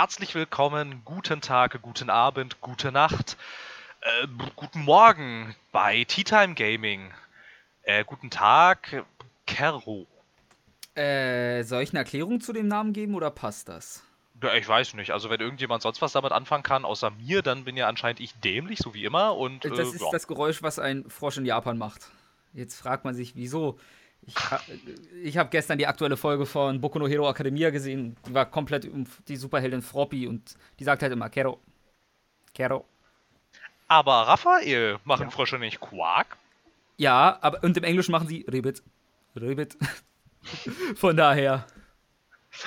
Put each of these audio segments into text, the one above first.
Herzlich willkommen, guten Tag, guten Abend, gute Nacht, äh, guten Morgen bei Tea Time Gaming. Äh, guten Tag, Kero. Äh, soll ich eine Erklärung zu dem Namen geben oder passt das? Ja, ich weiß nicht. Also wenn irgendjemand sonst was damit anfangen kann, außer mir, dann bin ja anscheinend ich dämlich, so wie immer. Und, äh, das ist ja. das Geräusch, was ein Frosch in Japan macht. Jetzt fragt man sich, wieso. Ich, ich habe gestern die aktuelle Folge von Boku no Hero Academia gesehen. Die war komplett um die Superheldin Froppy und die sagt halt immer Kero. Kero. Aber Raphael, machen ja. Frösche nicht Quark? Ja, aber und im Englischen machen sie Ribbit. Ribbit. Von daher.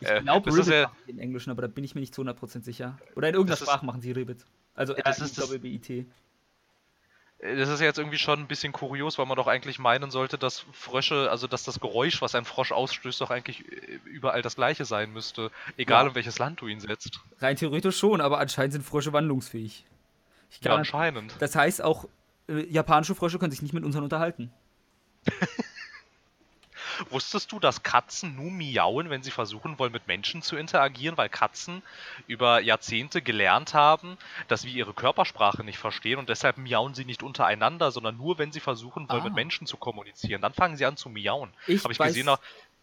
ich äh, glaube, Ribbit ja, im Englischen, aber da bin ich mir nicht zu 100% sicher. Oder in irgendeiner Sprache machen sie Ribbit. Also das ist das, ist jetzt irgendwie schon ein bisschen kurios, weil man doch eigentlich meinen sollte, dass Frösche, also dass das Geräusch, was ein Frosch ausstößt, doch eigentlich äh, überall das gleiche sein müsste. Egal ja. in welches Land du ihn setzt. Rein theoretisch schon, aber anscheinend sind Frösche wandlungsfähig. ja, anscheinend. Das heißt, auch äh, japanische Frösche können sich nicht mit unseren unterhalten. Wusstest du, dass Katzen nur miauen, wenn sie versuchen wollen, mit Menschen zu interagieren, weil Katzen über Jahrzehnte gelernt haben, dass wir ihre Körpersprache nicht verstehen und deshalb miauen sie nicht untereinander, sondern nur, wenn sie versuchen wollen, ah. mit Menschen zu kommunizieren. Dann fangen sie an zu miauen. Habe ich weiß, gesehen,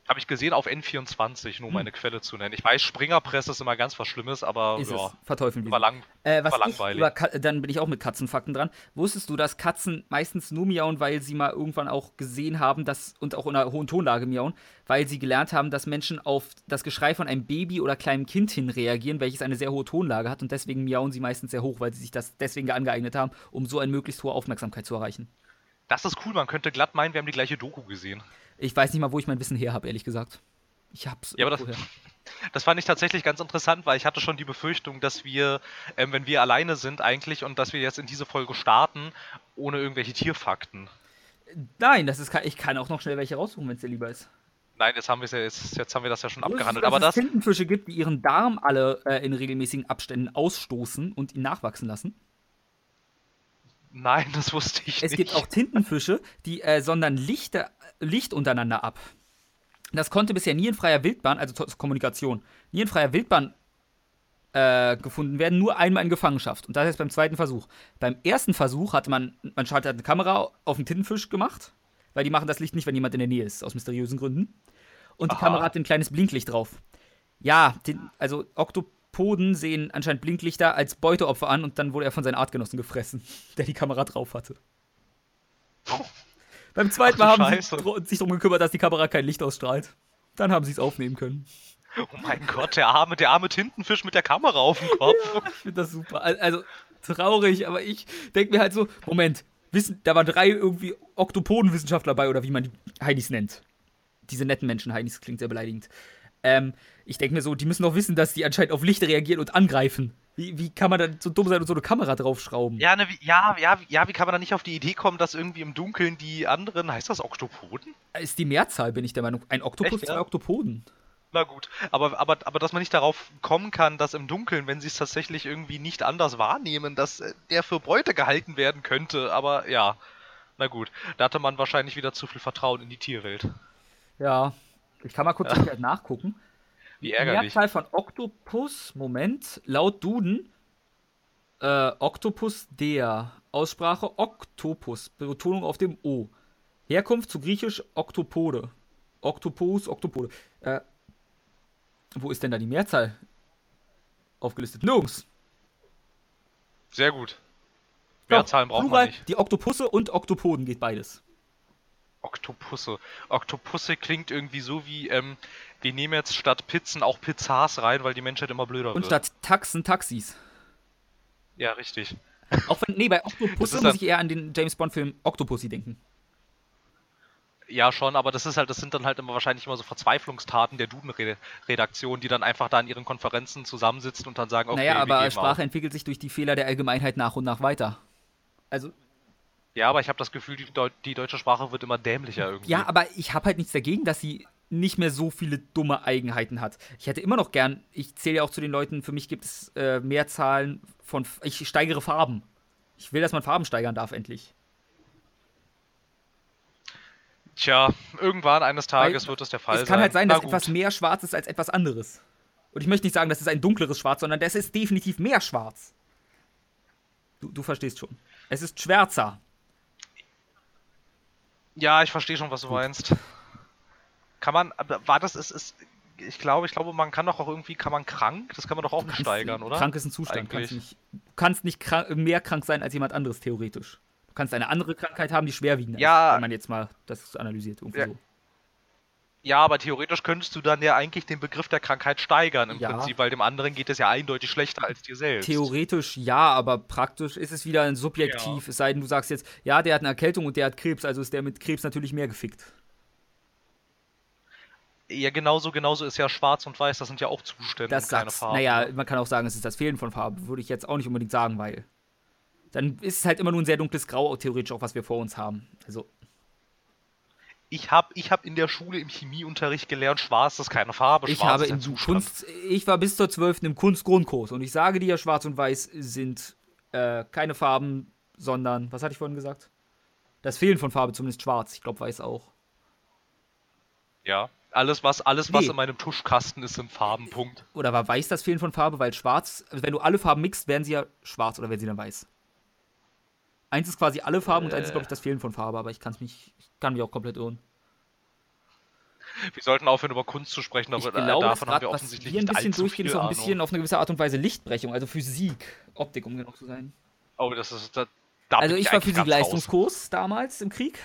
habe ich gesehen auf N24, nur hm. meine Quelle zu nennen. Ich weiß, Springerpresse ist immer ganz was Schlimmes, aber ist ja, es. verteufeln wir. War, lang, äh, war langweilig. dann bin ich auch mit Katzenfakten dran. Wusstest du, dass Katzen meistens nur miauen, weil sie mal irgendwann auch gesehen haben, dass und auch in einer hohen Tonlage miauen, weil sie gelernt haben, dass Menschen auf das Geschrei von einem Baby oder kleinem Kind hin reagieren, welches eine sehr hohe Tonlage hat und deswegen miauen sie meistens sehr hoch, weil sie sich das deswegen angeeignet haben, um so eine möglichst hohe Aufmerksamkeit zu erreichen. Das ist cool, man könnte glatt meinen, wir haben die gleiche Doku gesehen. Ich weiß nicht mal, wo ich mein Wissen her habe, ehrlich gesagt. Ich hab's. Ja, aber das, das fand ich tatsächlich ganz interessant, weil ich hatte schon die Befürchtung, dass wir, ähm, wenn wir alleine sind eigentlich und dass wir jetzt in diese Folge starten, ohne irgendwelche Tierfakten. Nein, das ist, ich kann auch noch schnell welche raussuchen, wenn es dir lieber ist. Nein, jetzt haben, ja, jetzt, jetzt haben wir das ja schon Wusstest abgehandelt. Du, aber dass das. es Tintenfische gibt, die ihren Darm alle äh, in regelmäßigen Abständen ausstoßen und ihn nachwachsen lassen. Nein, das wusste ich es nicht. Es gibt auch Tintenfische, die äh, sondern Lichte, Licht untereinander ab. Das konnte bisher nie in freier Wildbahn, also zur Kommunikation, nie in freier Wildbahn äh, gefunden werden, nur einmal in Gefangenschaft. Und das ist beim zweiten Versuch. Beim ersten Versuch hatte man, man schaltet eine Kamera auf den Tintenfisch gemacht, weil die machen das Licht nicht, wenn jemand in der Nähe ist, aus mysteriösen Gründen. Und die Aha. Kamera hat ein kleines Blinklicht drauf. Ja, den, also Oktopoden sehen anscheinend Blinklichter als Beuteopfer an und dann wurde er von seinen Artgenossen gefressen, der die Kamera drauf hatte. Beim zweiten Mal haben Scheiße. sie sich darum gekümmert, dass die Kamera kein Licht ausstrahlt. Dann haben sie es aufnehmen können. Oh mein Gott, der arme, der arme Tintenfisch mit der Kamera auf dem Kopf. Ja, ich finde das super. Also traurig, aber ich denke mir halt so, Moment, wissen, da waren drei irgendwie Oktopodenwissenschaftler dabei oder wie man die Heinis nennt. Diese netten Menschen, Heinis klingt sehr beleidigend. Ähm, ich denke mir so, die müssen doch wissen, dass die anscheinend auf Licht reagieren und angreifen. Wie, wie kann man da so dumm sein und so eine Kamera draufschrauben? Ja, ne, wie, ja, ja, ja, wie kann man da nicht auf die Idee kommen, dass irgendwie im Dunkeln die anderen, heißt das Oktopoden? Ist die Mehrzahl, bin ich der Meinung. Ein Oktopus, Echt, zwei ja? Oktopoden. Na gut, aber, aber, aber dass man nicht darauf kommen kann, dass im Dunkeln, wenn sie es tatsächlich irgendwie nicht anders wahrnehmen, dass äh, der für Beute gehalten werden könnte, aber ja, na gut, da hatte man wahrscheinlich wieder zu viel Vertrauen in die Tierwelt. Ja, ich kann mal kurz ja. nachgucken. Wie ärgerlich. Mehrzahl von Oktopus, Moment, laut Duden, äh, Oktopus der. Aussprache Oktopus, Betonung auf dem O. Herkunft zu griechisch Oktopode. Oktopus, Oktopode. Äh, wo ist denn da die Mehrzahl aufgelistet? Nirgends. Sehr gut. Mehrzahlen brauchen wir nicht. Die Oktopusse und Oktopoden geht beides. Oktopusse. Oktopusse klingt irgendwie so wie, ähm, wir nehmen jetzt statt Pizzen auch Pizzas rein, weil die Menschheit immer blöder wird. Und statt Taxen Taxis. Ja, richtig. Auch wenn, nee, bei Oktopusse muss ich eher an den James Bond-Film Octopussy denken. Ja, schon, aber das ist halt, das sind dann halt immer wahrscheinlich immer so Verzweiflungstaten der Duden-Redaktion, die dann einfach da in ihren Konferenzen zusammensitzen und dann sagen, okay, Naja, aber Sprache auf. entwickelt sich durch die Fehler der Allgemeinheit nach und nach weiter. Also. Ja, aber ich habe das Gefühl, die, Deu die, deutsche Sprache wird immer dämlicher irgendwie. Ja, aber ich habe halt nichts dagegen, dass sie nicht mehr so viele dumme Eigenheiten hat. Ich hätte immer noch gern, ich zähle ja auch zu den Leuten, für mich gibt es äh, Mehrzahlen von, ich steigere Farben. Ich will, dass man Farben steigern darf, endlich. Tja, irgendwann eines Tages Weil, wird das der Fall sein. Es kann halt sein, dass etwas mehr schwarz ist als etwas anderes. Und ich möchte nicht sagen, das ist ein dunkleres Schwarz, sondern das ist definitiv mehr schwarz. Du, du verstehst schon. Es ist schwärzer. Ja, ich verstehe schon, was du meinst. Kann man, war das, ist, ist, ich glaube, ich glaube, man kann doch auch irgendwie, kann man krank, das kann man doch auch steigern, oder? Krank ist ein Zustand. Kannst nicht, du kannst nicht krank, mehr krank sein als jemand anderes, theoretisch. Du kannst eine andere Krankheit haben, die schwerwiegender ja, ist, wenn man jetzt mal das analysiert. Ja. So. Ja, aber theoretisch könntest du dann ja eigentlich den Begriff der Krankheit steigern im ja. Prinzip, weil dem anderen geht es ja eindeutig schlechter als dir selbst. Theoretisch ja, aber praktisch ist es wieder ein Subjektiv, es sei denn, du sagst jetzt, ja, der hat eine Erkältung und der hat Krebs, also ist der mit Krebs natürlich mehr gefickt. Ja, genauso, genauso ist ja schwarz und weiß, das sind ja auch Zustände das keine Farben. Naja, man kann auch sagen, es ist das Fehlen von Farbe, würde ich jetzt auch nicht unbedingt sagen, weil dann ist es halt immer nur ein sehr dunkles Grau, theoretisch auch, was wir vor uns haben. Also. Ich habe ich hab in der Schule im Chemieunterricht gelernt, schwarz ist keine Farbe, ich habe in Kunst, Ich war bis zur 12. im Kunstgrundkurs und ich sage dir, schwarz und weiß sind äh, keine Farben, sondern, was hatte ich vorhin gesagt? Das Fehlen von Farbe, zumindest schwarz. Ich glaube, weiß auch. Ja, alles, was, alles, nee. was in meinem Tuschkasten ist, sind Farben, Punkt. Oder war weiß das Fehlen von Farbe, weil schwarz, wenn du alle Farben mixt, werden sie ja schwarz oder werden sie dann weiß. Eins ist quasi alle Farben äh. und eins ist, glaube ich, das Fehlen von Farbe, aber ich, kann's mich, ich kann mich auch komplett irren. Wir sollten aufhören, über Kunst zu sprechen, aber ich glaube, davon haben wir offensichtlich was wir ein bisschen durchgehen, ist auch ein bisschen auf eine gewisse Art und Weise Lichtbrechung, also Physik, Optik, um genau zu sein. Oh, das ist. Da, da also, ich, ich war Physik-Leistungskurs damals im Krieg.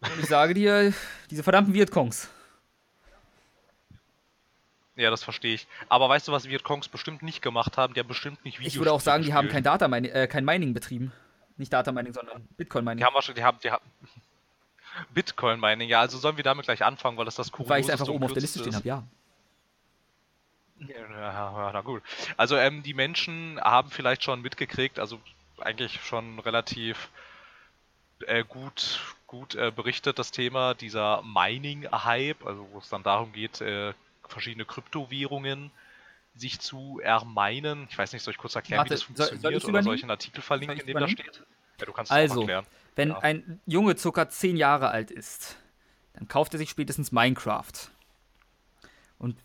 Und ich sage dir, diese verdammten Vietkongs. Ja, das verstehe ich. Aber weißt du, was Vietkongs bestimmt nicht gemacht haben? Die haben bestimmt nicht Videos. Ich würde auch sagen, die haben kein Data Mining, äh, kein Mining betrieben. Nicht Data Mining, sondern Bitcoin Mining. Die haben wahrscheinlich, die haben, die haben Bitcoin Mining, ja, also sollen wir damit gleich anfangen, weil das das ist. Weil ich es einfach oben auf der Liste stehen habe, ja. Ja, na gut. Also ähm, die Menschen haben vielleicht schon mitgekriegt, also eigentlich schon relativ äh, gut, gut äh, berichtet, das Thema dieser Mining-Hype, also wo es dann darum geht, äh, verschiedene Kryptowährungen sich zu ermeinen. Ich weiß nicht, soll ich kurz erklären, Warte, wie das funktioniert soll, soll oder soll ich einen Artikel verlinken, in dem das steht? Ja, du kannst es also, erklären. Wenn ja. ein Junge circa 10 Jahre alt ist, dann kauft er sich spätestens Minecraft. Und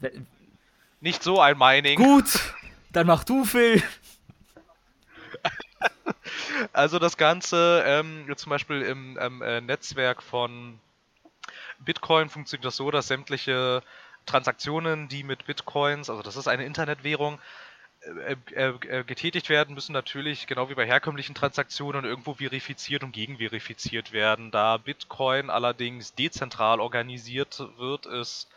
nicht so ein Mining. Gut, dann mach du, Phil. Also das Ganze, ähm, zum Beispiel im ähm, äh, Netzwerk von Bitcoin funktioniert das so, dass sämtliche Transaktionen, die mit Bitcoins, also das ist eine Internetwährung, äh, äh, äh, getätigt werden, müssen natürlich, genau wie bei herkömmlichen Transaktionen, irgendwo verifiziert und gegenverifiziert werden. Da Bitcoin allerdings dezentral organisiert wird, ist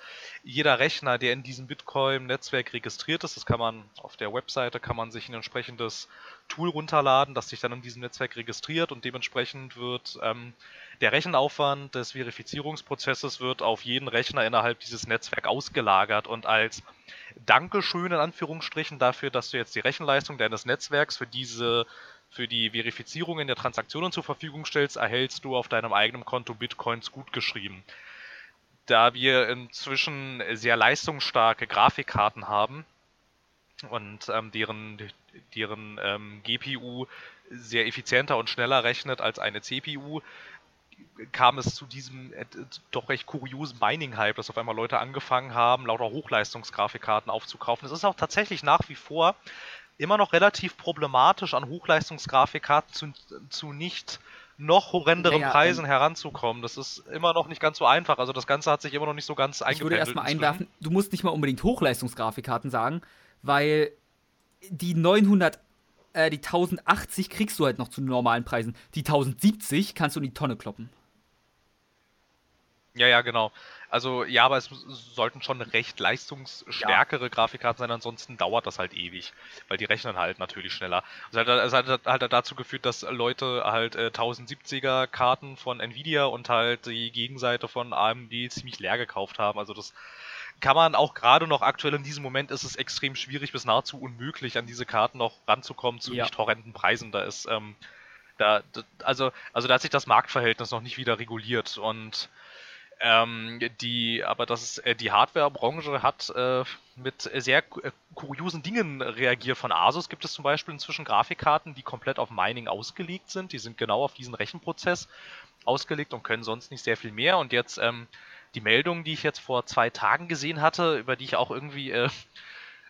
jeder Rechner, der in diesem Bitcoin-Netzwerk registriert ist, das kann man auf der Webseite, kann man sich ein entsprechendes Tool runterladen, das sich dann in diesem Netzwerk registriert und dementsprechend wird ähm, der Rechenaufwand des Verifizierungsprozesses wird auf jeden Rechner innerhalb dieses Netzwerks ausgelagert und als Dankeschön in Anführungsstrichen dafür, dass du jetzt die Rechenleistung deines Netzwerks für diese für die Verifizierungen der Transaktionen zur Verfügung stellst, erhältst du auf deinem eigenen Konto Bitcoins gutgeschrieben. Da wir inzwischen sehr leistungsstarke Grafikkarten haben und ähm, deren, deren ähm, GPU sehr effizienter und schneller rechnet als eine CPU, kam es zu diesem äh, doch recht kuriosen Mining-Hype, dass auf einmal Leute angefangen haben, lauter Hochleistungsgrafikkarten aufzukaufen. Es ist auch tatsächlich nach wie vor immer noch relativ problematisch, an Hochleistungsgrafikkarten zu, zu nicht noch horrenderen naja, Preisen ähm, heranzukommen. Das ist immer noch nicht ganz so einfach. Also das Ganze hat sich immer noch nicht so ganz eingependelt. Ich würde erstmal einwerfen, du musst nicht mal unbedingt Hochleistungsgrafikkarten sagen, weil die 900 äh, die 1080 kriegst du halt noch zu normalen Preisen. Die 1070 kannst du in die Tonne kloppen. Ja, ja, genau. Also ja, aber es sollten schon recht leistungsstärkere ja. Grafikkarten sein, ansonsten dauert das halt ewig, weil die rechnen halt natürlich schneller. Es hat, es hat halt dazu geführt, dass Leute halt äh, 1070er Karten von Nvidia und halt die Gegenseite von AMD ziemlich leer gekauft haben. Also das kann man auch gerade noch aktuell in diesem Moment ist es extrem schwierig bis nahezu unmöglich an diese Karten noch ranzukommen zu ja. nicht horrenden Preisen. Da ist ähm, da, also also da hat sich das Marktverhältnis noch nicht wieder reguliert und ähm, die, aber das ist, äh, die Hardware-Branche hat äh, mit sehr äh, kuriosen Dingen reagiert. Von Asus gibt es zum Beispiel inzwischen Grafikkarten, die komplett auf Mining ausgelegt sind. Die sind genau auf diesen Rechenprozess ausgelegt und können sonst nicht sehr viel mehr. Und jetzt ähm, die Meldung, die ich jetzt vor zwei Tagen gesehen hatte, über die ich auch irgendwie äh,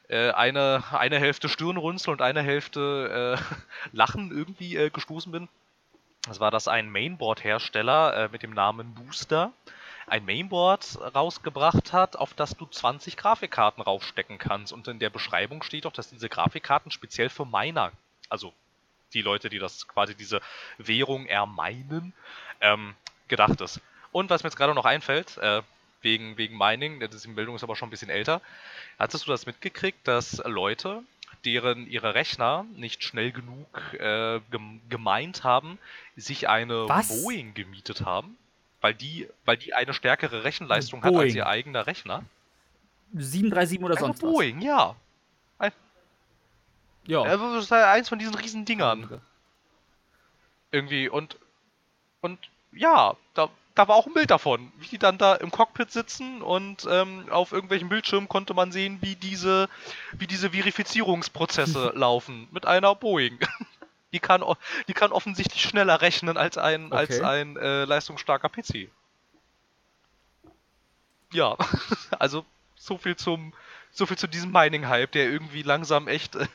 äh, eine, eine Hälfte Stirnrunzel und eine Hälfte äh, Lachen irgendwie äh, gestoßen bin. Das war, dass ein Mainboard-Hersteller äh, mit dem Namen Booster ein Mainboard rausgebracht hat, auf das du 20 Grafikkarten raufstecken kannst. Und in der Beschreibung steht auch, dass diese Grafikkarten speziell für Miner, also die Leute, die das quasi diese Währung ermeinen, ähm, gedacht ist. Und was mir jetzt gerade noch einfällt, äh, wegen, wegen Mining, die Bildung ist aber schon ein bisschen älter, hattest du das mitgekriegt, dass Leute, deren ihre Rechner nicht schnell genug äh, gemeint haben, sich eine Was? Boeing gemietet haben? Weil die, weil die eine stärkere Rechenleistung hat als ihr eigener Rechner. 737 oder Eine sonst Boeing, ja. was. Ja. Also das ist halt eins von diesen riesen Dingern. Irgendwie und und ja, da, da war auch ein Bild davon, wie die dann da im Cockpit sitzen und ähm, auf irgendwelchen Bildschirmen konnte man sehen, wie diese, wie diese Verifizierungsprozesse laufen mit einer Boeing. Die kann, die kann offensichtlich schneller rechnen als ein, als Okay. ein äh, leistungsstarker PC. Ja, also so viel zum, so viel zu diesem Mining-Hype, der irgendwie langsam echt äh,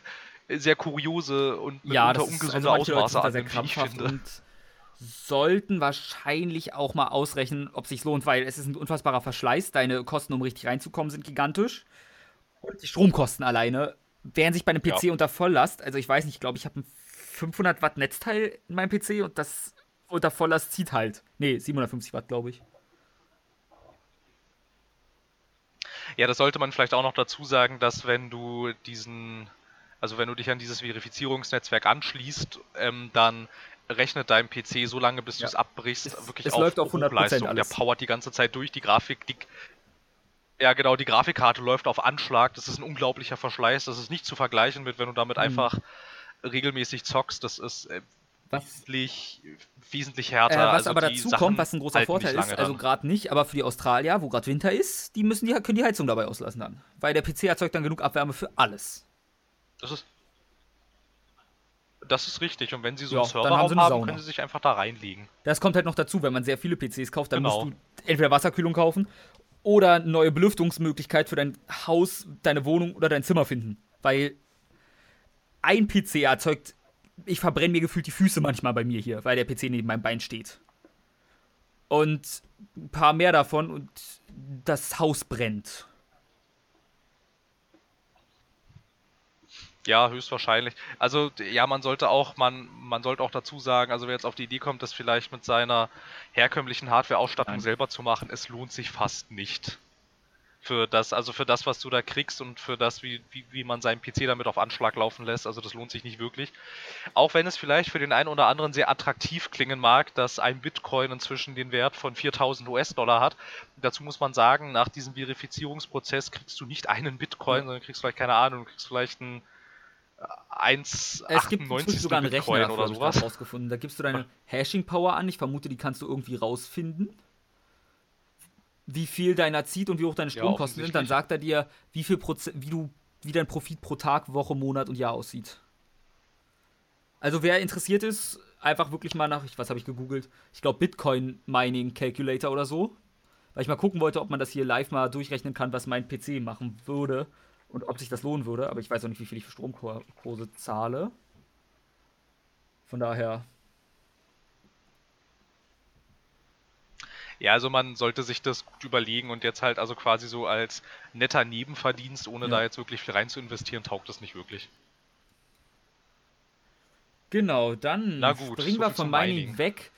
sehr kuriose und Ja, mitunter das ist, ungesunde also Ausmaße sehr annimmt, wie ich finde. und sollten wahrscheinlich auch mal ausrechnen, ob sich lohnt, weil es ist ein unfassbarer Verschleiß. Deine Kosten, um richtig reinzukommen, sind gigantisch. Und die Stromkosten alleine wären sich bei einem PC Ja. unter Volllast, also ich weiß nicht, ich glaube, ich habe ein 500 Watt Netzteil in meinem PC und das unter Volllast zieht halt. Nee, 750 Watt, glaube ich. Ja, das sollte man vielleicht auch noch dazu sagen, dass wenn du diesen, also wenn du dich an dieses Verifizierungsnetzwerk anschließt, ähm, dann rechnet dein PC so lange, bis du Ja. es abbrichst, Es- wirklich es auf läuft auf 100% Hochleistung. alles. Der powert die ganze Zeit durch, die Grafik, die, ja genau, die Grafikkarte läuft auf Anschlag, das ist ein unglaublicher Verschleiß, das ist nicht zu vergleichen mit, wenn du damit Mhm. einfach regelmäßig zockst, das ist äh, wesentlich, wesentlich äh, härter. was also aber dazu Sachen kommt, was ein großer Vorteil ist, also gerade nicht, aber für die Australier, wo gerade Winter ist, die müssen die, können die Heizung dabei auslassen dann. Weil der PC erzeugt dann genug Abwärme für alles. Das ist. Das ist richtig. Und wenn Sie so Ja, einen dann haben haben, können Sie sich einfach da reinlegen. Das kommt halt noch dazu, wenn man sehr viele PCs kauft, dann Genau. musst du entweder Wasserkühlung kaufen oder eine neue Belüftungsmöglichkeit für dein Haus, deine Wohnung oder dein Zimmer finden. Weil ein PC erzeugt, ich verbrenne mir gefühlt die Füße manchmal bei mir hier, weil der PC neben meinem Bein steht. Und ein paar mehr davon und das Haus brennt. Ja, höchstwahrscheinlich. Also ja, man sollte auch, man, man sollte auch dazu sagen, also wer jetzt auf die Idee kommt, das vielleicht mit seiner herkömmlichen Hardware-Ausstattung selber zu machen, es lohnt sich fast nicht. Für das, also für das, was du da kriegst und für das, wie, wie, wie man seinen PC damit auf Anschlag laufen lässt, also das lohnt sich nicht wirklich. Auch wenn es vielleicht für den einen oder anderen sehr attraktiv klingen mag, dass ein Bitcoin inzwischen den Wert von 4000 US-Dollar hat. Dazu muss man sagen, nach diesem Verifizierungsprozess kriegst du nicht einen Bitcoin, sondern kriegst vielleicht keine Ahnung, kriegst vielleicht einen 1, es gibt sogar einen Bitcoin Rechner oder sowas. Rausgefunden. Da gibst du deine Hashing-Power an. Ich vermute, die kannst du irgendwie rausfinden. Wie viel deiner zieht und wie hoch deine Stromkosten ja, sind. Dann sagt er dir, wie viel wie du, wie dein Profit pro Tag, Woche, Monat und Jahr aussieht. Also wer interessiert ist, einfach wirklich mal nach, was habe ich gegoogelt? Ich glaube Bitcoin Mining Calculator oder so. Weil ich mal gucken wollte, ob man das hier live mal durchrechnen kann, was mein PC machen würde und ob sich das lohnen würde. Aber ich weiß auch nicht, wie viel ich für Stromkurse zahle. Von daher, Ja, also man sollte sich das gut überlegen und jetzt halt also quasi so als netter Nebenverdienst, ohne Ja. da jetzt wirklich viel rein zu investieren, taugt das nicht wirklich. Genau, dann gut, springen so wir von Mining, Mining. weg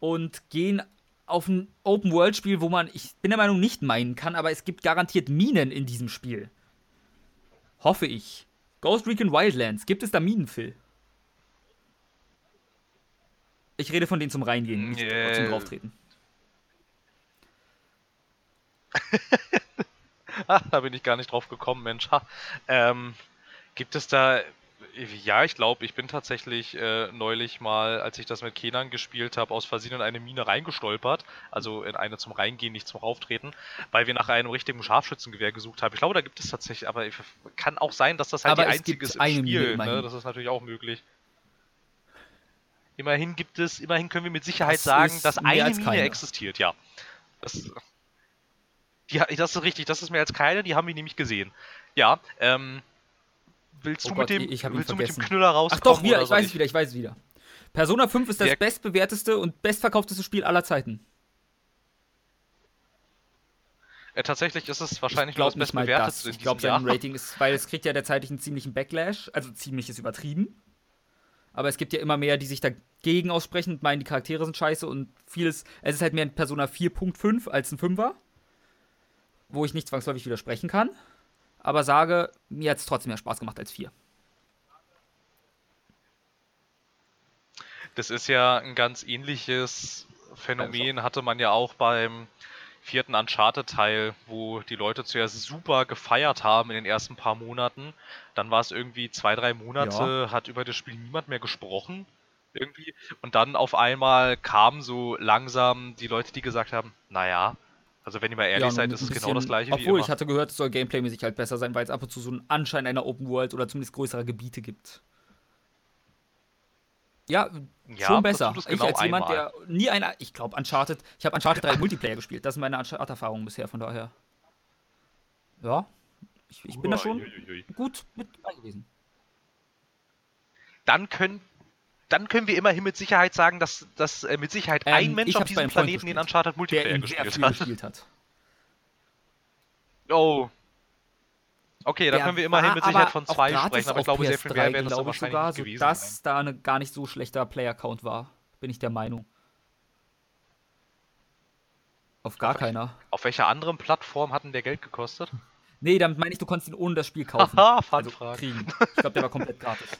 und gehen auf ein Open-World-Spiel, wo man, ich bin der Meinung, nicht minen kann, aber es gibt garantiert Minen in diesem Spiel. Hoffe ich. Ghost Recon Wildlands, gibt es da Minen, Phil? Ich rede von denen zum Reingehen, nicht Äh. zum Drauftreten. Ah, da bin ich gar nicht drauf gekommen, Mensch. Ha. Ähm, gibt es da. Ja, ich glaube, ich bin tatsächlich äh, neulich mal, als ich das mit Kenan gespielt habe, aus Versehen in eine Mine reingestolpert. Also in eine zum Reingehen, nicht zum Rauftreten, weil wir nach einem richtigen Scharfschützengewehr gesucht haben. Ich glaube, da gibt es tatsächlich, aber ich- kann auch sein, dass das halt Aber die einzige ist im Mine Spiel. immerhin. Ne? Das ist natürlich auch möglich. Immerhin gibt es, immerhin können wir mit Sicherheit Das sagen, dass eine als Mine keine. existiert, ja. Das, Die, das ist richtig, das ist mehr als keine, die haben wir nämlich gesehen. Ja, ähm, willst Oh du Gott, mit dem, ich willst du mit dem. Knüller Ach rauskommen? doch, wieder, ich weiß es wieder, ich weiß es wieder. Persona 5 ist das Der- bestbewerteste und bestverkaufteste Spiel aller Zeiten. Äh, tatsächlich ist es wahrscheinlich ich nur glaube das in Ich glaube, sein Rating ist, weil es kriegt ja derzeitig einen ziemlichen Backlash, also ziemlich ist übertrieben. Aber es gibt ja immer mehr, die sich dagegen aussprechen und meinen, die Charaktere sind scheiße und vieles. Es ist halt mehr ein Persona 4.5 als ein 5er. Wo ich nicht zwangsläufig widersprechen kann. Aber sage, mir hat es trotzdem mehr Spaß gemacht als 4. Das ist ja ein ganz ähnliches Phänomen, hatte man ja auch beim vierten Uncharted-Teil, wo die Leute zuerst super gefeiert haben in den ersten paar Monaten. Dann war es irgendwie zwei, drei Monate, hat über das Spiel niemand mehr gesprochen. Irgendwie. Und dann auf einmal kamen so langsam die Leute, die gesagt haben, naja, also wenn ihr mal ehrlich Ja, seid, ist es genau das gleiche wie Obwohl, ich hatte gehört, es soll gameplaymäßig halt besser sein, weil es ab und zu so einen Anschein einer Open World oder zumindest größerer Gebiete gibt. Ja, Ja, schon besser. ich genau als jemand, einmal. der nie einer, ich glaube Uncharted, ich habe Uncharted 3 Multiplayer gespielt. Das sind meine Uncharted-Erfahrungen bisher, von daher. Ja, ich, ich bin da schon Uiuiui. gut mit dabei gewesen. dann können, dann können wir immerhin mit Sicherheit sagen, dass, dass äh, mit Sicherheit Ähm, ein Mensch auf diesem Planeten den gespielt, Uncharted Der Multiplayer gespielt hat. gespielt hat. Oh. Okay, dann Der können wir immerhin mit Sicherheit von zwei sprechen, aber ich auf glaube, sehr viel PS3, mehr werden das glaube sogar, gewesen sodass sein. da ein gar nicht so schlechter Player-Count war. Bin ich der Meinung. Auf gar keiner. Auf welcher anderen Plattform hat denn der Geld gekostet? Nee, damit meine ich, du konntest ihn ohne das Spiel kaufen. Haha, also Fanfrage. kriegen. Ich glaube, der war komplett gratis.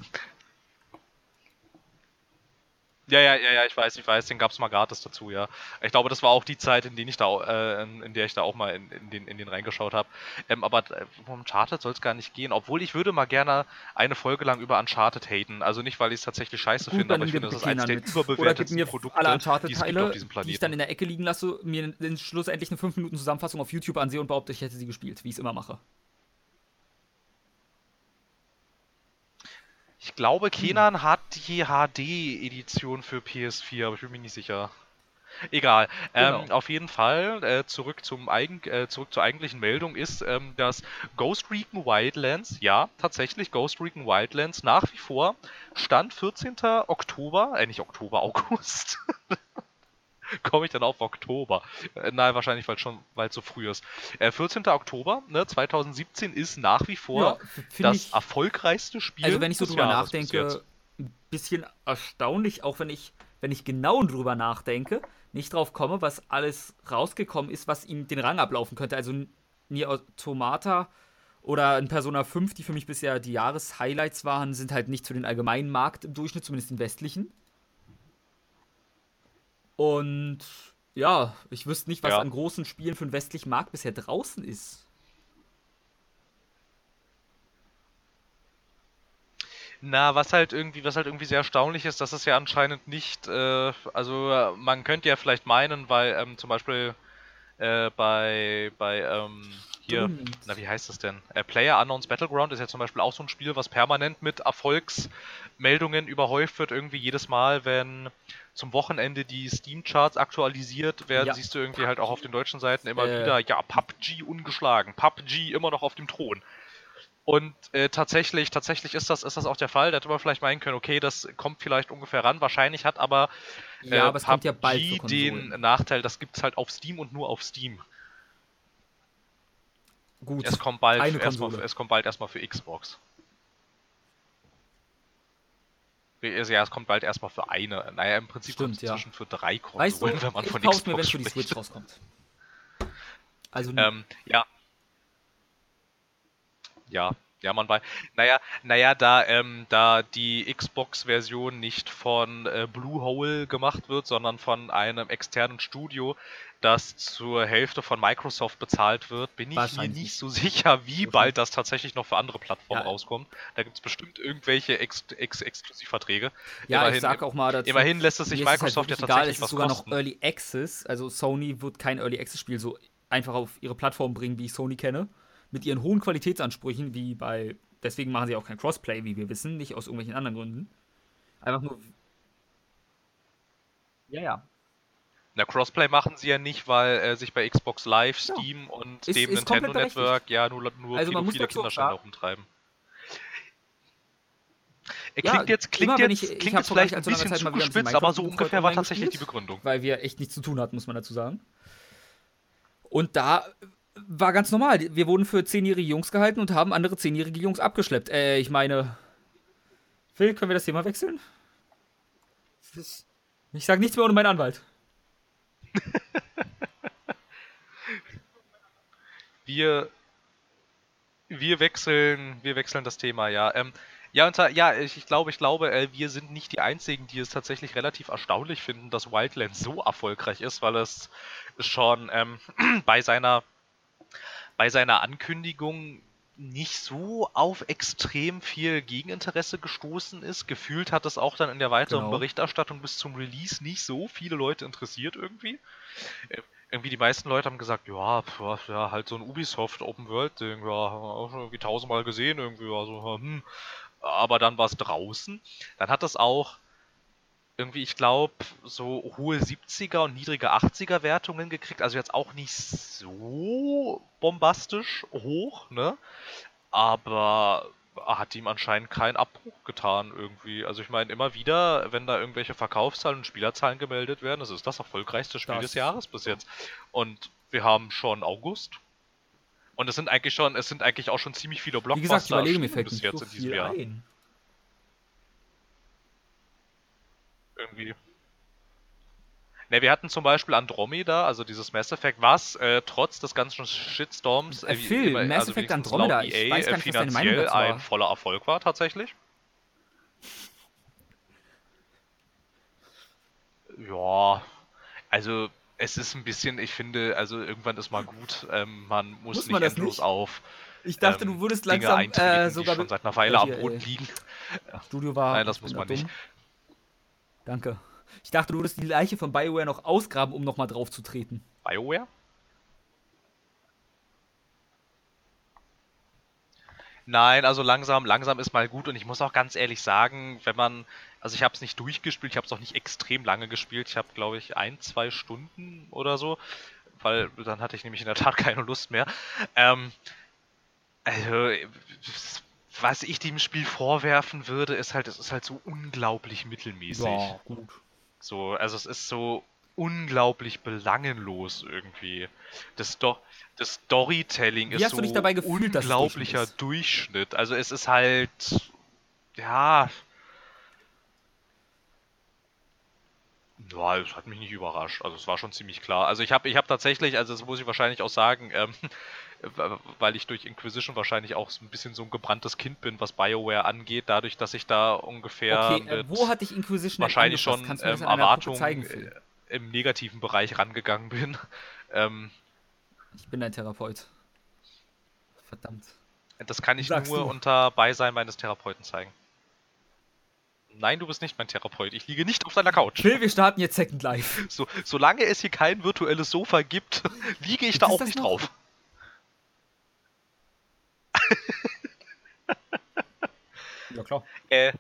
Ja, ja, ja, ja, ich weiß, ich weiß, den gab's mal gratis dazu, ja. Ich glaube, das war auch die Zeit, in, ich da, äh, in, der ich da auch mal in, in, den, in den reingeschaut habe. Ähm, aber äh, um Uncharted soll es gar nicht gehen, obwohl ich würde mal gerne eine Folge lang über Uncharted haten. Also nicht, weil ich es tatsächlich scheiße Gut, finde, aber ich finde, das ist eines der überbewertetsten Produkte, alle die es gibt auf diesem die ich dann Planeten. in der Ecke liegen lasse, mir den schlussendlich eine 5 Minuten Zusammenfassung auf YouTube ansehe und behaupte, ich hätte sie gespielt, wie ich es immer mache. Ich glaube, Kenan hat die HD-Edition für PS4, aber ich bin mir nicht sicher. Egal. Ähm, Genau. auf jeden Fall, äh, zurück, zum eigen, äh, zurück zur eigentlichen Meldung ist, ähm, dass Ghost Recon Wildlands, ja, tatsächlich Ghost Recon Wildlands nach wie vor Stand 14. Oktober, äh, nicht Oktober, August. Komme ich dann auf Oktober? Äh, nein, wahrscheinlich, weil schon, weil es so früh ist. Äh, 14. Oktober, ne, 2017 ist nach wie vor finde das ich. erfolgreichste Spiel. Also wenn ich so drüber Jahres nachdenke, ein bisschen erstaunlich, auch wenn ich, wenn ich genau drüber nachdenke, nicht drauf komme, was alles rausgekommen ist, was ihm den Rang ablaufen könnte. Also Nier Automata oder ein Persona 5, die für mich bisher die Jahreshighlights waren, sind halt nicht zu den allgemeinen Markt im Durchschnitt, zumindest den westlichen. Und ja, ich wüsste nicht, was Ja. an großen Spielen für den westlichen Markt bisher draußen ist. Na, was halt irgendwie, was halt irgendwie sehr erstaunlich ist, dass es ja anscheinend nicht, äh, also äh, man könnte ja vielleicht meinen, weil ähm, zum Beispiel äh, bei, bei ähm, hier, Stimmt. na wie heißt es denn? Äh, Player Unknowns Battleground ist ja zum Beispiel auch so ein Spiel, was permanent mit Erfolgsmeldungen überhäuft wird, irgendwie jedes Mal, wenn zum Wochenende die Steam-Charts aktualisiert werden, Ja. siehst du irgendwie halt auch auf den deutschen Seiten immer Äh. wieder, ja, PUBG ungeschlagen, PUBG immer noch auf dem Thron. Und äh, tatsächlich, tatsächlich ist das, ist das auch der Fall. Da hätte man vielleicht meinen können, okay, das kommt vielleicht ungefähr ran. Wahrscheinlich hat aber, äh, Ja, aber ja PUBG Konsolen. den Nachteil, das gibt es halt auf Steam und nur auf Steam. Gut, Es kommt bald erstmal, es kommt bald erstmal für Xbox. Ja, es kommt bald erstmal für eine. Naja, im Prinzip kommt es ja. inzwischen für drei Konsolen, weißt du, wenn man von kauf's mir, wenn Xbox es für die spricht. Switch rauskommt. Also Ähm, ja. Ja, ja, man weiß. Naja, naja, da, ähm, da die Xbox-Version nicht von äh, Bluehole gemacht wird, sondern von einem externen Studio, das zur Hälfte von Microsoft bezahlt wird, bin ich mir nicht so sicher, wie bald das tatsächlich noch für andere Plattformen Ja. rauskommt. Da gibt es bestimmt irgendwelche Ex Ex Exklusivverträge. Ja, immerhin, ich sag auch mal dazu. immerhin lässt es sich ist Microsoft halt ja wirklich egal, tatsächlich es ist was sogar kosten. noch Early Access. Also Sony wird kein Early Access Spiel so einfach auf ihre Plattform bringen, wie ich Sony kenne. Mit ihren hohen Qualitätsansprüchen, wie bei. Deswegen machen sie auch kein Crossplay, wie wir wissen, nicht aus irgendwelchen anderen Gründen. Einfach nur. Ja, ja. Na, Crossplay machen sie ja nicht, weil äh, sich bei Xbox Live, Steam ja. und ist, dem ist Nintendo Network ja nur, nur also viele Kinderschänder rumtreiben. Er klingt ja, jetzt, klingt jetzt, ich, klingt jetzt vielleicht ein bisschen zugespitzt, aber so ungefähr war tatsächlich die Begründung. Weil wir echt nichts zu tun hatten, muss man dazu sagen. Und da war ganz normal. Wir wurden für zehnjährige Jungs gehalten und haben andere zehnjährige Jungs abgeschleppt. Äh, ich meine. Phil, können wir das Thema wechseln? Ich sag nichts mehr ohne meinen Anwalt. Wir. Wir wechseln, wir wechseln das Thema, ja. Ähm, ja, und, ja, ich, ich, glaube, ich glaube, äh, wir sind nicht die Einzigen, die es tatsächlich relativ erstaunlich finden, dass Wildlands so erfolgreich ist, weil es schon ähm, bei seiner bei seiner Ankündigung nicht so auf extrem viel Gegeninteresse gestoßen ist. Gefühlt hat es auch dann in der weiteren genau. Berichterstattung bis zum Release nicht so viele Leute interessiert irgendwie. Irgendwie die meisten Leute haben gesagt, ja, pf, ja halt so ein Ubisoft Open World Ding, ja, auch schon irgendwie tausendmal gesehen irgendwie, also hm, aber dann war es draußen. Dann hat es auch irgendwie, ich glaube, so hohe 70er und niedrige 80er Wertungen gekriegt. Also jetzt auch nicht so bombastisch hoch, ne? Aber hat ihm anscheinend keinen Abbruch getan irgendwie. Also ich meine, immer wieder, wenn da irgendwelche Verkaufszahlen und Spielerzahlen gemeldet werden, das ist das erfolgreichste Spiel das des Jahres bis jetzt. Und wir haben schon August. Und es sind eigentlich schon, es sind eigentlich auch schon ziemlich viele Blockbuster Wie gesagt, bis jetzt so in diesem Jahr. Ein. Irgendwie. Ne, wir hatten zum Beispiel Andromeda, also dieses Mass Effect, was äh, trotz des ganzen Shitstorms äh, Phil, immer, Mass also Effect Andromeda, EA, ich weiß gar nicht, finanziell ein voller Erfolg war tatsächlich. Ja, also es ist ein bisschen, ich finde, also irgendwann ist mal gut. Ähm, man muss, muss man nicht endlos nicht? auf. Ich dachte, ähm, du würdest langsam äh, sogar die schon seit einer Weile am Boden liegen. Studio war. Nein, das muss man nicht. Danke. Ich dachte, du würdest die Leiche von BioWare noch ausgraben, um nochmal drauf zu treten. BioWare? Nein, also langsam, langsam ist mal gut und ich muss auch ganz ehrlich sagen, wenn man, also ich habe es nicht durchgespielt, ich habe es auch nicht extrem lange gespielt, ich habe glaube ich ein, zwei Stunden oder so, weil dann hatte ich nämlich in der Tat keine Lust mehr. Ähm, also, was ich dem Spiel vorwerfen würde, ist halt, es ist halt so unglaublich mittelmäßig. Ja, gut. So, also es ist so unglaublich belangenlos irgendwie. Das doch das Storytelling Wie ist so gefühlt, unglaublicher Durchschnitt. Also es ist halt ja Ja, es hat mich nicht überrascht. Also es war schon ziemlich klar. Also ich habe ich hab tatsächlich, also das muss ich wahrscheinlich auch sagen, ähm, weil ich durch Inquisition wahrscheinlich auch ein bisschen so ein gebranntes Kind bin, was BioWare angeht, dadurch, dass ich da ungefähr okay, äh, wo hatte ich Inquisition wahrscheinlich schon ähm, Erwartungen äh, im negativen Bereich rangegangen bin. ähm, ich bin ein Therapeut. Verdammt. Das kann ich Sagst nur du? unter Beisein meines Therapeuten zeigen. Nein, du bist nicht mein Therapeut. Ich liege nicht auf deiner Couch. Phil, wir starten jetzt Second Life. So, solange es hier kein virtuelles Sofa gibt, liege ich da auch nicht noch? drauf. Ja, klar. Äh,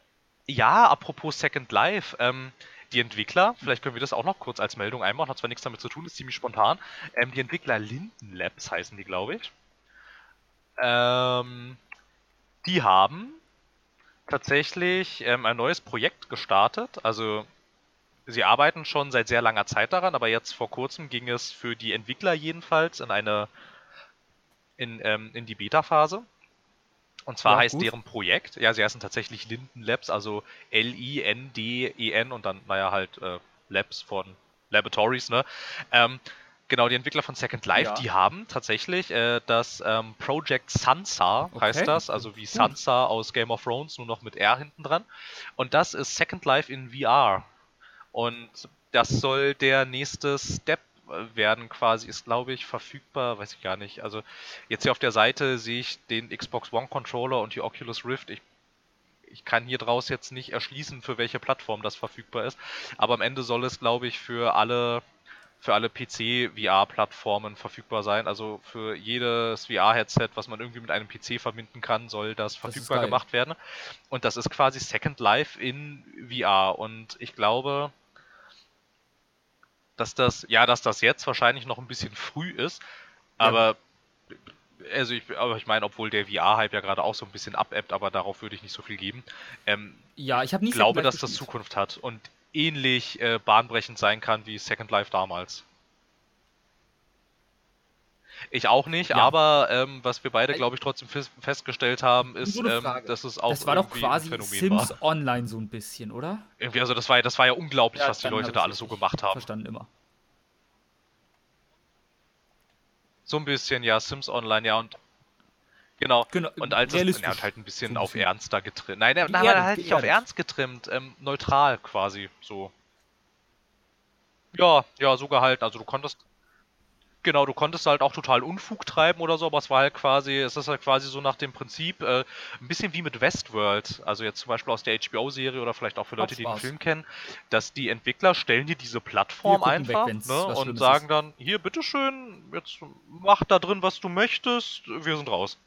ja, apropos Second Life, ähm, die Entwickler, vielleicht können wir das auch noch kurz als Meldung einbauen, hat zwar nichts damit zu tun, ist ziemlich spontan. Ähm, die Entwickler Linden Labs heißen die, glaube ich. Ähm, die haben tatsächlich ähm, ein neues Projekt gestartet. Also sie arbeiten schon seit sehr langer Zeit daran, aber jetzt vor kurzem ging es für die Entwickler jedenfalls in eine in, ähm, in die Beta-Phase. Und zwar ja, heißt gut. deren Projekt, ja, sie heißen tatsächlich Linden Labs, also L-I-N-D-E-N e und dann, naja, halt äh, Labs von Laboratories, ne? Ähm, genau, die Entwickler von Second Life, ja. die haben tatsächlich äh, das ähm, Project Sansa, okay. heißt das, also wie Sansa aus Game of Thrones, nur noch mit R hinten dran. Und das ist Second Life in VR. Und das soll der nächste Step werden quasi, ist glaube ich verfügbar, weiß ich gar nicht. Also jetzt hier auf der Seite sehe ich den Xbox One Controller und die Oculus Rift. Ich, ich kann hier draus jetzt nicht erschließen, für welche Plattform das verfügbar ist. Aber am Ende soll es glaube ich für alle für alle PC-VR-Plattformen verfügbar sein. Also für jedes VR-Headset, was man irgendwie mit einem PC verbinden kann, soll das verfügbar das gemacht werden. Und das ist quasi Second Life in VR. Und ich glaube, dass das, ja, dass das jetzt wahrscheinlich noch ein bisschen früh ist, aber also ich, aber ich meine, obwohl der VR-Hype ja gerade auch so ein bisschen abebbt, aber darauf würde ich nicht so viel geben. Ähm, Ja, ich habe nie glaube, dass das gespielt. Zukunft hat und ähnlich äh, bahnbrechend sein kann wie Second Life damals. Ich auch nicht, Ja. aber ähm, was wir beide, glaube ich, trotzdem fest, festgestellt haben, ist, So ähm, dass es auch Das war doch quasi Sims war. Online so ein bisschen, oder? Irgendwie, also das war ja, das war ja unglaublich, was die Leute da alles so gemacht haben. Verstanden immer. So ein bisschen, ja, Sims Online, ja, und genau. Genau, Und als es, ja, und halt ein bisschen So ein auf bisschen. ernster getrimmt. Nein, nein, nein, Geerdet, halt nicht auf ernst getrimmt, ähm, neutral quasi, so. Ja, ja, so gehalten. Also du konntest, genau, du konntest halt auch total Unfug treiben oder so, aber es war halt quasi, es ist halt quasi so nach dem Prinzip, äh, ein bisschen wie mit Westworld, also jetzt zum Beispiel aus der HBO-Serie oder vielleicht auch für Leute, die den. Film kennen, dass die Entwickler stellen dir diese Plattform weg, einfach wenn's ne, und sagen ist. dann, hier, bitteschön, jetzt mach da drin, was du möchtest, wir sind raus.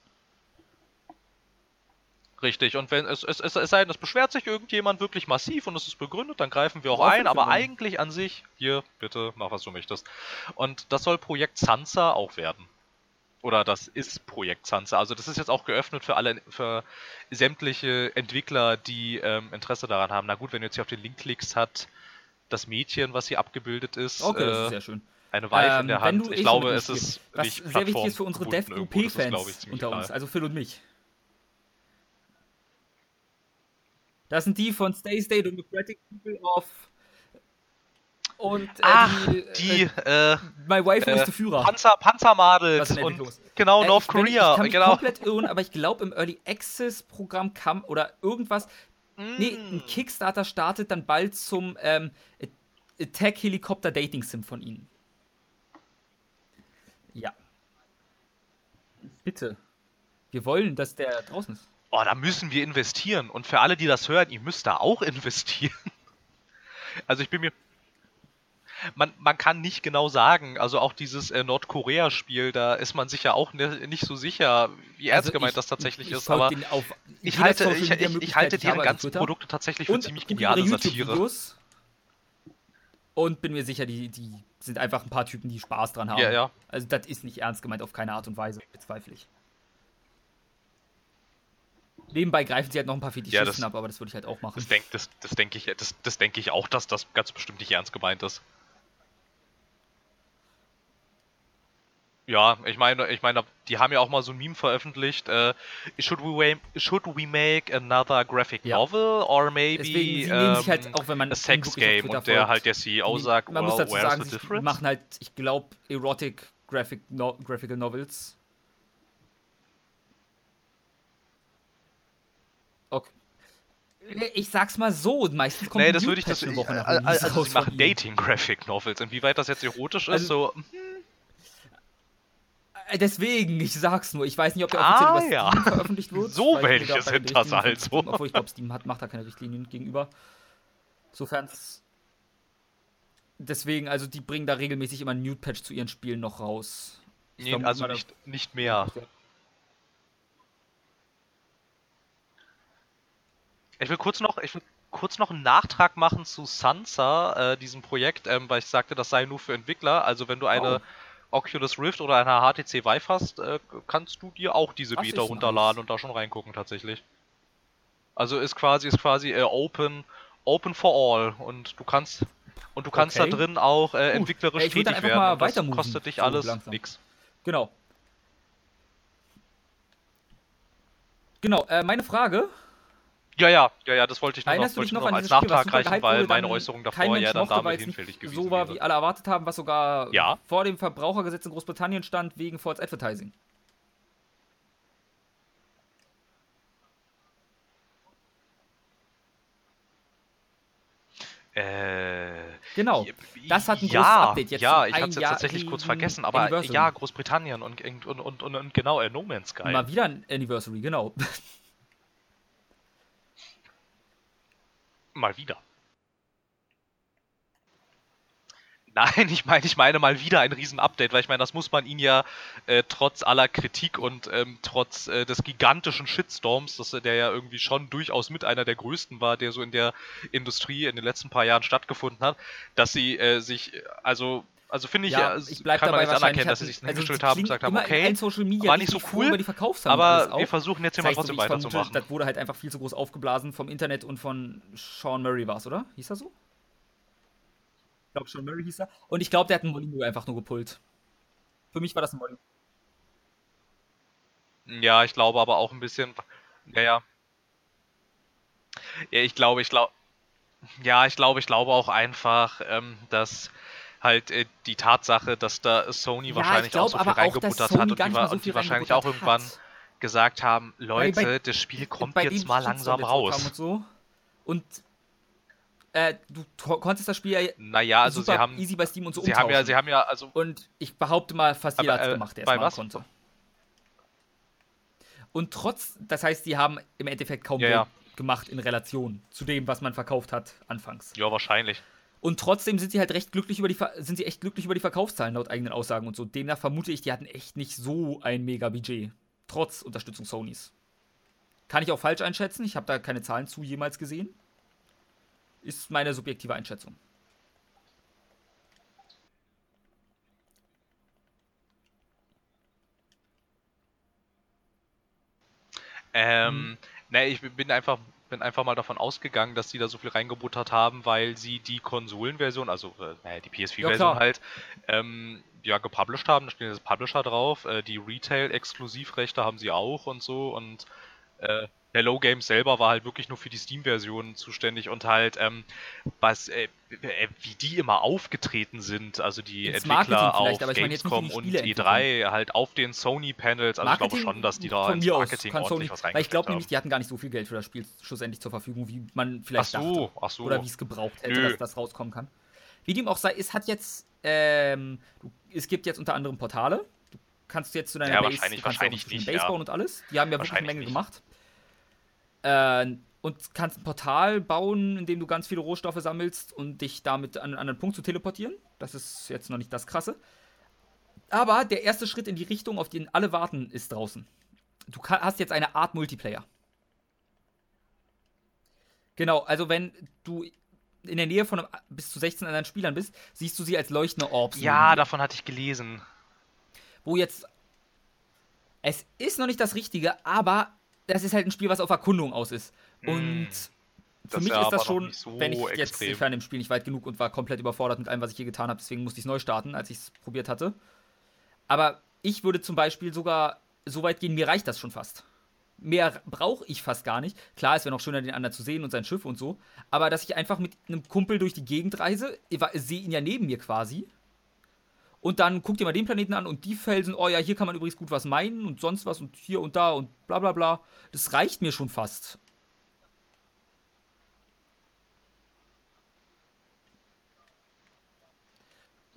Richtig, und wenn es, es, es, es sei denn, es beschwert sich irgendjemand wirklich massiv und es ist begründet, dann greifen wir auch Ja, ein, aber eigentlich an sich, hier, bitte, mach was du möchtest. Und das soll Projekt Sansa auch werden. Oder das ist Projekt Sansa. Also das ist jetzt auch geöffnet für alle, für sämtliche Entwickler, die ähm, Interesse daran haben. Na gut, wenn du jetzt hier auf den Link klickst, hat das Mädchen, was hier abgebildet ist, Okay, das ist äh, sehr schön. eine Weiche in Ähm, der wenn Hand. Ich eh glaube, schon es ist Was sehr wichtig ist für unsere Dev-UP-Fans unter uns, also Phil und mich. Das sind die von Stay Stay Democratic People of und äh, Ach, die, die, äh, äh, My Wife äh, is the Führer. Panzer, Panzermadels in und ist. genau, Äh, North Korea, Ich kann mich genau. komplett irren, aber ich glaube im Early Access Programm kam oder irgendwas. Nee, Mm. ein Kickstarter startet dann bald zum ähm, Tech Helikopter Dating Sim von ihnen. Ja. Bitte. Wir wollen, dass der draußen ist. Oh, da müssen wir investieren. Und für alle, die das hören, ihr müsst da auch investieren. Also ich bin mir. Man, man kann nicht genau sagen, also auch dieses äh, Nordkorea-Spiel, da ist man sich ja auch ne, nicht so sicher, wie ernst Also gemeint ich- das tatsächlich ich ist, aber auf ich halte, ich, ich, halte deren ganzen Twitter. Produkte tatsächlich für und ziemlich geniale Satire. Und bin mir sicher, die, die sind einfach ein paar Typen, die Spaß dran haben. Ja, ja. Also das ist nicht ernst gemeint auf keine Art und Weise, bezweifle ich. Nebenbei greifen sie halt noch ein paar Fetischisten das- ab, aber das würde ich halt auch machen. Das denke das, das denk ich, das, das denk ich auch, dass das ganz bestimmt nicht ernst gemeint ist. Ja, ich meine, ich meine, die haben ja auch mal so ein Meme veröffentlicht. Äh, should we should we make another graphic Ja. novel or maybe Deswegen, nehmen sich halt, ähm, auch wenn man a sex game und der halt der CEO sagt, man muss well, dazu sagen, the sie difference? machen halt, ich glaube, Erotic Graphic no Graphical Novels. Okay. Ich sag's mal so, meistens kommt Nee, das würde ich das. Eine Woche nach al- Release Also, raus sie machen ihnen. Dating Graphic Novels. Inwieweit das jetzt erotisch ist, Also- so. Äh, Deswegen, ich sag's nur. Ich weiß nicht, ob der Ah, offiziell über ja. Steam veröffentlicht wird. So welche sind das also. Steam- Obwohl ich glaube, Steam hat, macht da keine Richtlinien gegenüber. Sofern Deswegen, also die bringen da regelmäßig immer ein Nude-Patch zu ihren Spielen noch raus. Ich Nee, also da- nicht, nicht mehr. Ich will kurz noch, ich will kurz noch einen Nachtrag machen zu Sansa, äh, diesem Projekt, ähm, weil ich sagte, das sei nur für Entwickler. Also wenn du eine Oculus Rift oder eine HTC Vive hast, äh, kannst du dir auch diese Beta runterladen nice. und da schon reingucken tatsächlich. Also ist quasi ist quasi äh, open open for all und du kannst und du kannst Okay. da drin auch äh, entwicklerisch Ey, würd dann tätig werden. das kostet dich so alles langsam. nix. Genau. Genau, äh, meine Frage. Ja, ja, ja, ja, das wollte ich nur noch, Erinnerst wollte noch noch als Nachtrag reichen, weil meine Äußerung davor ja dann damit hinfällig gewesen so war, wie alle erwartet haben, was sogar Ja. vor dem Verbrauchergesetz in Großbritannien stand, wegen False Advertising. Äh, Genau. Das hat ein ja, großes Update jetzt Ja, ich hatte ein es jetzt Jahr tatsächlich kurz vergessen, aber Anniversary. ja, Großbritannien und, und, und, und, und genau, äh, No Man's Sky. Mal wieder ein Anniversary, genau. Mal wieder. Nein, ich meine, ich meine mal wieder ein Riesen-Update, weil ich meine, das muss man ihn ja äh, trotz aller Kritik und ähm, trotz äh, des gigantischen Shitstorms, dass der ja irgendwie schon durchaus mit einer der größten war, der so in der Industrie in den letzten paar Jahren stattgefunden hat, dass sie äh, sich, also also finde ich, Ja, ich bleib kann man dabei, jetzt anerkennen, dass sie sich also hingestellt haben und gesagt haben, okay, in Social Media war nicht so cool, über die aber wir versuchen jetzt hier mal trotzdem weiterzumachen. Das wurde halt einfach viel zu groß aufgeblasen vom Internet und von Sean Murray war es, oder? Hieß er so? Ich glaube, Sean Murray hieß er. Und ich glaube, der hat einen Molyneux einfach nur gepullt. Für mich war das ein Molyneux. Ja, ich glaube aber auch ein bisschen. Ja, ja. Ja, ich glaube, ich glaube. Ja, ich glaube, ich glaube auch einfach, ähm, dass halt äh, die Tatsache, dass da Sony Ja, wahrscheinlich ich glaub auch so viel reingebuttert hat und die, so und die wahrscheinlich auch irgendwann hat. gesagt haben, Leute, bei- das Spiel kommt jetzt mal langsam raus. Und, so. und äh, du konntest das Spiel ja Naja, also sie haben, easy bei Steam und so sie haben ja, umtauschen. sie haben ja, also Und ich behaupte mal, fast jeder hat es äh, gemacht, der es machen was? konnte. Und trotz, das heißt, die haben im Endeffekt kaum Ja, ja. gemacht in Relation zu dem, was man verkauft hat anfangs. ja, wahrscheinlich. Und trotzdem sind sie halt recht glücklich über die Ver sind sie echt glücklich über die Verkaufszahlen laut eigenen Aussagen und so. Demnach vermute ich, die hatten echt nicht so ein mega Budget. Trotz Unterstützung Sonys. Kann ich auch falsch einschätzen, ich habe da keine Zahlen zu jemals gesehen. Ist meine subjektive Einschätzung. Ähm, ne, ich bin einfach, bin einfach mal davon ausgegangen, dass die da so viel reingebuttert haben, weil sie die Konsolenversion, also äh, naja, die Ja, PS4-Version klar. halt, ähm, ja, gepublished haben. Da stehen jetzt Publisher drauf. Äh, die Retail-Exklusivrechte haben sie auch und so. Und äh, Hello Games selber war halt wirklich nur für die Steam-Version zuständig und halt, ähm, was, äh, äh, wie die immer aufgetreten sind, also die Ins Entwickler Marketing auf Gamescom die und Spiele E3, halt auf den Sony-Panels, also ich glaube schon, dass die da ins Marketing ordentlich Sony, was weil ich glaube nämlich, die hatten gar nicht so viel Geld für das Spiel schlussendlich zur Verfügung, wie man Ach vielleicht so, dachte. ach so. Oder wie es gebraucht hätte, Nö. dass das rauskommen kann. Wie dem auch sei, es hat jetzt, ähm, du, es gibt jetzt unter anderem Portale. Du kannst jetzt zu deiner Ja, Base, wahrscheinlich- du wahrscheinlich nicht, Base ja. und alles. Die haben ja wirklich eine Menge nicht. gemacht. Äh, und kannst ein Portal bauen, in dem du ganz viele Rohstoffe sammelst und dich damit an einen anderen Punkt zu teleportieren. Das ist jetzt noch nicht das Krasse. Aber der erste Schritt in die Richtung, auf den alle warten, ist draußen. Du hast jetzt eine Art Multiplayer. Genau, also wenn du in der Nähe von einem, bis zu 16 anderen Spielern bist, siehst du sie als leuchtende Orbs. Ja, dir. davon hatte ich gelesen. Wo jetzt. Es ist noch nicht das Richtige, aber das ist halt ein Spiel, was auf Erkundung aus ist. Und Mm. für Das mich ist das schon, so wenn ich jetzt, extrem. ich war in dem Spiel nicht weit genug und war komplett überfordert mit allem, was ich hier getan habe, deswegen musste ich es neu starten, als ich es probiert hatte. Aber ich würde zum Beispiel sogar so weit gehen, mir reicht das schon fast. Mehr brauche ich fast gar nicht. Klar, es wäre noch schöner, den anderen zu sehen und sein Schiff und so. Aber dass ich einfach mit einem Kumpel durch die Gegend reise, sehe ihn ja neben mir quasi. Und dann guckt ihr mal den Planeten an und die Felsen, oh ja, hier kann man übrigens gut was meinen und sonst was und hier und da und bla bla bla. Das reicht mir schon fast.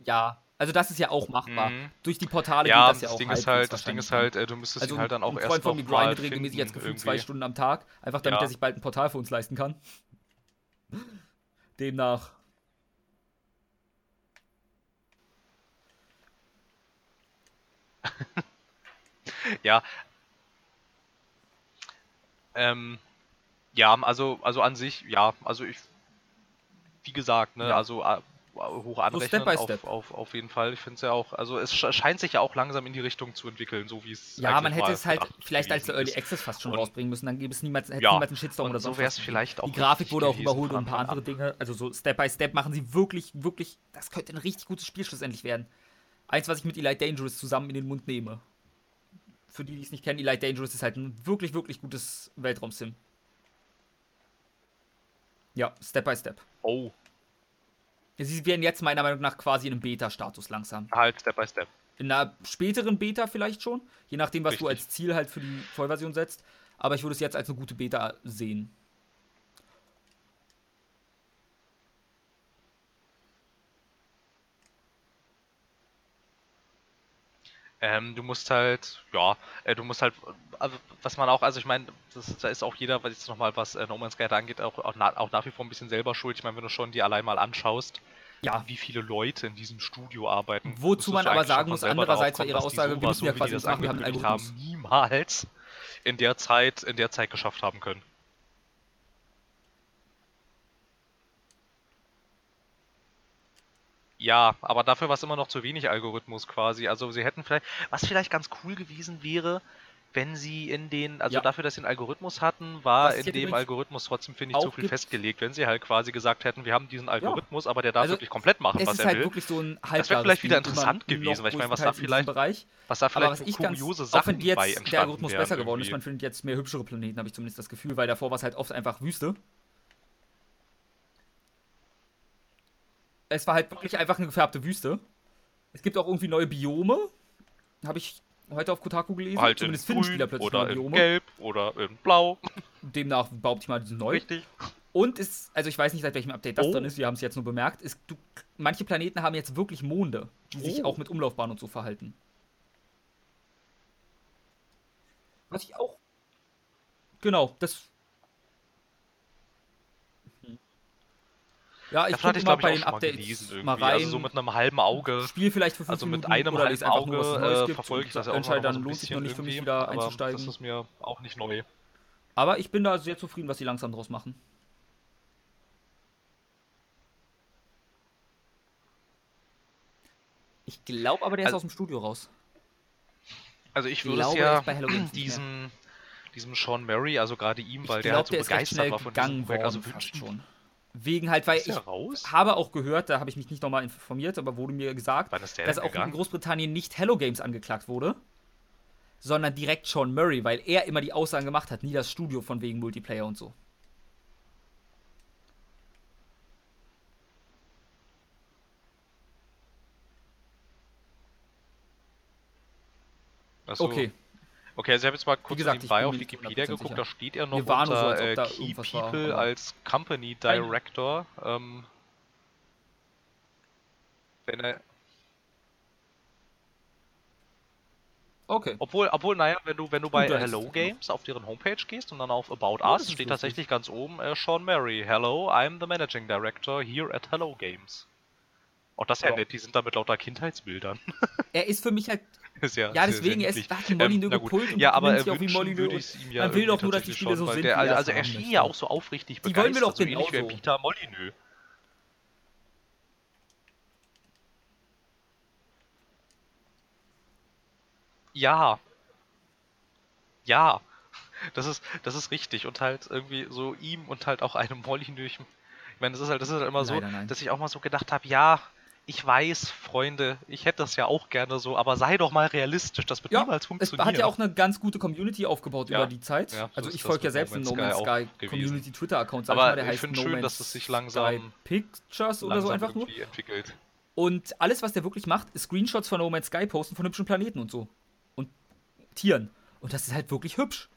Ja, also das ist ja auch machbar. Mhm. Durch die Portale Ja, geht das das, ja auch Ding ist halt, das Ding ist halt, äh, du müsstest Also ihn halt dann auch ein erst Freund von noch mir grindet regelmäßig jetzt gefühlt zwei. Stunden am Tag, einfach damit Ja. er sich bald ein Portal für uns leisten kann. Demnach. Ja. Ähm, ja, also, also an sich, ja, also ich, wie gesagt, ne, Ja. also äh, hoch anrechnen by auf, step. auf, auf jeden Fall. Ich finde es ja auch, also es sch- scheint sich ja auch langsam in die Richtung zu entwickeln, so wie es Ja, man hätte es halt vielleicht als Early. Access fast schon Und- rausbringen müssen, dann gäbe es niemals, hätte Ja, niemals einen Shitstorm und oder so was vielleicht auch Die Grafik wurde auch überholt und ein paar andere Dinge. Also so Step by Step machen sie wirklich, wirklich, das könnte ein richtig gutes Spiel schlussendlich werden. Eins, was ich mit Elite Dangerous zusammen in den Mund nehme. Für die, die es nicht kennen, Elite Dangerous ist halt ein wirklich, wirklich gutes Weltraum-Sim. Ja, Step by Step. Oh, Sie werden jetzt meiner Meinung nach quasi in einem Beta-Status langsam. halt Step by Step. In einer späteren Beta vielleicht schon, je nachdem, was du Richtig. als Ziel halt für die Vollversion setzt. Aber ich würde es jetzt als eine gute Beta sehen. Ähm, du musst halt, ja, äh, du musst halt, also, was man auch, also ich meine, da ist auch jeder, was jetzt nochmal was äh, No Man's Sky angeht, auch, auch, na, auch nach wie vor ein bisschen selber schuld. Ich meine, wenn du schon die allein mal anschaust, ja. wie viele Leute in diesem Studio arbeiten. Wozu man aber sagen muss, andererseits war ihre Aussage, wir müssen ja quasi das machen, wir haben einen haben niemals in der Zeit, in der Zeit geschafft haben können. Ja, aber dafür war es immer noch zu wenig Algorithmus quasi. Also sie hätten vielleicht, was vielleicht ganz cool gewesen wäre, wenn sie in den, also ja. dafür, dass sie einen Algorithmus hatten, war in dem Algorithmus trotzdem, finde ich, zu viel festgelegt. Wenn sie halt quasi gesagt hätten, wir haben diesen Algorithmus, ja. aber der darf also wirklich komplett machen, was er halt will. So das wäre vielleicht wieder interessant gewesen, weil ich meine, was da vielleicht, was da vielleicht was kuriose ganz, Sachen auch wenn jetzt der Algorithmus besser geworden ist, man findet jetzt mehr hübschere Planeten, habe ich zumindest das Gefühl, weil davor war es halt oft einfach Wüste. Es war halt wirklich einfach eine gefärbte Wüste. Es gibt auch irgendwie neue Biome. Habe ich heute auf Kotaku gelesen. Halt Zumindest finden Spieler plötzlich oder in Gelb oder in Blau. Demnach behaupte ich mal, die sind neu. Richtig. Und ist, also ich weiß nicht, seit welchem Update das oh. dann ist, wir haben es jetzt nur bemerkt, ist, du, manche Planeten haben jetzt wirklich Monde, die oh. sich auch mit Umlaufbahn und so verhalten. Was ich auch. Genau, das Ja, ich Davon hatte ich, glaube ich, bei den Updates mal, mal rein. Also so mit einem halben Auge. Spiel vielleicht für fünf Also mit einem halben Auge äh, verfolge ich das ja auch noch dann so lohnt sich noch nicht für mich wieder einzusteigen. Das ist mir auch nicht neu. Aber ich bin da sehr zufrieden, was sie langsam draus machen. Ich glaube aber, der also, ist aus dem Studio raus. Also ich würde es ja diesen, diesem Sean Murray, also gerade ihm, weil ich der glaub, halt so begeistert war von diesem Projekt, also wünschen. Schon. Wegen halt, weil ich raus? habe auch gehört, da habe ich mich nicht nochmal informiert, aber wurde mir gesagt, das dass auch gegangen? in Großbritannien nicht Hello Games angeklagt wurde, sondern direkt Sean Murray, weil er immer die Aussagen gemacht hat, nie das Studio von wegen Multiplayer und so. Achso. Okay. Okay, also ich habe jetzt mal kurz gesagt, nebenbei auf Wikipedia geguckt, sicher. da steht er noch unter so, äh, Key People war, als Company Director. Ähm, wenn er Okay. Obwohl, obwohl, naja, wenn du, wenn du bei Hello Games auf deren Homepage gehst und dann auf About ja, Us steht lustig. tatsächlich ganz oben äh, Sean Mary. Hello, I'm the Managing Director here at Hello Games. Auch das ist ja, ja nett, die sind da mit lauter Kindheitsbildern. Er ist für mich halt ja, ja, deswegen, er ist, hat die Molyneux ähm, gepult und ja, aber er auch wie Molyneux. Ja man will doch nur, dass die Spiele so sind. Der, also, also er schien ja auch so aufrichtig die begeistert, wollen wir doch so ähnlich wie Peter Molyneux. Ja. Ja. Das ist, das ist richtig. Und halt irgendwie so ihm und halt auch einem Molyneux. Ich meine, das ist halt, das ist halt immer so, nein, nein. dass ich auch mal so gedacht habe, ja, ich weiß, Freunde, ich hätte das ja auch gerne so, aber sei doch mal realistisch, das wird ja, niemals funktionieren. Es hat ja auch eine ganz gute Community aufgebaut ja. über die Zeit. Ja, so also ich folge ja selbst einem No Man's Sky, Sky Community Twitter-Account, aber mal, ich finde no schön, dass es sich langsam Pictures oder so einfach nur entwickelt. Und alles, was der wirklich macht, ist Screenshots von No Man's Sky posten von hübschen Planeten und so. Und Tieren. Und das ist halt wirklich hübsch.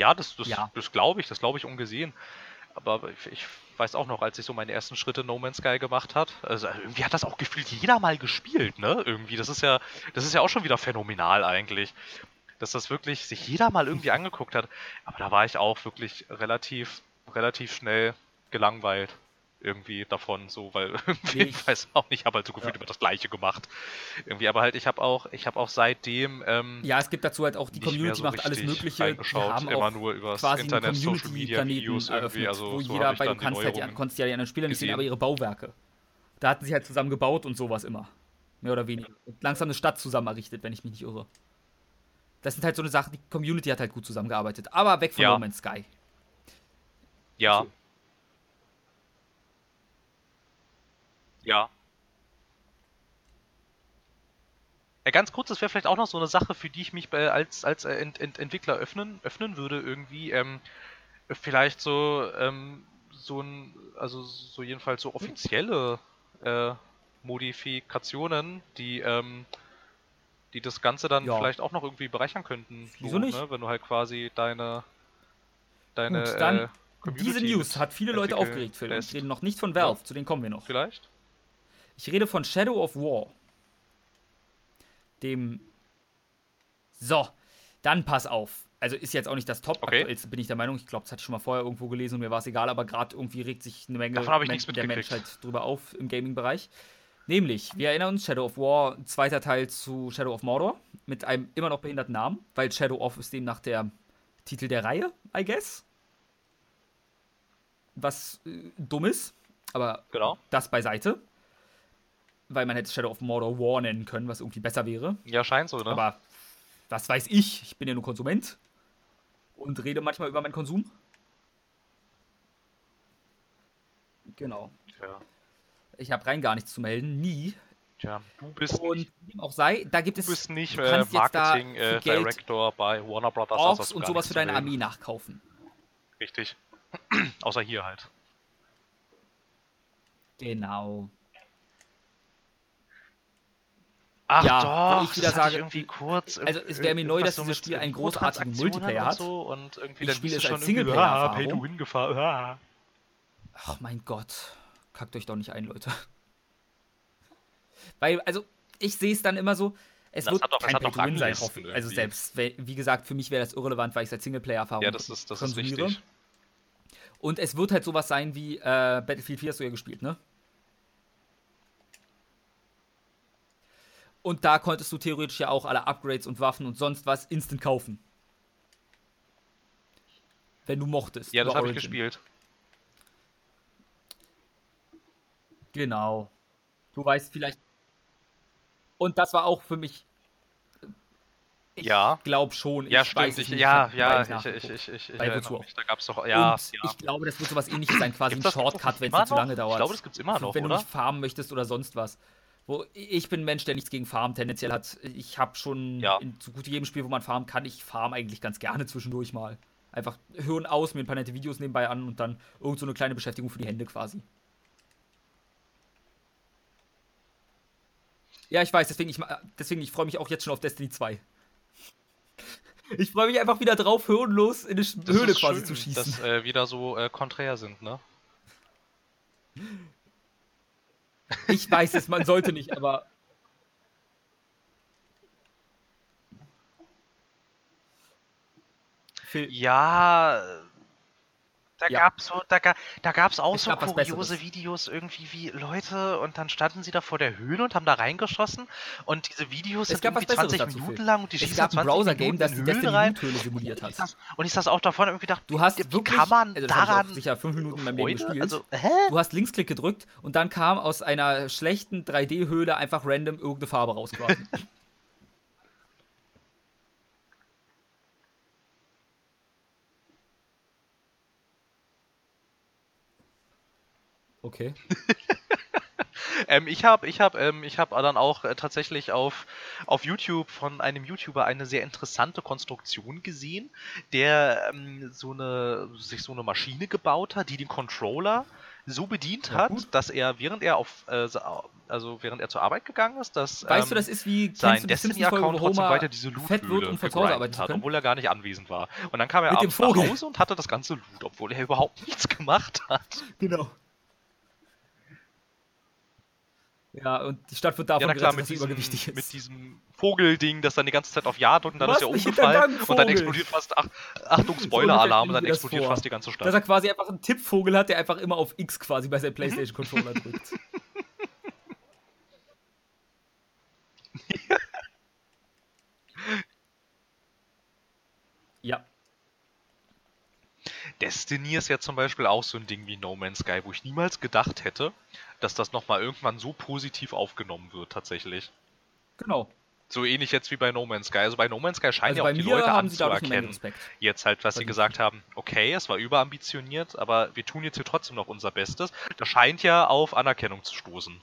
Ja, das, das, ja. das glaube ich, das glaube ich ungesehen. Aber ich, ich, weiß auch noch, als ich so meine ersten Schritte No Man's Sky gemacht hat, also irgendwie hat das auch gefühlt jeder mal gespielt, ne? Irgendwie, das ist ja, das ist ja auch schon wieder phänomenal eigentlich. Dass das wirklich sich jeder mal irgendwie angeguckt hat. Aber da war ich auch wirklich relativ, relativ schnell gelangweilt irgendwie davon, so, weil irgendwie, ich weiß auch nicht, ich habe halt so gefühlt ja. immer das Gleiche gemacht. Irgendwie, aber halt, ich habe auch, ich habe auch seitdem. Ähm, ja, es gibt dazu halt auch die Community so macht alles Mögliche. Wir haben immer nur über Internet, Social Media, Videos irgendwie, also wo so jeder, weil du kannst halt, die, konntest ja die anderen Spieler nicht sehen, aber ihre Bauwerke. Da hatten sie halt zusammen gebaut und sowas immer. Mehr oder weniger. Und langsam eine Stadt zusammen errichtet, wenn ich mich nicht irre. Das sind halt so eine Sache, die Community hat halt gut zusammengearbeitet. Aber weg von ja. No Man's Sky. Ja, Ja. Ja, ganz kurz, das wäre vielleicht auch noch so eine Sache, für die ich mich als, als äh, Ent, Ent, Entwickler öffnen, öffnen würde, irgendwie. Ähm, vielleicht so, ähm, so ein, also so jedenfalls so offizielle äh, Modifikationen, die, ähm, die das Ganze dann ja. vielleicht auch noch irgendwie bereichern könnten. Wieso so, nicht? Ne? Wenn du halt quasi deine, deine Gut, dann, äh, Diese News hat viele Leute aufgeregt, Phil. Wir reden noch nicht von Valve, ja. zu denen kommen wir noch. Vielleicht? Ich rede von Shadow of War. Dem. So. Dann pass auf. Also ist jetzt auch nicht das Top. Okay. Aktuellste bin ich der Meinung. Ich glaube, das hatte ich schon mal vorher irgendwo gelesen und mir war es egal, aber gerade irgendwie regt sich eine Menge Men- der. Menschheit drüber auf im Gaming-Bereich. Nämlich, wir erinnern uns, Shadow of War, zweiter Teil zu Shadow of Mordor, mit einem immer noch behinderten Namen, weil Shadow of ist demnach der Titel der Reihe, I guess. Was äh, dumm ist, aber Genau. das beiseite. Weil man hätte Shadow of Mordor War nennen können, was irgendwie besser wäre. Ja, scheint so, ne? Aber was weiß ich? Ich bin ja nur Konsument und rede manchmal über meinen Konsum. Genau. Tja, Ich habe rein gar nichts zu melden, nie. tja, du bist Und nicht, auch sei, da gibt du es bist nicht du äh, Marketing äh, Director bei Warner Brothers. also Orks du und sowas für deine. Armee nachkaufen. Richtig. Außer hier halt. Genau. Ach Ja, doch, ich wieder das sage, irgendwie kurz. also es wäre mir neu, dass dieses Spiel einen großartigen Multiplayer und hat. So und irgendwie Ich dann spiele bist es du als schon irgendwie, Singleplayer-Erfahrung. ah, Pay-to-Win-Gefahr. Ah. Ach mein Gott. Kackt euch doch nicht ein, Leute. Weil, also, ich sehe es dann immer so, es Das wird doch- das kein Pay-to-Win sein. Ranglisten hoffe- Also selbst, wie gesagt, für mich wäre das irrelevant, weil ich es als Singleplayer-Erfahrung Ja, das ist, das ist richtig. Und es wird halt sowas sein wie äh, Battlefield 4 hast du ja gespielt, ne? Und da konntest du theoretisch ja auch alle Upgrades und Waffen und sonst was instant kaufen. Wenn du mochtest. Ja, das habe ich gespielt. Genau. Du weißt vielleicht. Und das war auch für mich. Ich Ja. glaube schon. Ja, ich weiß stimmt. Ich, nicht, ja, ja, ich, ich, ich, ich, ich Bei auch. mich. Da gab es doch, ja, und ja. ich glaube, das wird sowas ähnliches sein, quasi Gibt's ein Shortcut, wenn es zu lange dauert. Ich glaube, das gibt's immer noch, wenn oder? du nicht farmen möchtest oder sonst was. Wo ich bin ein Mensch, der nichts gegen Farm tendenziell hat. Ich habe schon Ja. in so gut jedem Spiel, wo man farmen kann, ich farm eigentlich ganz gerne zwischendurch mal. Einfach hören aus, mir ein paar nette Videos nebenbei an und dann irgend so eine kleine Beschäftigung für die Hände quasi. Ja, ich weiß, deswegen ich, deswegen ich freue mich auch jetzt schon auf Destiny 2. Ich freue mich einfach wieder drauf, höhenlos in Das Höhle quasi schön, zu schießen. Dass äh, wieder so äh, konträr sind, ne? Ich weiß es, man sollte nicht, aber. Ja, da Ja. gab's so, da, da gab's auch Es so gab kuriose. Videos irgendwie wie Leute und dann standen sie da vor der Höhle und haben da reingeschossen und diese Videos Es sind gab irgendwie 20 Besseres dazu, Minuten lang und die schießen gab ein 20 Browser-Game, Minuten das die Höhlen rein. Simuliert Und hat. ich, saß, und ich saß auch davon irgendwie gedacht, Du hast wie wirklich, kann man also daran sicher fünf Minuten in meinem Leben gespielt. Also, du hast Linksklick gedrückt und dann kam aus einer schlechten 3D-Höhle einfach random irgendeine Farbe raus Okay. Ähm, ich habe ich hab, ähm, ich hab dann auch äh, tatsächlich auf, auf YouTube von einem YouTuber eine sehr interessante Konstruktion gesehen, der ähm, so eine, sich so eine Maschine gebaut hat, die den Controller so bedient hat, dass er, während er auf, äh, also während er zur Arbeit gegangen ist, dass Weißt du, ähm, das ist wie sein du Destiny-Account wo trotzdem weiter diese fett wird, von zu Hause gegrindet arbeiten zu hat, obwohl er gar nicht anwesend war. Und dann kam er abends nach. Hause und hatte das ganze Loot, obwohl er überhaupt nichts gemacht hat. Genau. Ja, und die Stadt wird davon Ja, klar, gerettet, mit dass diesem, übergewichtig ist. mit diesem Vogelding, das dann die ganze Zeit auf Ja drückt und dann ist er umgefallen und dann explodiert fast, ach, Achtung, Spoiler-Alarm und dann explodiert fast die ganze Dass Stadt. er quasi einfach einen Tippvogel hat, der einfach immer auf X quasi bei seinem Playstation-Controller drückt. ja. Destiny ist ja zum Beispiel auch so ein Ding wie No Man's Sky, wo ich niemals gedacht hätte, dass das nochmal irgendwann so positiv aufgenommen wird, tatsächlich. Genau. So ähnlich jetzt wie bei No Man's Sky. Also bei No Man's Sky scheinen Also ja auch bei die Leute sie anzuerkennen, jetzt halt, was sie Verdient. gesagt haben, okay, es war überambitioniert, aber wir tun jetzt hier trotzdem noch unser Bestes. Das scheint ja auf Anerkennung zu stoßen.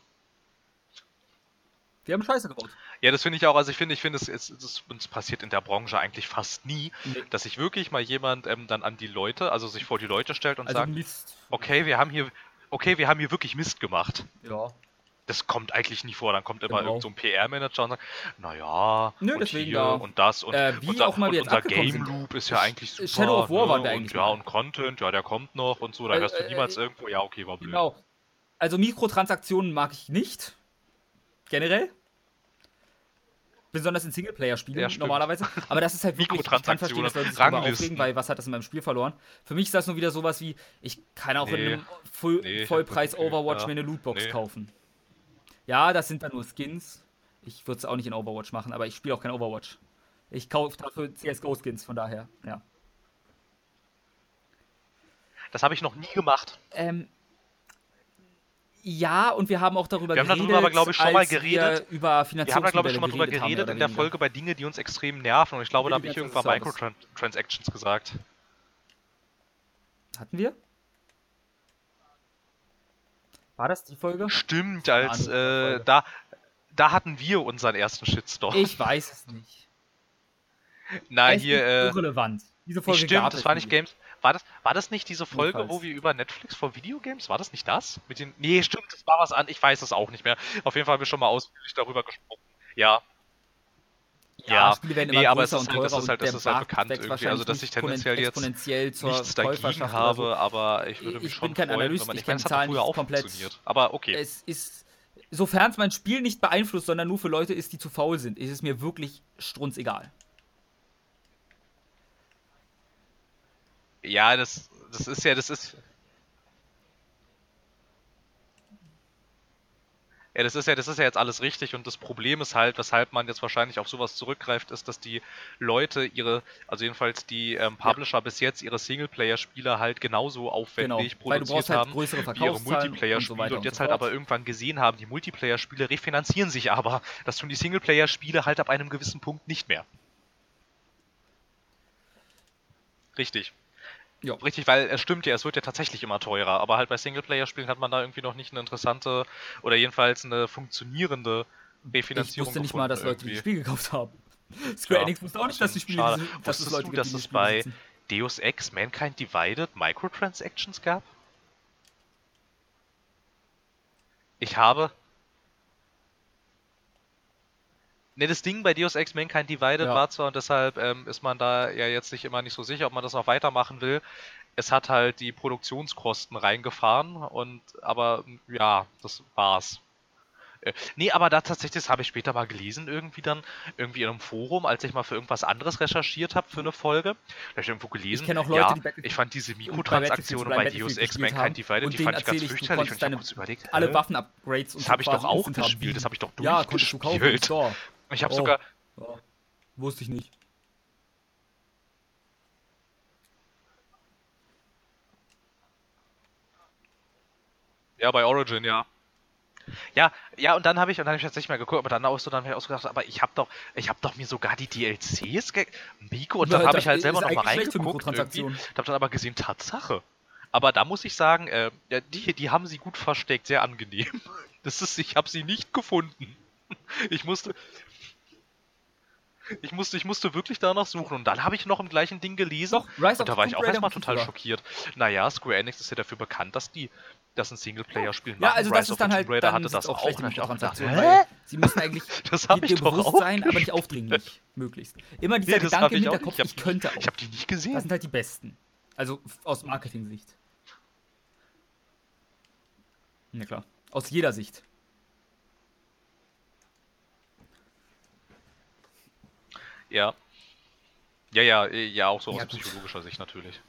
Die haben Scheiße gebaut. Ja, das finde ich auch. Also ich finde, ich finde, es, es, es, es passiert in der Branche eigentlich fast nie, Nee. dass sich wirklich mal jemand ähm, dann an die Leute, also sich vor die Leute stellt und Also sagt, Mist. okay, wir haben hier, okay, wir haben hier wirklich Mist gemacht. Ja. Das kommt eigentlich nie vor. Dann kommt immer Genau. irgend so ein PR-Manager und sagt, naja, Nö, und deswegen hier da. und das und, Äh, wie unser, auch immer und unser Game. Loop ist ja eigentlich super. Shadow of War ne? wir und, eigentlich Ja, mal. und Content, ja, der kommt noch und so. Da Äh, hörst du äh, niemals äh, irgendwo, ja, okay, war blöd. Genau. Also Mikrotransaktionen mag ich nicht. Generell. besonders in Singleplayer-Spielen Ja, normalerweise. Aber das ist halt wirklich, ich kann verstehen, dass Leute sich darüber aufregen, weil was hat das in meinem Spiel verloren? Für mich ist das nur wieder sowas wie, ich kann auch in Nee. einem Full Nee, ich hab Vollpreis das Gefühl, Overwatch ja. mir eine Lootbox Nee. kaufen. Ja, das sind dann nur Skins. Ich würde es auch nicht in Overwatch machen, aber ich spiele auch kein Overwatch. Ich kaufe dafür CSGO-Skins, von daher, ja. Das habe ich noch nie gemacht. Ähm, ja, und wir haben auch darüber Wir haben geredet. darüber aber, glaub ich, schon mal wir geredet. Über Wir haben da, glaube ich, schon mal drüber geredet haben, in der Folge bei Dinge, die uns extrem nerven. Und ich glaube, da habe ich irgendwann. Microtransactions gesagt. Hatten wir? War das die Folge? Stimmt, als äh, da, da hatten wir unseren ersten Shitstorm. Ich weiß es nicht. Na, es hier, ist äh, irrelevant. Diese Folge stimmt, das war nicht. Games. War das, war das nicht diese Folge, Jedenfalls. wo wir über Netflix vor Videogames? War das nicht das? Mit den. Nee, stimmt, das war was an. Ich weiß es auch nicht mehr. Auf jeden Fall haben wir schon mal ausführlich darüber gesprochen. Ja, Ja, Spiele werden nee, immer aber größer es ist und halt- das ist halt- das ist halt bekannt irgendwie, also, dass ich tendenziell jetzt nichts dagegen oder so. habe, aber ich würde Ich mich bin schon kein freuen, Analyst, wenn man ich ich kann meine, es hat früher auch komplett- funktioniert. Aber okay. Es ist, sofern es mein Spiel nicht beeinflusst, sondern nur für Leute ist, die zu faul sind, ist es mir wirklich strunzegal. Ja, das, das ist ja, das ist. Ja, das ist ja, das ist ja jetzt alles richtig und das Problem ist halt, weshalb man jetzt wahrscheinlich auf sowas zurückgreift, ist, dass die Leute ihre, also jedenfalls die ähm, Publisher bis jetzt ihre Singleplayer-Spiele halt genauso aufwendig Genau, produziert halt haben größere wie ihre Verkaufszahlen und so Multiplayer-Spiele und, und jetzt so halt aber irgendwann gesehen haben, die Multiplayer-Spiele refinanzieren sich aber. Das tun die Singleplayer-Spiele halt ab einem gewissen Punkt nicht mehr. Richtig. Ja. Richtig, weil es stimmt ja, es wird ja tatsächlich immer teurer, aber halt bei Singleplayer-Spielen hat man da irgendwie noch nicht eine interessante oder jedenfalls eine funktionierende Ich Refinanzierung wusste nicht mal, dass Leute irgendwie. das Spiel gekauft haben. Square Ja, Enix wusste auch nicht, dass die Spiele, schade. dass es Wusstest Leute du, gibt, dass es bei besitzen. Deus Ex Mankind Divided Microtransactions gab? Ich habe. Ne, das Ding bei Deus Ex Mankind Divided Ja. war zwar und deshalb ähm, ist man da ja jetzt nicht immer nicht so sicher, ob man das noch weitermachen will. Es hat halt die Produktionskosten reingefahren und aber ja, das war's. Äh, Nee, aber da tatsächlich, das habe ich später mal gelesen, irgendwie dann, irgendwie in einem Forum, als ich mal für irgendwas anderes recherchiert habe für eine Folge. Da habe ich irgendwo gelesen, kenn auch Leute, ja, die ich fand diese Mikrotransaktionen bei bei Deus Ex Mankind. Divided, die fand ich ganz ich, fürchterlich und ich habe kurz überlegt, Alle? Waffen-Upgrades und das habe ich doch auch gespielt, das habe ich doch Ja, konntest du kaufen durchgespielt. Ich habe Oh. sogar, Ja. Wusste ich nicht. ja, bei Origin, ja. Ja, ja, und dann habe ich, und dann habe ich tatsächlich mal geguckt, aber dann auch so, dann habe ich auch so gedacht, aber ich habe doch, ich habe doch mir sogar die DLCs, ge Miko, und dann Ja, habe das ich halt selber noch mal eigentlich schlecht für reingeguckt, Mikrotransaktionen. habe dann aber gesehen, Tatsache. Aber da muss ich sagen, äh, die, die haben sie gut versteckt, sehr angenehm. Das ist, ich habe sie nicht gefunden. Ich musste, ich musste, ich musste wirklich danach suchen und dann habe ich noch im gleichen Ding gelesen Doch, Rise und da war ich auch erstmal ich total schockiert. Naja, Square Enix ist ja dafür bekannt, dass die das ein Singleplayer-Spiel machen. Ja, also das Rise of ist dann halt Raider dann hatte das auch auch. schlechte hab ich auch gedacht, hä? sie müssen eigentlich Das dir ich doch bewusst sein, aber nicht aufdringlich, möglichst. Immer dieser Nee, das Gedanke hab im ich Hinterkopf, nicht. ich, könnte auch. Ich habe die nicht das gesehen. sind halt die besten. Also aus Marketing-Sicht. Na klar. Aus jeder Sicht. Ja. Ja, ja, äh, ja, auch so Ja, aus gut. psychologischer Sicht natürlich.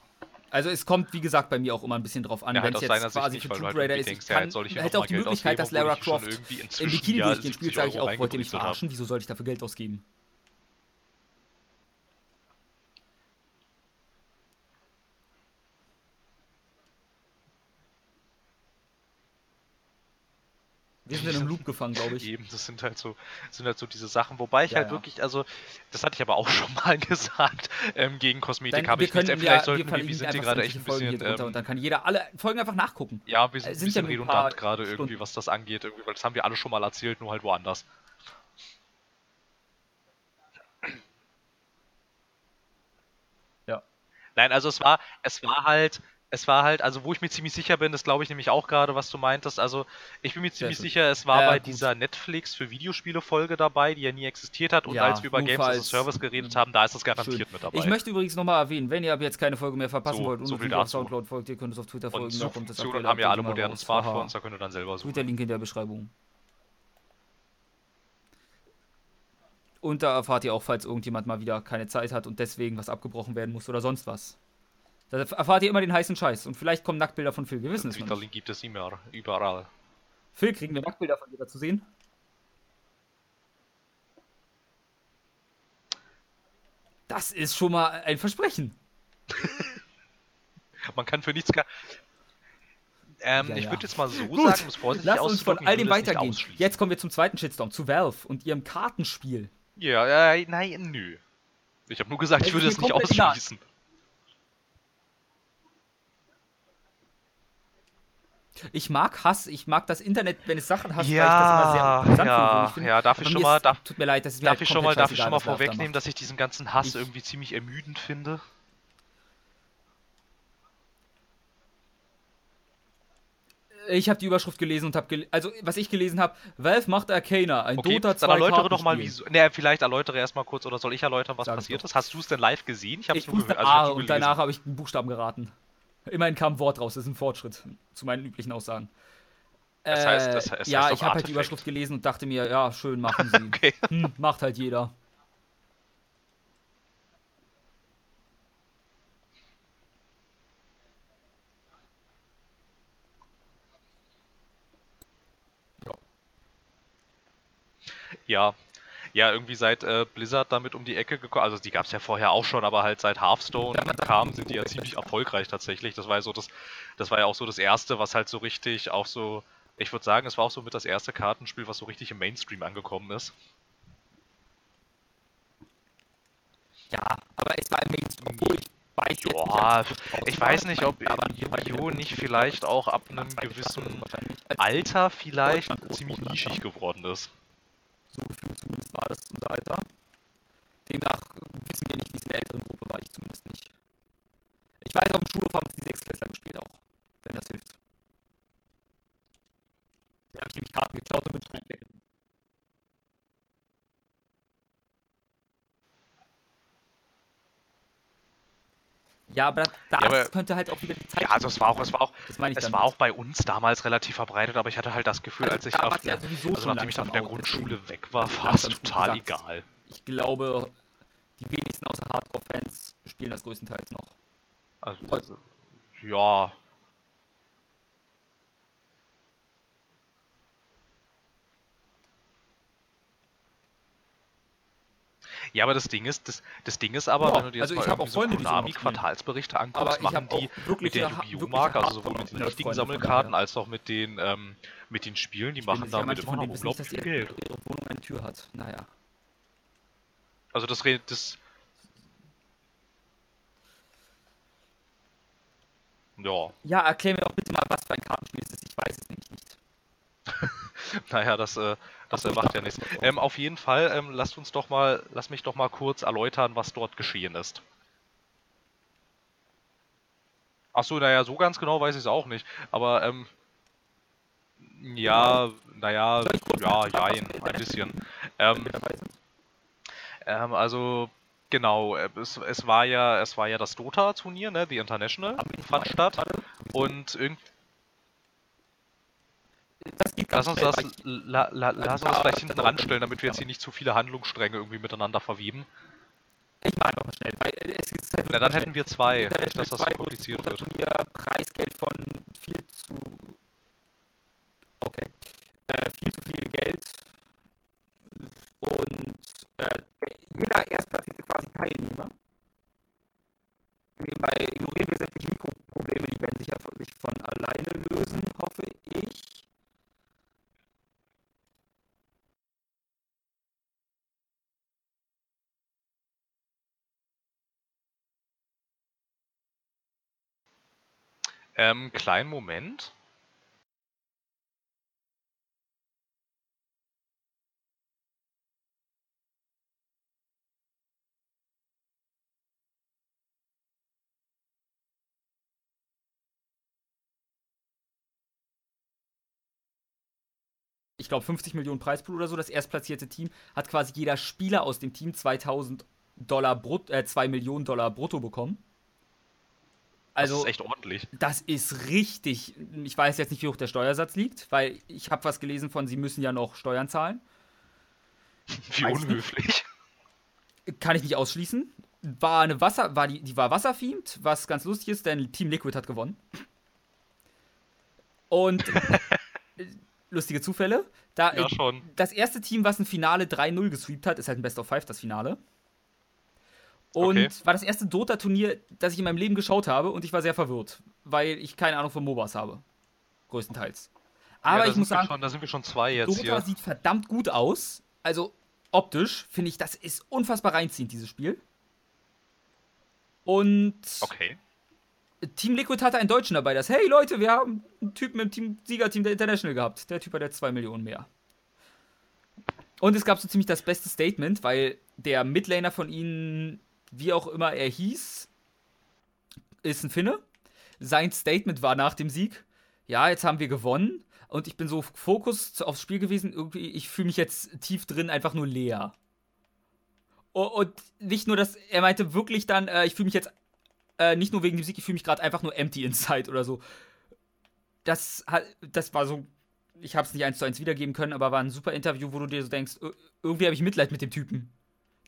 Also es kommt, wie gesagt, bei mir auch immer ein bisschen drauf an, Ja, wenn es jetzt Sicht quasi nicht, für Tomb halt Raider ist. denkst, Ich ja, kann, soll ich hätte auch die Geld Möglichkeit, dass ausgeben, Lara ich schon Croft im inzwischen Bikini ja durch den Spiel 70 sage ich auch, wollt ihr mich verarschen? Wieso soll ich dafür Geld ausgeben? Sind in einem Loop gefangen, glaube ich. Eben, das sind halt so, sind halt so diese Sachen, wobei ich Ja, halt ja. wirklich, also, das hatte ich aber auch schon mal gesagt, ähm, gegen Kosmetik habe ich können Äh, ja, Vielleicht sollten wir, wir sind hier gerade echt ein bisschen, ähm, und dann kann jeder alle Folgen einfach nachgucken. ja, wir sind äh, ein sind bisschen ein paar redundant gerade irgendwie, Stunden. was das angeht, irgendwie, weil das haben wir alle schon mal erzählt, nur halt woanders. Ja. Nein, also es war, es war halt, es war halt, also wo ich mir ziemlich sicher bin, das glaube ich nämlich auch gerade, was du meintest, also ich bin mir ziemlich schön. sicher, es war Ja, bei gut. dieser Netflix für Videospiele Folge dabei, die ja nie existiert hat und Ja, als wir über Games as a Service geredet haben, da ist das Schön. garantiert mit dabei. Ich möchte übrigens nochmal erwähnen, wenn ihr ab jetzt keine Folge mehr verpassen So, wollt und so viel auf. Soundcloud folgt, ihr könnt es auf Twitter und folgen. da kommt das aktuelle haben ja alle modernen. Smartphones, da könnt ihr dann selber suchen. Twitter-Link in der Beschreibung. Und da erfahrt ihr auch, falls irgendjemand mal wieder keine Zeit hat und deswegen was abgebrochen werden muss oder sonst was. Da erfahrt ihr immer den heißen Scheiß. Und vielleicht kommen Nacktbilder von Phil. Wir wissen es nicht. Link gibt es immer, überall. Phil, kriegen wir Nacktbilder von dir zu sehen? Das ist schon mal ein Versprechen. Man kann für nichts. Ähm, ja, ich würde jetzt mal so Gut. sagen, es vorsichtig Lass uns von all dem weitergehen. Jetzt kommen wir zum zweiten Shitstorm, zu Valve und ihrem Kartenspiel. Ja, äh, nein, nö. Ich habe nur gesagt, ich würde es nicht ausschließen. Ich mag Hass, ich mag das Internet, wenn es Sachen hasst, ja, weil ich das immer sehr ja, finde. Ja, darf ich schon mal, darf, tut mir leid, das ist mir darf halt ich schon mal, darf ich schon mal vorwegnehmen, dass ich diesen ganzen Hass ich, irgendwie ziemlich ermüdend finde? Ich habe die Überschrift gelesen und habe, also was ich gelesen habe, Valve macht Arcana, ein okay, Dota 2 Dann erläutere doch mal, wieso. Ne, vielleicht erläutere erstmal kurz oder soll ich erläutern, was Sag passiert ist? Hast du es denn live gesehen? Ich habe es nur gehört. Also, und danach habe ich einen Buchstaben geraten. Immerhin kam ein Wort raus, das ist ein Fortschritt zu meinen üblichen Aussagen. Das heißt, das heißt, ja, ich habe halt die Überschrift gelesen und dachte mir, ja, schön, machen sie. okay. hm, macht halt jeder. Ja. Ja, irgendwie seit äh, Blizzard damit um die Ecke gekommen, also die gab es ja vorher auch schon, aber halt seit Hearthstone kam, sind die ja ziemlich erfolgreich tatsächlich. Das war ja so das, das war ja auch so das erste, was halt so richtig auch so, ich würde sagen, es war auch so mit das erste Kartenspiel, was so richtig im Mainstream angekommen ist. Ja, aber es war im Mainstream, obwohl ich weiß ja, ich weiß nicht, ob Yu-Gi-Oh! nicht vielleicht auch ab einem gewissen Alter vielleicht ziemlich nischig geworden ist. So gefühlt zumindest war das unser Alter. Demnach wissen wir nicht, wie es in der älteren Gruppe war, ich zumindest nicht. Ich weiß, auf dem Schulhof haben die Sechsklässler gespielt auch, wenn das hilft. Da habe ich nämlich Karten geklaut und bin schnell Ja, aber das ja, aber, könnte halt auch wieder die Zeit. Ja, also es war auch, es war auch, es war auch bei uns damals relativ verbreitet, aber ich hatte halt das Gefühl, also als ich auf, ja also nachdem ich dann von der Grundschule weg war, war es total egal. Ich glaube, die wenigsten außer Hardcore-Fans spielen das größtenteils noch. Also, also ja, Ja, aber das Ding ist, das, das Ding ist aber, ja, wenn du dir jetzt also mal irgendwie so Konami-Quartalsberichte anguckst, machen die mit der Yu-Gi-Oh-Mark, also sowohl mit den richtigen Sammelkarten als auch mit den, ähm, mit den Spielen, die machen damit immer noch unglaublich viel Geld. Ihre Wohnung eine Tür hat, naja. Also das, das Ja. Ja, erklär mir doch bitte mal, was für ein Kartenspiel es ist. Ich weiß es nämlich nicht. naja, das, äh, das äh, macht ja nichts. Ähm, auf jeden Fall, ähm, lasst uns doch mal, lass mich doch mal kurz erläutern, was dort geschehen ist. Achso, naja, so ganz genau weiß ich es auch nicht. Aber, ähm, ja, naja, ja, jein, ein bisschen. Ähm, ähm, also, genau, äh, es, es war ja, es war ja das Dota-Turnier, ne, die International, fand statt. Und irgendwie das geht Lass uns das, la, la, lass uns vielleicht hinten ranstellen, damit wir jetzt hier nicht zu viele Handlungsstränge irgendwie miteinander verwieben. Ich mache einfach mal schnell, weil es ist halt Na, dann hätten wir zwei, nicht, dass das so kompliziert wird. Turnier Preisgeld von viel zu. Okay. Äh, viel zu viel Geld. Und äh, jeder erstplatzierte quasi Teilnehmer. Nebenbei ignorieren wir sämtliche Mikroprobleme, die werden sich ja sich von alleine lösen, hoffe ich. Ähm, kleinen Moment. ich glaube, 50 Millionen Preispool oder so. Das erstplatzierte Team hat quasi jeder Spieler aus dem Team 2000 Dollar brut, äh, 2 Millionen Dollar brutto bekommen. Also, das ist echt ordentlich. Das ist richtig. Ich weiß jetzt nicht, wie hoch der Steuersatz liegt, weil ich habe was gelesen von, sie müssen ja noch Steuern zahlen. Wie weiß unhöflich. Kann ich nicht ausschließen. War eine Wasser, war die, die war wasserthemed, was ganz lustig ist, denn Team Liquid hat gewonnen. Und lustige Zufälle. Da, Ja, schon. Das erste Team, was ein Finale 3-0 gesweept hat, ist halt ein Best of Five, das Finale. Und Okay. war das erste Dota-Turnier, das ich in meinem Leben geschaut habe und ich war sehr verwirrt, weil ich keine Ahnung von MOBAs habe. Größtenteils. Aber ja, ich muss sagen, schon, da sind wir schon zwei jetzt Dota hier. sieht verdammt gut aus. Also optisch finde ich, das ist unfassbar reinziehend, dieses Spiel. Und Okay. Team Liquid hatte einen Deutschen dabei, das, hey Leute, wir haben einen Typen im Team, Siegerteam der International gehabt. Der Typ hat jetzt 2 Millionen mehr. Und es gab so ziemlich das beste Statement, weil der Midlaner von ihnen, wie auch immer er hieß, ist ein Finne. Sein Statement war nach dem Sieg, ja, jetzt haben wir gewonnen und ich bin so fokussiert aufs Spiel gewesen, irgendwie, ich fühle mich jetzt tief drin einfach nur leer. Und nicht nur, dass er meinte wirklich dann, äh, ich fühle mich jetzt äh, nicht nur wegen dem Sieg, ich fühle mich gerade einfach nur empty inside oder so. Das, das war so, ich habe es nicht eins zu eins wiedergeben können, aber war ein super Interview, wo du dir so denkst, ir- irgendwie habe ich Mitleid mit dem Typen.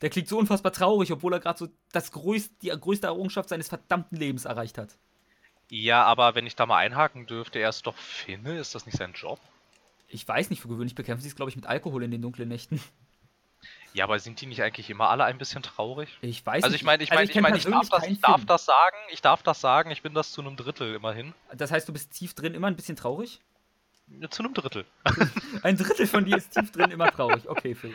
Der klingt so unfassbar traurig, obwohl er gerade so das größte, die größte Errungenschaft seines verdammten Lebens erreicht hat. Ja, aber wenn ich da mal einhaken dürfte, er ist doch Finne, ist das nicht sein Job? Ich weiß nicht, für gewöhnlich bekämpfen sie es, glaube ich, mit Alkohol in den dunklen Nächten. Ja, aber sind die nicht eigentlich immer alle ein bisschen traurig? Ich weiß Also nicht. ich meine, ich also meine, ich, kenn meine, ich, darf, das, ich darf das sagen, ich darf das sagen, ich bin das zu einem Drittel immerhin. Das heißt, du bist tief drin immer ein bisschen traurig? Zu einem Drittel. Ein Drittel von dir ist tief drin immer traurig. Okay, Phil.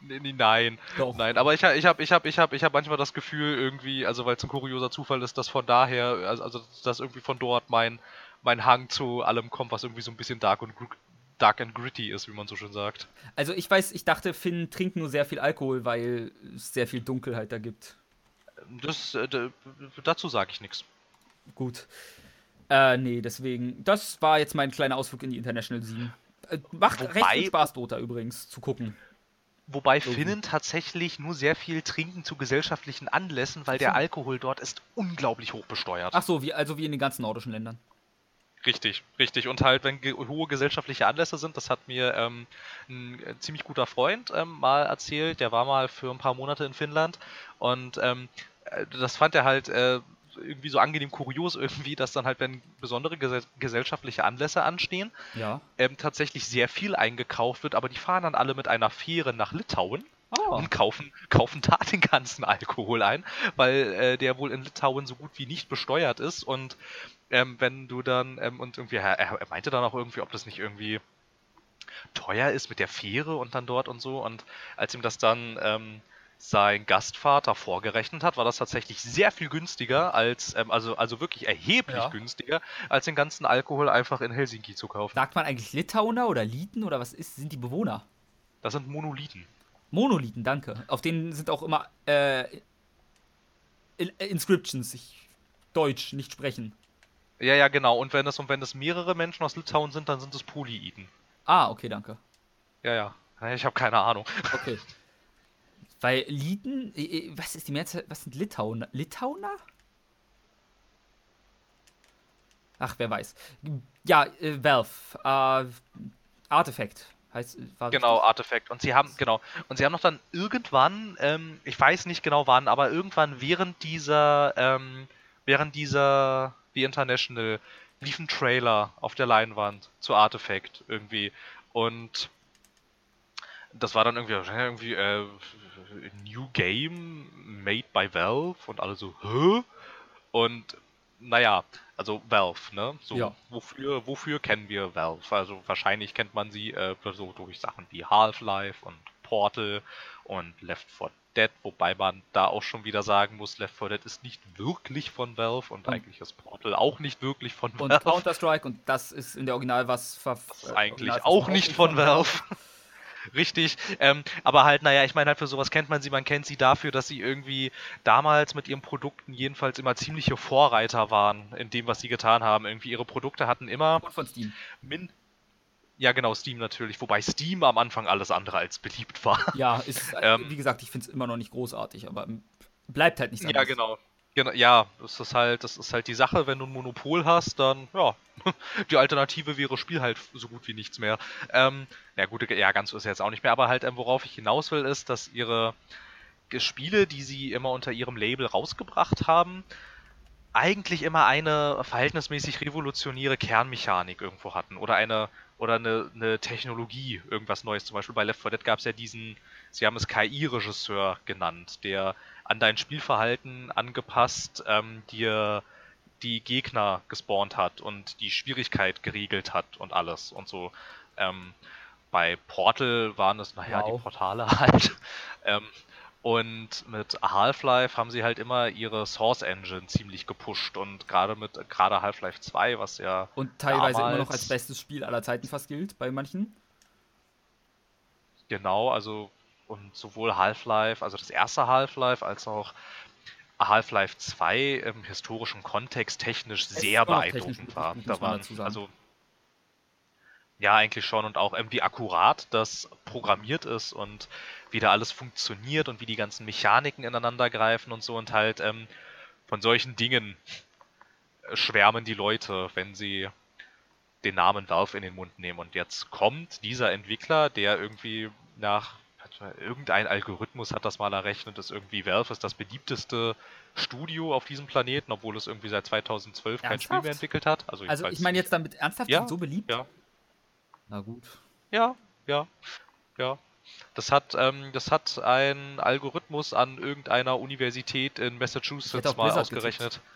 Nee, Nein, Doch. nein, aber ich, ich habe ich hab, ich hab, ich hab manchmal das Gefühl irgendwie, also weil es ein kurioser Zufall ist, dass von daher, also, also dass irgendwie von dort mein, mein Hang zu allem kommt, was irgendwie so ein bisschen dark und dark and gritty ist, wie man so schön sagt. Also ich weiß, ich dachte, Finn trinkt nur sehr viel Alkohol, weil es sehr viel Dunkelheit da gibt. Das, äh, dazu sage ich nichts. Gut. Äh, nee, deswegen. Das war jetzt mein kleiner Ausflug in die International 7. Äh, macht recht Wobei- viel Spaß, Dota übrigens, zu gucken. Wobei Irgendwie. Finnen tatsächlich nur sehr viel trinken zu gesellschaftlichen Anlässen, weil der so. Alkohol dort ist unglaublich hoch besteuert. Ach so, wie, also wie in den ganzen nordischen Ländern. Richtig, richtig. Und halt, wenn ge hohe gesellschaftliche Anlässe sind, das hat mir ähm, ein äh, ziemlich guter Freund ähm, mal erzählt, der war mal für ein paar Monate in Finnland und ähm, äh, das fand er halt äh, irgendwie so angenehm kurios irgendwie, dass dann halt, wenn besondere ges gesellschaftliche Anlässe anstehen, Ja. ähm, tatsächlich sehr viel eingekauft wird, aber die fahren dann alle mit einer Fähre nach Litauen Oh. und kaufen, kaufen da den ganzen Alkohol ein, weil äh, der wohl in Litauen so gut wie nicht besteuert ist. Und ähm, wenn du dann, ähm, und irgendwie, er, er meinte dann auch irgendwie, ob das nicht irgendwie teuer ist mit der Fähre und dann dort und so. Und als ihm das dann ähm, sein Gastvater vorgerechnet hat, war das tatsächlich sehr viel günstiger als, ähm, also, also wirklich erheblich Ja. günstiger, als den ganzen Alkohol einfach in Helsinki zu kaufen. Sagt man eigentlich Litauer oder Liten oder was ist, sind die Bewohner? Das sind Monolithen. Monolithen, danke. Auf denen sind auch immer äh, äh, Inscriptions. Ich Deutsch nicht sprechen. Ja, ja, genau. Und wenn es, und wenn es mehrere Menschen aus Litauen sind, dann sind es Polyiden. Ah, okay, danke. Ja. Ja, Ich habe keine Ahnung. Okay. Weil Liten, was ist die Mehrzahl, was sind Litauer? Litauer? Ach, wer weiß. Ja, äh, Valve, äh, Artifact heißt, Genau, richtig? Artefakt. Und sie haben, genau, und sie haben noch dann irgendwann, ähm, ich weiß nicht genau wann, aber irgendwann während dieser, ähm, während dieser The International lief ein Trailer auf der Leinwand zu Artifact irgendwie. Und das war dann irgendwie, irgendwie äh, New Game made by Valve und alle so, hä? Und naja, also Valve, ne? So, Ja. wofür, wofür kennen wir Valve? Also wahrscheinlich kennt man sie äh, so durch Sachen wie Half-Life und Portal und Left 4 Dead, wobei man da auch schon wieder sagen muss, Left 4 Dead ist nicht wirklich von Valve und Und- eigentlich ist Portal auch nicht wirklich von Und Valve. Counter-Strike und das ist in der Original was ver eigentlich Original auch nicht von Valve. Richtig, ähm, aber halt, naja, ich meine halt für sowas kennt man sie, man kennt sie dafür, dass sie irgendwie damals mit ihren Produkten jedenfalls immer ziemliche Vorreiter waren in dem, was sie getan haben. Irgendwie ihre Produkte hatten immer Und von Steam. min. Ja, genau, Steam natürlich, wobei Steam am Anfang alles andere als beliebt war. Ja, ist, äh, Ähm, wie gesagt, ich finde es immer noch nicht großartig, aber bleibt halt nicht Ja, anders. genau. Genau, ja, das ist halt, das ist halt die Sache, wenn du ein Monopol hast, dann, ja, die Alternative wäre Spiel halt so gut wie nichts mehr. Ähm, ja gut, ja, ganz so ist ja jetzt auch nicht mehr, aber halt, ähm, worauf ich hinaus will, ist, dass ihre, Spiele, die sie immer unter ihrem Label rausgebracht haben, eigentlich immer eine verhältnismäßig revolutionäre Kernmechanik irgendwo hatten oder eine oder eine, eine Technologie, irgendwas Neues. Zum Beispiel bei Left 4 Dead gab es ja diesen, sie haben es KI-Regisseur genannt, der an dein Spielverhalten angepasst ähm, dir die Gegner gespawnt hat und die Schwierigkeit geregelt hat und alles und so. Ähm, bei Portal waren es, naja, wow. die Portale halt. Ähm, und mit Half-Life haben sie halt immer ihre Source Engine ziemlich gepusht und gerade mit gerade Half-Life 2, was ja. Und teilweise immer noch als bestes Spiel aller Zeiten fast gilt bei manchen. Genau, also und sowohl Half-Life, also das erste Half-Life, als auch Half-Life 2 im historischen Kontext technisch sehr beeindruckend war. Da waren also ja, eigentlich schon und auch ähm, wie akkurat das programmiert ist und wie da alles funktioniert und wie die ganzen Mechaniken ineinander greifen und so und halt ähm, von solchen Dingen schwärmen die Leute, wenn sie den Namen Valve in den Mund nehmen. Und jetzt kommt dieser Entwickler, der irgendwie nach irgendein Algorithmus hat das mal errechnet, dass irgendwie Valve ist das beliebteste Studio auf diesem Planeten, obwohl es irgendwie seit 2012 ernsthaft? kein Spiel mehr entwickelt hat. Also, also ich meine jetzt damit ernsthaft ja, so beliebt? Ja. Na gut. Ja, ja, ja. Das hat, ähm, das hat ein Algorithmus an irgendeiner Universität in Massachusetts mal ausgerechnet. Getippt.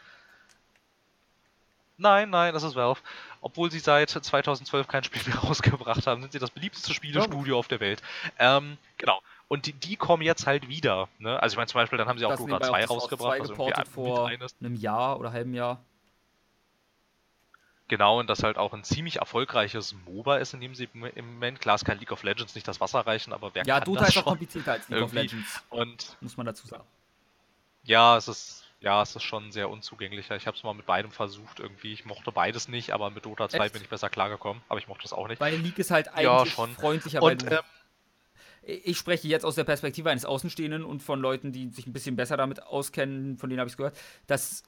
Nein, nein, das ist Valve. Obwohl sie seit 2012 kein Spiel mehr rausgebracht haben, sind sie das beliebteste Spielestudio ja. auf der Welt. Ähm, genau. Und die, die, kommen jetzt halt wieder. Ne? Also ich meine zum Beispiel, dann haben sie auch Dota 2 rausgebracht. 2 also vor einem Jahr oder halbem Jahr. Genau, und das halt auch ein ziemlich erfolgreiches MOBA ist in dem sie im Moment. Klar, es kann League of Legends nicht das Wasser reichen, aber wer ja, kann Dota das ist auch komplizierter als League irgendwie. of Legends. Und muss man dazu sagen. Ja, es ist ja, es ist schon sehr unzugänglicher. Ich habe es mal mit beidem versucht irgendwie. Ich mochte beides nicht, aber mit Dota 2 Echt? bin ich besser klargekommen. Aber ich mochte es auch nicht. Weil League ist halt eigentlich ja, schon. freundlicher. Und, ähm, ich spreche jetzt aus der Perspektive eines Außenstehenden und von Leuten, die sich ein bisschen besser damit auskennen, von denen habe ich es gehört, dass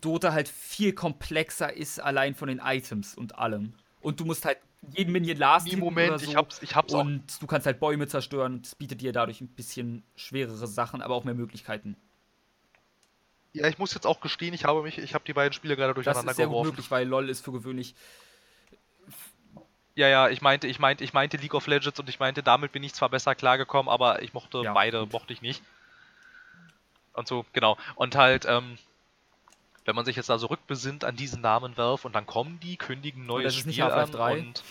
Dota halt viel komplexer ist, allein von den Items und allem. Und du musst halt jeden Minion last Nee, Moment, so. ich hab's, ich hab's Und auch. du kannst halt Bäume zerstören und es bietet dir dadurch ein bisschen schwerere Sachen, aber auch mehr Möglichkeiten. Ja, ich muss jetzt auch gestehen, ich habe mich, ich habe die beiden Spiele gerade durcheinander das ist sehr geworfen. Gut möglich, weil LoL ist für gewöhnlich. Ja, ja, ich meinte, ich meinte, ich meinte League of Legends und ich meinte, damit bin ich zwar besser klargekommen, aber ich mochte ja, beide, gut. mochte ich nicht. Und so, genau. Und halt, ähm, wenn man sich jetzt da so rückbesinnt an diesen Namen Valve und dann kommen die, kündigen neues Spiel an 3. und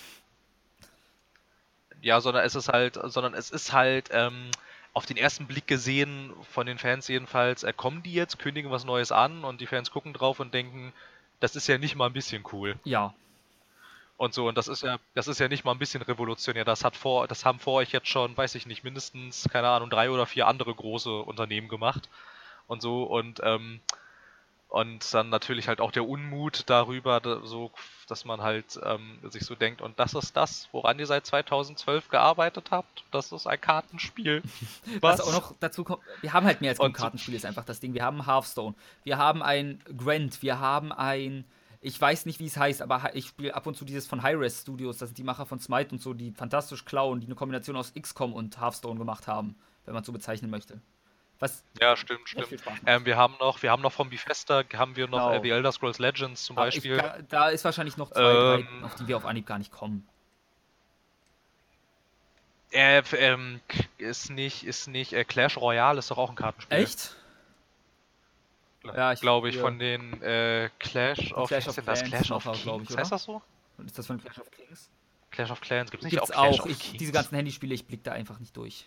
ja, sondern es ist halt, sondern es ist halt ähm, auf den ersten Blick gesehen von den Fans jedenfalls, äh, kommen die jetzt, kündigen was Neues an und die Fans gucken drauf und denken, das ist ja nicht mal ein bisschen cool. Ja. Und so, und das ist ja, das ist ja nicht mal ein bisschen revolutionär. Das hat vor, das haben vor euch jetzt schon, weiß ich nicht, mindestens, keine Ahnung, drei oder vier andere große Unternehmen gemacht. Und so, und ähm, und dann natürlich halt auch der Unmut darüber, so, dass man halt ähm, sich so denkt, und das ist das, woran ihr seit 2012 gearbeitet habt. Das ist ein Kartenspiel. Was, Was auch noch dazu kommt, wir haben halt mehr als ein Kartenspiel, ist einfach das Ding. Wir haben Hearthstone, wir haben ein Grant, wir haben ein, ich weiß nicht, wie es heißt, aber ich spiele ab und zu dieses von Hi-Res Studios, das sind die Macher von Smite und so, die fantastisch klauen, die eine Kombination aus XCOM und Hearthstone gemacht haben, wenn man es so bezeichnen möchte. Was ja, stimmt, stimmt. Ähm, wir haben noch, wir haben noch vom Bethesda, haben wir noch genau. äh, The Elder Scrolls Legends zum Aber Beispiel. Ich, da, ist wahrscheinlich noch zwei, ähm, drei, auf die wir auf Anhieb gar nicht kommen. Äh, ähm, ist nicht, ist nicht, äh, Clash Royale ist doch auch ein Kartenspiel. Echt? Ja, ich glaube ich, von den äh, Clash of, Clash of Clans, Clash of Kings, ich, heißt das so? Und ist das von Clash of Kings? Clash of Clans gibt es nicht Gibt's auch, auch. Ich, diese ganzen Handyspiele, ich blick da einfach nicht durch.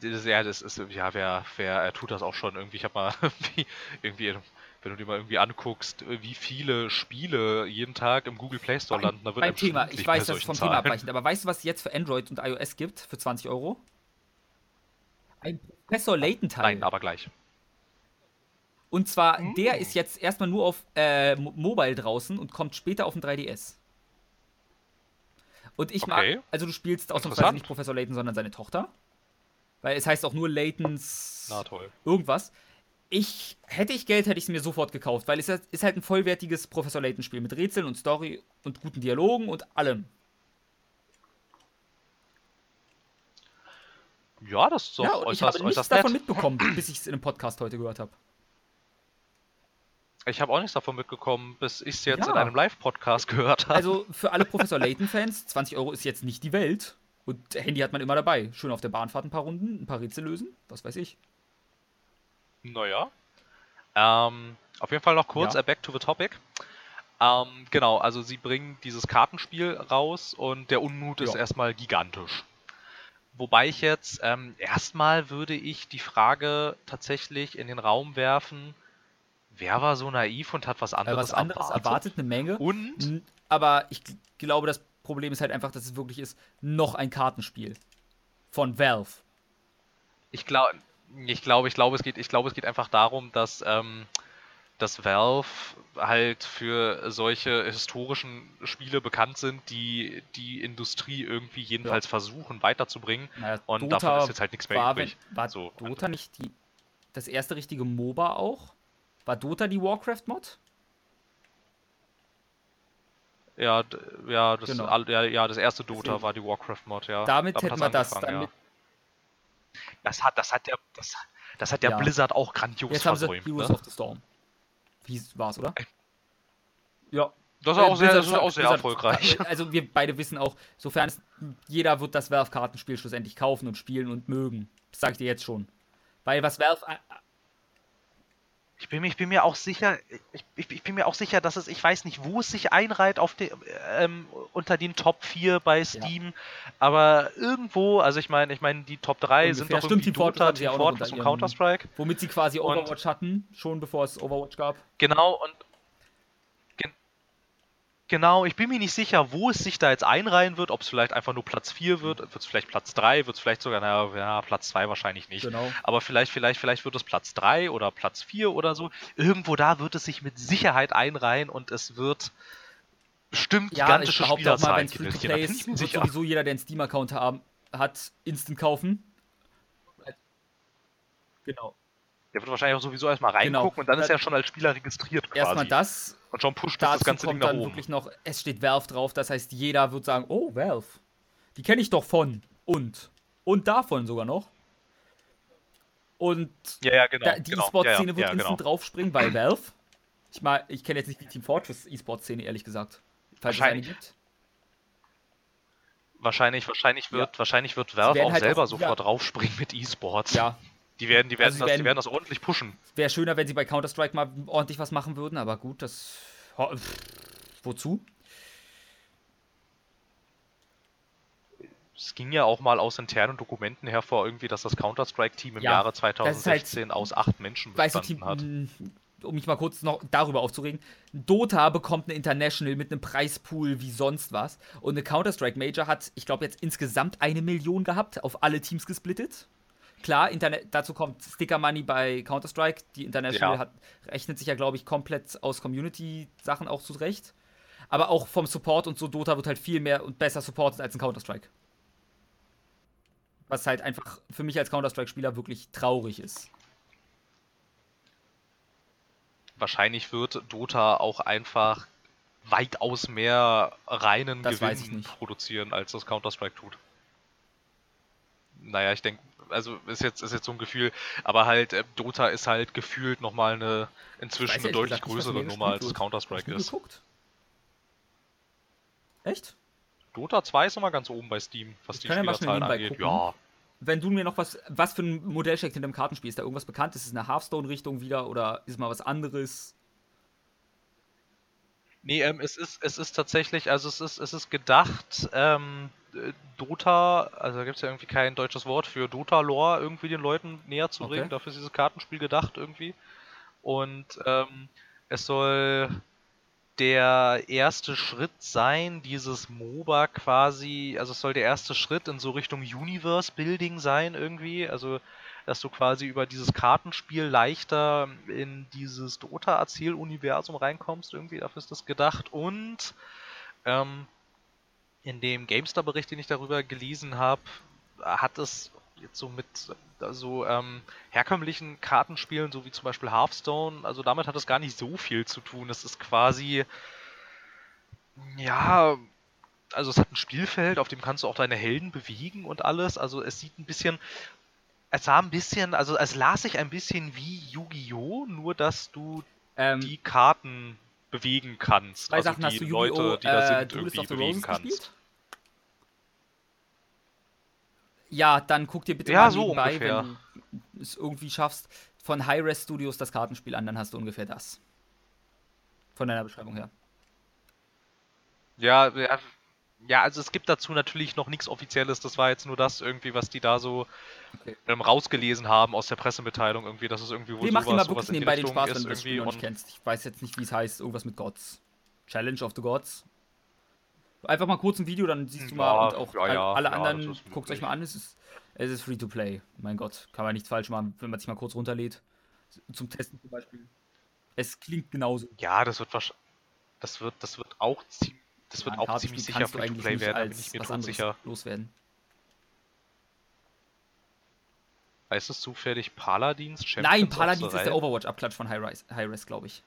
Das, ja, das ist, ja, wer, wer tut das auch schon irgendwie. Ich habe mal irgendwie, wenn du dir mal irgendwie anguckst, wie viele Spiele jeden Tag im Google Play Store landen, da wird Beim Thema, ich weiß, das ist vom Zahlen. Thema abweichend, aber weißt du, was es jetzt für Android und iOS gibt für 20 Euro? Ein Professor Layton Teil. Nein, aber gleich. Und zwar, hm. der ist jetzt erstmal nur auf äh, Mobile draußen und kommt später auf den 3DS. Und ich okay. mag, also du spielst ausnahmsweise nicht Professor Layton, sondern seine Tochter. Weil es heißt auch nur Laytons Na, toll. irgendwas. Ich, hätte ich Geld, hätte ich es mir sofort gekauft, weil es ist halt ein vollwertiges Professor Layton-Spiel mit Rätseln und Story und guten Dialogen und allem. Ja, das ist doch ja, und ich äußerst, habe nichts äußerst davon nett. mitbekommen, bis ich es in einem Podcast heute gehört habe. Ich habe auch nichts davon mitbekommen, bis ich es jetzt Ja. in einem Live-Podcast gehört habe. Also für alle Professor Layton-Fans, 20 Euro ist jetzt nicht die Welt. Und Handy hat man immer dabei. Schön auf der Bahnfahrt ein paar Runden, ein paar Rätsel lösen, was weiß ich. Naja. Ähm, auf jeden Fall noch kurz, Ja. äh, back to the topic. Ähm, genau, also sie bringen dieses Kartenspiel raus und der Unmut ist Ja. erstmal gigantisch. Wobei ich jetzt, ähm, erstmal würde ich die Frage tatsächlich in den Raum werfen, wer war so naiv und hat was Äh, anderes, was anderes erwartet? erwartet eine Menge. Und Aber ich glaube, das Problem ist halt einfach, dass es wirklich ist, noch ein Kartenspiel. Von Valve. Ich glaube, ich glaube, ich glaube, es geht, ich glaube, es geht einfach darum, dass, ähm, dass Valve halt für solche historischen Spiele bekannt sind, die die Industrie irgendwie jedenfalls versuchen weiterzubringen. Naja, Und Dota davon ist jetzt halt nichts mehr war, übrig. Wenn, war So. Dota nicht die, das erste richtige MOBA auch? War Dota die Warcraft-Mod? Ja, ja, das, Genau. ja, ja, das erste Dota Deswegen. war die Warcraft-Mod, ja. Damit hätten hat's wir das dann ja. Das hat, das hat der, das, das hat der Ja. Blizzard auch grandios Jetzt haben sie versäumt. Heroes Ne? of the Storm. Hieß, war's, oder? Ja. Das ist auch sehr, das ist auch sehr Blizzard- erfolgreich. Also wir beide wissen auch, sofern es, jeder wird das Valve-Kartenspiel schlussendlich kaufen und spielen und mögen. Das sag ich dir jetzt schon. Weil was Valve Ich bin, mir- ich bin mir auch sicher, ich, ich, bin mir auch sicher, dass es, ich weiß nicht, wo es sich einreiht auf die, ähm, unter den Top 4 bei Steam, aber irgendwo, also ich meine, ich meine, die Top 3 sind Ungefähr. doch Stimmt, irgendwie Team Fortress Dota, Team Fortress und Counter-Strike. womit sie quasi Und- Overwatch hatten, schon bevor es Overwatch gab. Genau, und genau, ich bin mir nicht sicher, wo es sich da jetzt einreihen wird, ob es vielleicht einfach nur Platz 4 wird, wird es vielleicht Platz 3, wird es vielleicht sogar, naja, ja, Platz 2 wahrscheinlich nicht. Genau. Aber vielleicht, vielleicht, vielleicht wird es Platz 3 oder Platz 4 oder so. Irgendwo da wird es sich mit Sicherheit einreihen und es wird bestimmt Ja, ich gigantische mal, wenn Spielerzahlen es generieren. Da Free-to-Play bin ich ist, mir wird sowieso jeder, der einen Steam-Account hat, instant kaufen. Genau. Der wird wahrscheinlich auch sowieso erstmal Genau. reingucken und dann ist er schon als Spieler registriert quasi. Erstmal das, Und schon pusht das, dazu das ganze Ding kommt nach dann oben. wirklich noch, es steht Valve drauf, das heißt, jeder wird sagen, oh, Valve. Die kenne ich doch von. Und. Und davon sogar noch. Und Ja, ja, genau. da, die genau. E-Sport-Szene ja, wird instant genau. draufspringen, weil Valve. Ich mal, ich kenne jetzt nicht die Team Fortress E-Sport-Szene, ehrlich gesagt. Falls es eine gibt. Wahrscheinlich, wahrscheinlich wird, wahrscheinlich wird Valve auch halt selber auch- sofort draufspringen mit E-Sports. Ja, Die werden, die werden, Also das, die werden- werden das ordentlich pushen. wäre schöner, wenn sie bei Counter-Strike mal ordentlich was machen würden, aber gut, das. Wozu? Es ging ja auch mal aus internen Dokumenten hervor, irgendwie, dass das Counter-Strike-Team im Ja, Jahre das ist halt- 2016 aus acht Menschen bestanden Team, hat. mh, um mich mal kurz noch darüber aufzuregen, Dota bekommt eine International mit einem Preispool wie sonst was. Und eine Counter-Strike Major hat, ich glaube, jetzt insgesamt eine Million gehabt, auf alle Teams gesplittet. Klar, Internet, dazu kommt Sticker Money bei Counter-Strike. Die International Ja. hat, rechnet sich ja, glaube ich, komplett aus Community-Sachen auch zurecht. Aber auch vom Support und so, Dota wird halt viel mehr und besser supported als ein Counter-Strike. Was halt einfach für mich als Counter-Strike-Spieler wirklich traurig ist. Wahrscheinlich wird Dota auch einfach weitaus mehr reinen Das Gewinn produzieren, als das Counter-Strike tut. Naja, ich denke, also ist jetzt, ist jetzt so ein Gefühl, aber halt, äh, Dota ist halt gefühlt nochmal eine, inzwischen eine deutlich gesagt größere Nummer als. Counter-Strike ist. geguckt? Echt? Dota 2 ist immer ganz oben bei Steam, was Ich die ja Spielerzahlen nebenbei angeht. gucken. Ja, Wenn du mir noch was, was für ein Modell steckt in dem Kartenspiel? Ist da irgendwas bekannt? Ist es eine Hearthstone-Richtung wieder oder ist mal was anderes? Nee, ähm, es ist, es ist tatsächlich, also es ist, es ist gedacht, ähm, äh, Dota, also da gibt es ja irgendwie kein deutsches Wort für Dota-Lore irgendwie den Leuten näher zu bringen. Okay. Dafür ist dieses Kartenspiel gedacht irgendwie. Und ähm, es soll der erste Schritt sein, dieses MOBA quasi, also es soll der erste Schritt in so Richtung Universe-Building sein irgendwie. Also dass du quasi über dieses Kartenspiel leichter in dieses Dota-Erzähluniversum reinkommst, irgendwie, dafür ist das gedacht. Und ähm, in dem GameStar-Bericht, den ich darüber gelesen habe, hat es jetzt so mit so ähm, herkömmlichen Kartenspielen, so wie zum Beispiel Hearthstone, also damit hat es gar nicht so viel zu tun. Es ist quasi, ja, also es hat ein Spielfeld, auf dem kannst du auch deine Helden bewegen und alles. Also es sieht ein bisschen, es sah ein bisschen, also es las sich ein bisschen wie Yu-Gi-Oh!, nur dass du Ähm, die Karten bewegen kannst. zwei also Sachen die hast du Leute, Yu-Gi-Oh! die da äh, sind, Duelist irgendwie bewegen kannst. gespielt? Ja, dann guck dir bitte Ja, mal so nebenbei, ungefähr. wenn du es irgendwie schaffst, von High-Res Studios das Kartenspiel an, dann hast du ungefähr das. Von deiner Beschreibung her. Ja, ja, ja, also es gibt dazu natürlich noch nichts Offizielles. Das war jetzt nur das irgendwie, was die da so Okay. ähm, rausgelesen haben aus der Pressemitteilung irgendwie, dass es irgendwie wohl Nee, mach dir mal sowas, sowas wirklich nebenbei den Spaß, wenn ist du das Spiel noch nicht kennst. Ich weiß jetzt nicht, wie es heißt. Irgendwas mit Gods. Challenge of the Gods. Einfach mal kurz ein Video, dann siehst du Ja, mal und auch ja, ja, alle anderen, das ist guckt euch mal an, es ist, es ist free to play. Mein Gott, kann man nichts falsch machen, wenn man sich mal kurz runterlädt. Zum Testen zum Beispiel. Es klingt genauso. ja, das wird wahrscheinlich, das wird, das wird auch ziemlich, das wird auch ziemlich sicher kannst du Free to eigentlich Play nicht werden, da bin als ich mir anderes sicher. loswerden. Heißt es zufällig Paladins Champions Nein, of Paladins ist der? Overwatch-Abklatsch von High-Res, High glaube ich.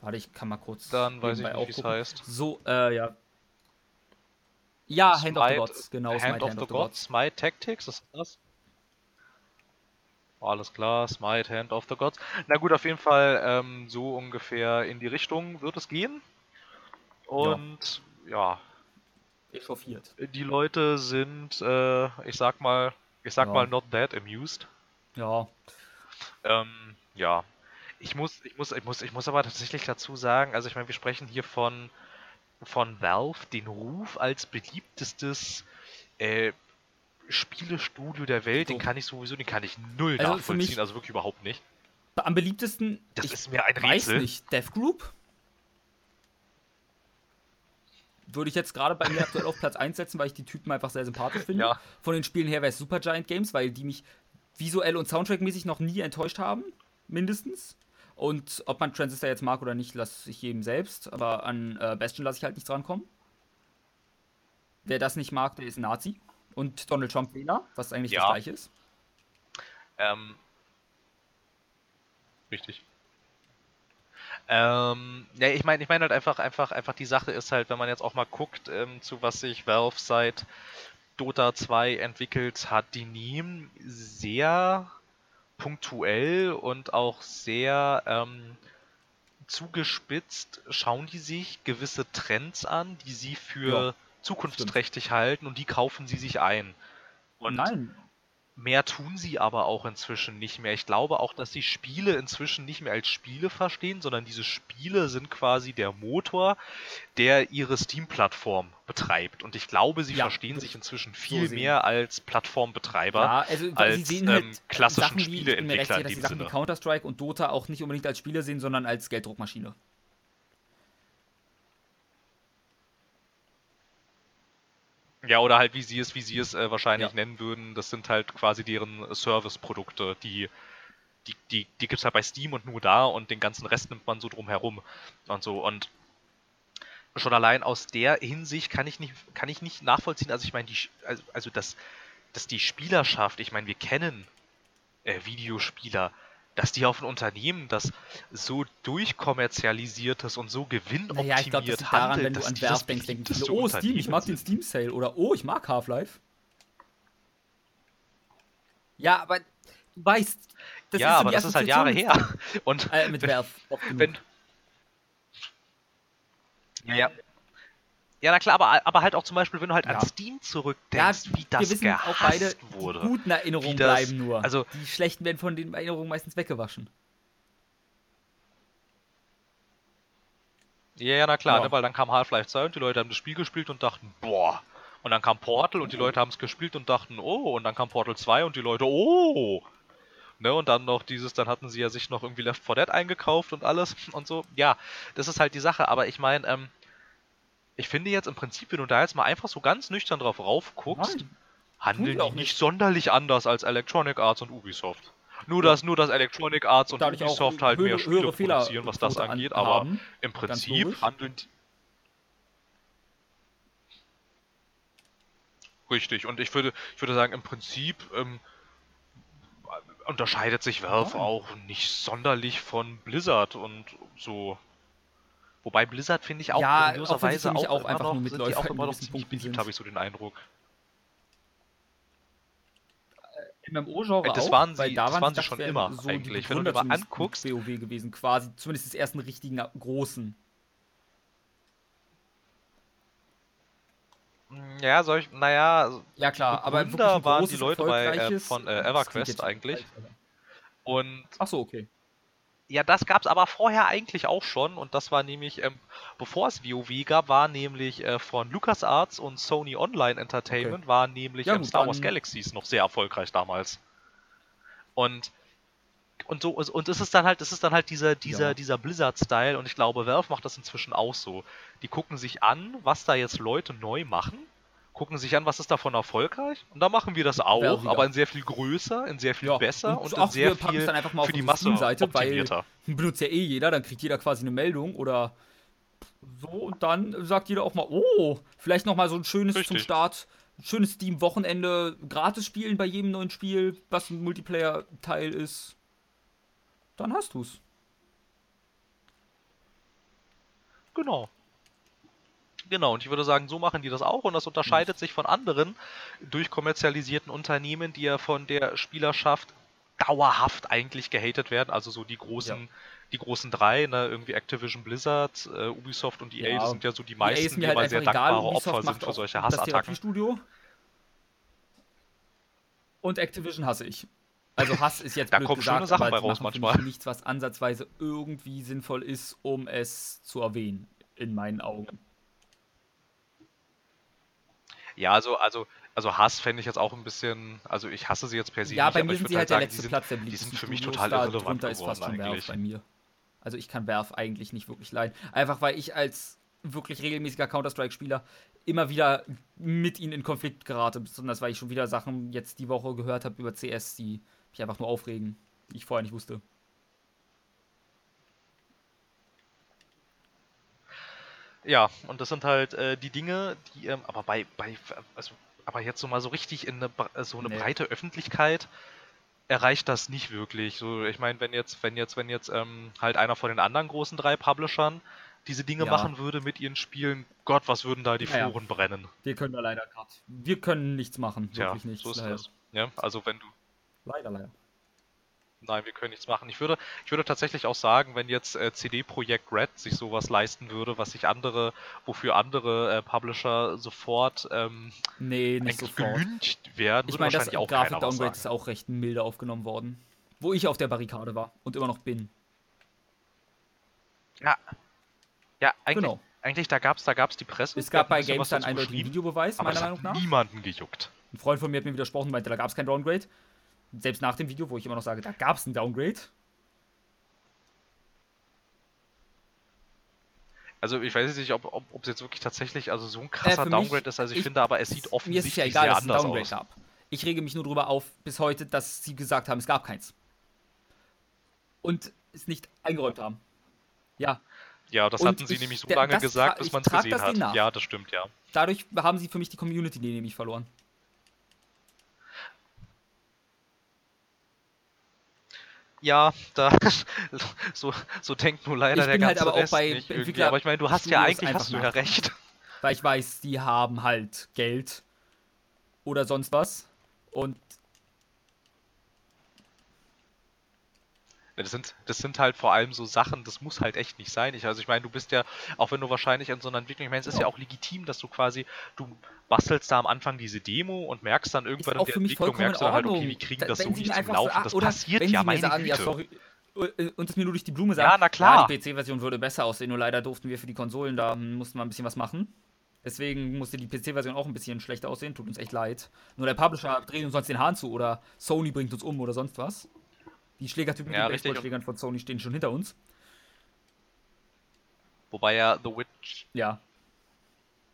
Warte, ich kann mal kurz. Dann weiß ich nicht, wie es heißt. So, äh, ja. Ja, Hand of the Gods, genau, Hand Smite, of Hand the of the Gods, Gods. Smite Tactics, ist das? Alles klar, Smite, Hand of the Gods. Na gut, auf jeden Fall ähm, so ungefähr in die Richtung wird es gehen. Und ja, Echauffiert. die Leute sind, äh, ich sag mal, ich sag Ja. mal, not that amused. Ja. Ähm, ja. Ich muss, ich muss, ich muss, ich muss aber tatsächlich dazu sagen, also ich meine, wir sprechen hier von, von Valve, den Ruf als beliebtestes äh, Spielestudio der Welt, den So. kann ich sowieso, den kann ich null Also nachvollziehen, also wirklich überhaupt nicht. Am beliebtesten, Das ich ist mir ein weiß Rätsel. nicht, Death Group? Würde ich jetzt gerade bei mir aktuell auf Platz 1 setzen, weil ich die Typen einfach sehr sympathisch finde. Ja. Von den Spielen her wäre es Supergiant Games, weil die mich visuell und soundtrackmäßig noch nie enttäuscht haben. Mindestens. Und ob man Transistor jetzt mag oder nicht, lasse ich jedem selbst. Aber an äh, Bastion lasse ich halt nicht drankommen. Wer das nicht mag, der ist ein Nazi. Und Donald Trump Wähler, was eigentlich Ja. das gleiche ist. Ähm, richtig. Ähm, ja, ich meine, ich meine halt einfach, einfach, einfach die Sache ist halt, wenn man jetzt auch mal guckt, ähm, zu was sich Valve seit Dota 2 entwickelt hat, die nehmen sehr punktuell und auch sehr ähm, zugespitzt schauen die sich gewisse Trends an, die sie für Ja, zukunftsträchtig halten und die kaufen sie sich ein. Und Nein, Mehr tun sie aber auch inzwischen nicht mehr. Ich glaube auch, dass sie Spiele inzwischen nicht mehr als Spiele verstehen, sondern diese Spiele sind quasi der Motor, der ihre Steam-Plattform betreibt. Und ich glaube, sie Ja, verstehen sich ich inzwischen so viel sehen. mehr als Plattformbetreiber. Ja, also als, sie sehen halt ähm, klassischen Sachen wie, ich bin mir recht Spieleentwickler sicher, dass sie Sachen wie. Counter-Strike und Dota auch nicht unbedingt als Spiele sehen, sondern als Gelddruckmaschine. Ja, oder halt wie sie es, wie sie es äh, wahrscheinlich Ja. nennen würden, das sind halt quasi deren Service-Produkte, die, die, die, die gibt es halt bei Steam und nur da und den ganzen Rest nimmt man so drum herum und so. Und schon allein aus der Hinsicht kann ich nicht, kann ich nicht nachvollziehen, also ich meine, also, also dass, dass die Spielerschaft, ich meine, wir kennen äh, Videospieler, dass die auf ein Unternehmen, das so durchkommerzialisiertes und so gewinnoptimiert Naja, ich glaube, das liegt daran, handelt, wenn du an die das Werf denkst, oh, Steam, ich mag den. Steam Sale oder oh, ich mag Half-Life. Ja, aber du weißt, das ja, so aber das ist halt Jahre her. Und mit- Äh, mit wenn. Ja, ja. Ja, na klar, aber, aber halt auch zum Beispiel, wenn du halt Ja. an Steam zurückdenkst, wie das wir wissen gehasst auch beide, wurde. die guten Erinnerungen das- bleiben nur. also- die schlechten werden von den Erinnerungen meistens weggewaschen. Ja, ja, na klar, Ja. Ne, weil dann kam Half-Life 2 und die Leute haben das Spiel gespielt und dachten, boah. Und dann kam Portal und die Leute haben es gespielt und dachten, oh. Und dann kam Portal 2 und die Leute, oh. Ne, und dann noch dieses, dann hatten sie ja sich noch irgendwie Left 4 Dead eingekauft und alles und so. Ja, das ist halt die Sache. Aber ich meine, ähm, ich finde jetzt im Prinzip, wenn du da jetzt mal einfach so ganz nüchtern drauf raufguckst, Nein. handeln die auch nicht sonderlich anders als Electronic Arts und Ubisoft. Nur dass, nur dass Electronic Arts und Dadurch Ubisoft halt mehr höhere- Spiele höhere Fehler- produzieren, was das Quote an- angeht, aber haben. im Prinzip handeln die. Richtig, und ich würde, ich würde sagen, im Prinzip ähm, unterscheidet sich Valve Nein. auch nicht sonderlich von Blizzard und so. Wobei Blizzard finde ich auch Ja, kurioserweise auch auch immer einfach noch, nur sind die Mitläufer auch immer noch ziemlich beliebt, habe ich so den Eindruck. MMO-Genre Das auch, waren sie- weil da das waren, sie schon immer so eigentlich. Wenn du dir mal anguckst- WoW gewesen, quasi zumindest des ersten richtigen großen. Ja, soll ich, naja, also- Ja klar, aber ein waren die Leute bei, äh, von, äh, EverQuest eigentlich. aber- und Ach so, okay. Ja, das gab's aber vorher eigentlich auch schon und das war nämlich, ähm, bevor es WoW gab, war nämlich äh, von LucasArts und Sony Online Entertainment war nämlich Ja, ähm, Star Wars Galaxies noch sehr erfolgreich damals. Und und so und es ist dann halt, es ist dann halt dieser dieser Ja. dieser Blizzard-Style und ich glaube, Valve macht das inzwischen auch so. Die gucken sich an, was da jetzt Leute neu machen, gucken sich an, was ist davon erfolgreich und dann machen wir das auch, aber in sehr viel größer, in sehr viel Ja, besser und, auch in sehr wir packen es viel dann einfach mal für auf die Masse weil optimierter. benutzt ja eh jeder, dann kriegt jeder quasi eine Meldung oder so und dann sagt jeder auch mal, oh, vielleicht noch mal so ein schönes zum Richtig. Start, ein schönes Steam-Wochenende gratis spielen bei jedem neuen Spiel, was ein Multiplayer-Teil ist. Dann hast du's. Genau. Genau, und ich würde sagen, so machen die das auch und das unterscheidet sich von anderen durchkommerzialisierten Unternehmen, die ja von der Spielerschaft dauerhaft eigentlich gehatet werden. Also so die großen, die großen drei, ne, irgendwie Activision Blizzard, äh, Ubisoft und EA, Ja. das sind ja so die EA meisten, ist die halt immer sehr egal, dankbare Ubisoft Opfer sind für solche Hassattacken. Therapiestudio. Und Activision hasse ich. Also Hass ist jetzt Da blöd kommen gesagt, schöne Sachen aber bei raus manchmal. nichts, was ansatzweise irgendwie sinnvoll ist, um es zu erwähnen, in meinen Augen. Ja, also, also, also Hass fände ich jetzt auch ein bisschen, also ich hasse sie jetzt per se Ja, nicht, bei mir sind sie halt halt der sagen, letzte die sind, Platz der die sind für mich total da irrelevant drunter ist fast geworden schon Werf bei mir. Also ich kann Werf eigentlich nicht wirklich leiden. Einfach weil ich als wirklich regelmäßiger Counter-Strike-Spieler immer wieder mit ihnen in Konflikt gerate. Besonders weil ich schon wieder Sachen jetzt die Woche gehört habe über CS, die mich einfach nur aufregen, die ich vorher nicht wusste. Ja, und das sind halt äh, die Dinge, die, ähm, aber bei, bei, also, aber jetzt so mal so richtig in eine, bre- so eine Nee. breite Öffentlichkeit erreicht das nicht wirklich. So, ich meine, wenn jetzt, wenn jetzt, wenn jetzt ähm, halt einer von den anderen großen drei Publishern diese Dinge Ja. machen würde mit ihren Spielen, Gott, was würden da die Ja, ja. Foren brennen? Wir können da leider gerade. Wir können nichts machen. Wirklich nichts. so ist leider. das. Ja, also wenn du Leider, leider. Nein, wir können nichts machen. Ich würde, ich würde tatsächlich auch sagen, wenn jetzt äh, CD Projekt Red sich sowas leisten würde, was sich andere, wofür andere äh, Publisher sofort ähm, Nee, nicht sofort. gelüncht werden, Ich würde meine, das Grafik-Downgrade ist auch recht milde aufgenommen worden. Wo ich auf der Barrikade war und immer noch bin. Ja, ja eigentlich, Genau. eigentlich da gab's, da gab's die Presse. Es gab bei Games dann einen Videobeweis, aber meiner das Meinung hat nach. niemanden gejuckt. Ein Freund von mir hat mir widersprochen und meinte, da gab es kein Downgrade. Selbst nach dem Video, wo ich immer noch sage, da gab es ein Downgrade. Also ich weiß jetzt nicht, ob ob ob, es jetzt wirklich tatsächlich also so ein krasser Äh, für mich- Downgrade ist. Also ich, ich- finde aber, es sieht Mir ist offensichtlich es ja egal, sehr dass es ein anders Downgrade aus. gab. Ich rege mich nur darüber auf, bis heute, dass sie gesagt haben, es gab keins. Und es nicht eingeräumt haben. Ja, Ja, das Und hatten sie ich- nämlich so lange gesagt, bis man es gesehen hat. Ja, das stimmt, ja. dadurch haben sie für mich die Community nämlich verloren. Ja, da so, so denkt nur leider Ich der halt ganze aber auch Rest bei nicht. Entwickler- Aber ich meine, du hast ja Studios eigentlich einfach hast du ja recht. Weil ich weiß, die haben halt Geld oder sonst was. Und Das sind, das sind halt vor allem so Sachen, das muss halt echt nicht sein. Ich, also ich meine, du bist ja, auch wenn du wahrscheinlich in so einer Entwicklung, ich meine, es ist ja auch legitim, dass du quasi, du bastelst da am Anfang diese Demo und merkst dann irgendwann in der Entwicklung, merkst du dann halt, okay, wir kriegen Da- das so nicht zum Laufen. so- Das oder passiert ja, meine sagen, Güte. ja, sorry, äh, und es mir nur durch die Blume sagen, Ja, na klar. Ja, die PC-Version würde besser aussehen, nur leider durften wir für die Konsolen, da mussten wir ein bisschen was machen. Deswegen musste die PC-Version auch ein bisschen schlechter aussehen, tut uns echt leid. Nur der Publisher dreht uns sonst den Hahn zu oder Sony bringt uns um oder sonst was. Die Schlägertypen Ja, mit. Baseballschlägern von Sony stehen schon hinter uns. Wobei ja The Witch, Ja,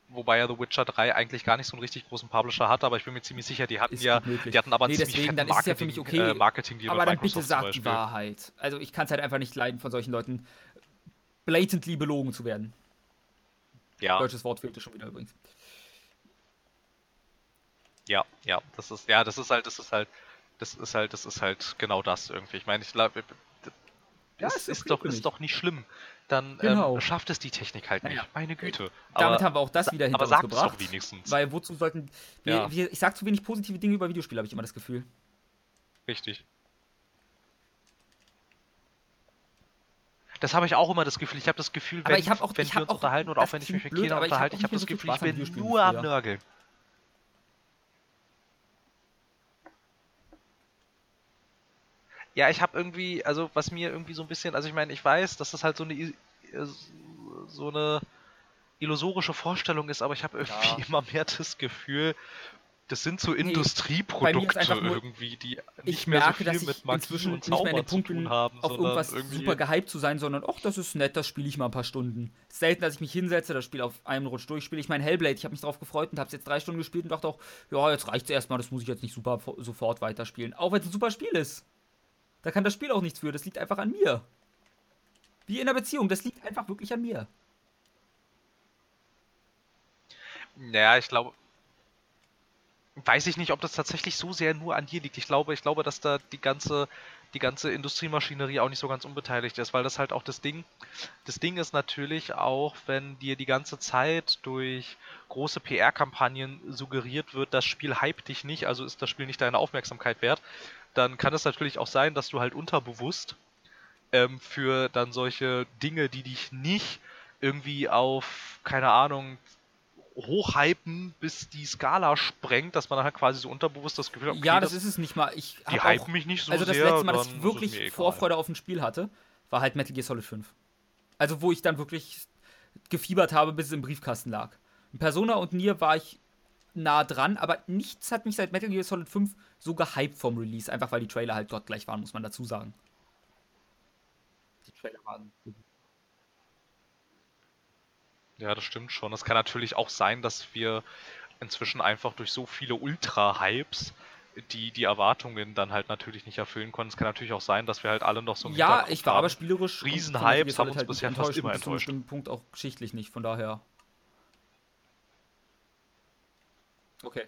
wobei ja The Witcher 3 eigentlich gar nicht so einen richtig großen Publisher hatte, aber ich bin mir ziemlich sicher, die hatten Ist ja, die hatten aber Nee, ziemlich deswegen, dann ist es ja für mich Marketing, okay, äh, Marketing-Deal aber dann bitte Microsoft zum sagt die. Wahrheit. Also ich kann es halt einfach nicht leiden, von solchen Leuten blatantly belogen zu werden. Ja, Deutsches Wort fehlte schon wieder übrigens. ja, ja, das ist, ja, das ist halt, das ist halt, Das ist halt, das ist halt genau das irgendwie. Ich meine, ich glaube, ja, es ist, doch, ist doch nicht schlimm. Dann ähm, genau. ähm, schafft es die Technik halt nicht. Naja. Meine Güte. Aber, Damit haben wir auch das wieder hinter aber uns gebracht. doch wenigstens. Weil wozu sollten wir, ja. wir ich sag zu wenig positive Dinge über Videospiele, habe ich immer das Gefühl. Richtig. Das habe ich auch immer das Gefühl. Ich habe das Gefühl, wenn, ich auch, wenn ich wir uns unterhalten oder auch wenn ich mich mit Kindern unterhalte, ich habe das Gefühl, ich bin nur am Nörgeln. Ja, ich habe irgendwie, also was mir irgendwie so ein bisschen, also ich meine, ich weiß, dass das halt so eine so eine illusorische Vorstellung ist, aber ich habe irgendwie ja. immer mehr das Gefühl, das sind so nee, Industrieprodukte irgendwie, die nicht mehr merke, so viel mit Magie und Zauber zu tun haben, auf irgendwas super gehypt zu sein, sondern ach, das ist nett, das spiele ich mal ein paar Stunden. Selten, dass ich mich hinsetze, das Spiel auf einem Rutsch durchspiele. Ich mein Hellblade, ich habe mich darauf gefreut und habe es jetzt drei Stunden gespielt und dachte auch, ja, jetzt reicht es erstmal, das muss ich jetzt nicht super sofort weiterspielen. Auch wenn es ein super Spiel ist. Da kann das Spiel auch nichts für, das liegt einfach an mir. Wie in der Beziehung, das liegt einfach wirklich an mir. Naja, ich glaube, weiß ich nicht, ob das tatsächlich so sehr nur an dir liegt. Ich glaube, ich glaube, dass da die ganze, die ganze Industriemaschinerie auch nicht so ganz unbeteiligt ist, weil das halt auch das Ding, das Ding ist natürlich auch, wenn dir die ganze Zeit durch große PR-Kampagnen suggeriert wird, das Spiel hype dich nicht, also ist das Spiel nicht deine Aufmerksamkeit wert, dann kann es natürlich auch sein, dass du halt unterbewusst ähm, für dann solche Dinge, die dich nicht irgendwie auf, keine Ahnung, hochhypen, bis die Skala sprengt, dass man dann halt quasi so unterbewusst das Gefühl hat, okay, Ja, das, das, ist es nicht mal. Ich die hypen auch, mich nicht so Also das sehr, letzte Mal, dass ich wirklich Vorfreude auf ein Spiel hatte, war halt Metal Gear Solid 5. Also wo ich dann wirklich gefiebert habe, bis es im Briefkasten lag. In Persona und Nier war ich nah dran, aber nichts hat mich seit Metal Gear Solid 5 so gehypt vom Release, einfach weil die Trailer halt dort gleich waren, muss man dazu sagen. Die Trailer waren ja, das stimmt schon. Es kann natürlich auch sein, dass wir inzwischen einfach durch so viele Ultra-Hypes die die Erwartungen dann halt natürlich nicht erfüllen konnten. Es kann natürlich auch sein, dass wir halt alle noch so ein Ja, ich war aber spielerisch Riesenhypes haben uns halt bisher fast immer enttäuscht. Zu einem bestimmten Punkt auch geschichtlich nicht, von daher. Okay.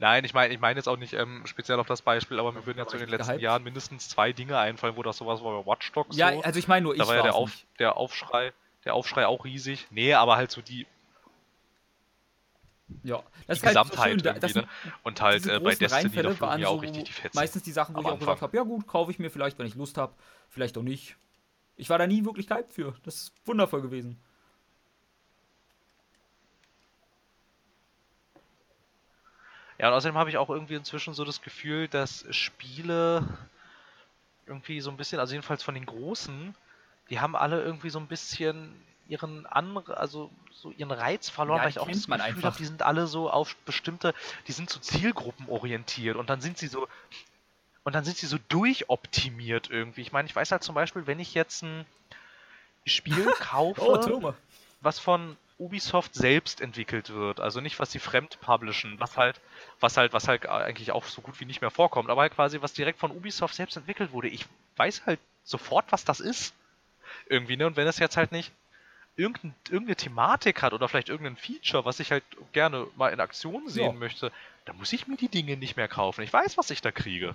Nein, ich meine ich mein jetzt auch nicht ähm, speziell auf das Beispiel, aber mir würden jetzt in den letzten gehypt. Jahren mindestens zwei Dinge einfallen, wo das sowas war, Watch Dogs Ja, so. also ich meine nur, ich da war ja der, Auf, der Aufschrei der Aufschrei auch riesig. Nee, aber halt so die, ja, das die halt Gesamtheit so irgendwie, ne? Und halt äh, bei Destiny da waren mir auch so richtig die Fetzen. Meistens die Sachen, wo ich auch gesagt habe, ja gut, kaufe ich mir vielleicht, wenn ich Lust habe, vielleicht auch nicht. Ich war da nie wirklich gehypt für. Das ist wundervoll gewesen. Ja, und außerdem habe ich auch irgendwie inzwischen so das Gefühl, dass Spiele irgendwie so ein bisschen, also jedenfalls von den Großen, die haben alle irgendwie so ein bisschen ihren andere, also so ihren Reiz verloren, ja, weil ich auch das Gefühl habe, die sind alle so auf bestimmte, die sind so Zielgruppen orientiert und dann sind sie so und dann sind sie so durchoptimiert irgendwie. Ich meine, ich weiß halt zum Beispiel, wenn ich jetzt ein Spiel kaufe, oh, was von Ubisoft selbst entwickelt wird, also nicht was sie fremd publishen, was halt, was halt, was halt eigentlich auch so gut wie nicht mehr vorkommt, aber halt quasi was direkt von Ubisoft selbst entwickelt wurde. Ich weiß halt sofort, was das ist irgendwie, ne? Und wenn es jetzt halt nicht irgendein, irgendeine Thematik hat oder vielleicht irgendein Feature, was ich halt gerne mal in Aktion sehen ja. möchte, dann muss ich mir die Dinge nicht mehr kaufen. Ich weiß, was ich da kriege.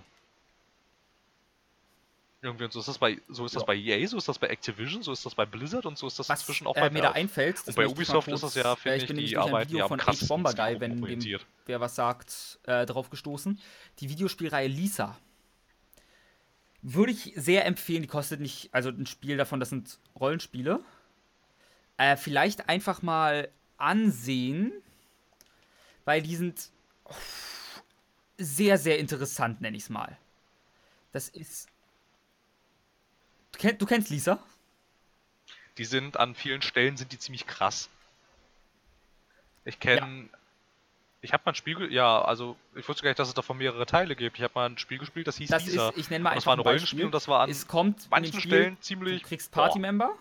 Irgendwie und so ist das bei so ist das bei EA, so ist das bei Activision, so ist das bei Blizzard und so ist das was, inzwischen auch äh, bei mir da einfällt. Und bei Ubisoft ist das ja, finde ich, ich die Arbeit Video von H Bomber Guy, wenn dem, wer was sagt, äh, drauf gestoßen. Die Videospielreihe Lisa würde ich sehr empfehlen, die kostet nicht, also ein Spiel davon, das sind Rollenspiele. Äh, vielleicht einfach mal ansehen, weil die sind sehr, sehr interessant, nenne ich es mal. Das ist. Du, kenn, du kennst Lisa? Die sind an vielen Stellen sind die ziemlich krass. Ich kenne ja. Ich habe mal ein Spiel, ja, also ich wusste gar nicht, dass es davon mehrere Teile gibt. Ich habe mal ein Spiel gespielt, das hieß das Lisa. Ist, ich nenne mal einfach das war ein Rollenspiel und das war an es kommt manchen Spiel, Stellen ziemlich. Du kriegst Party-Member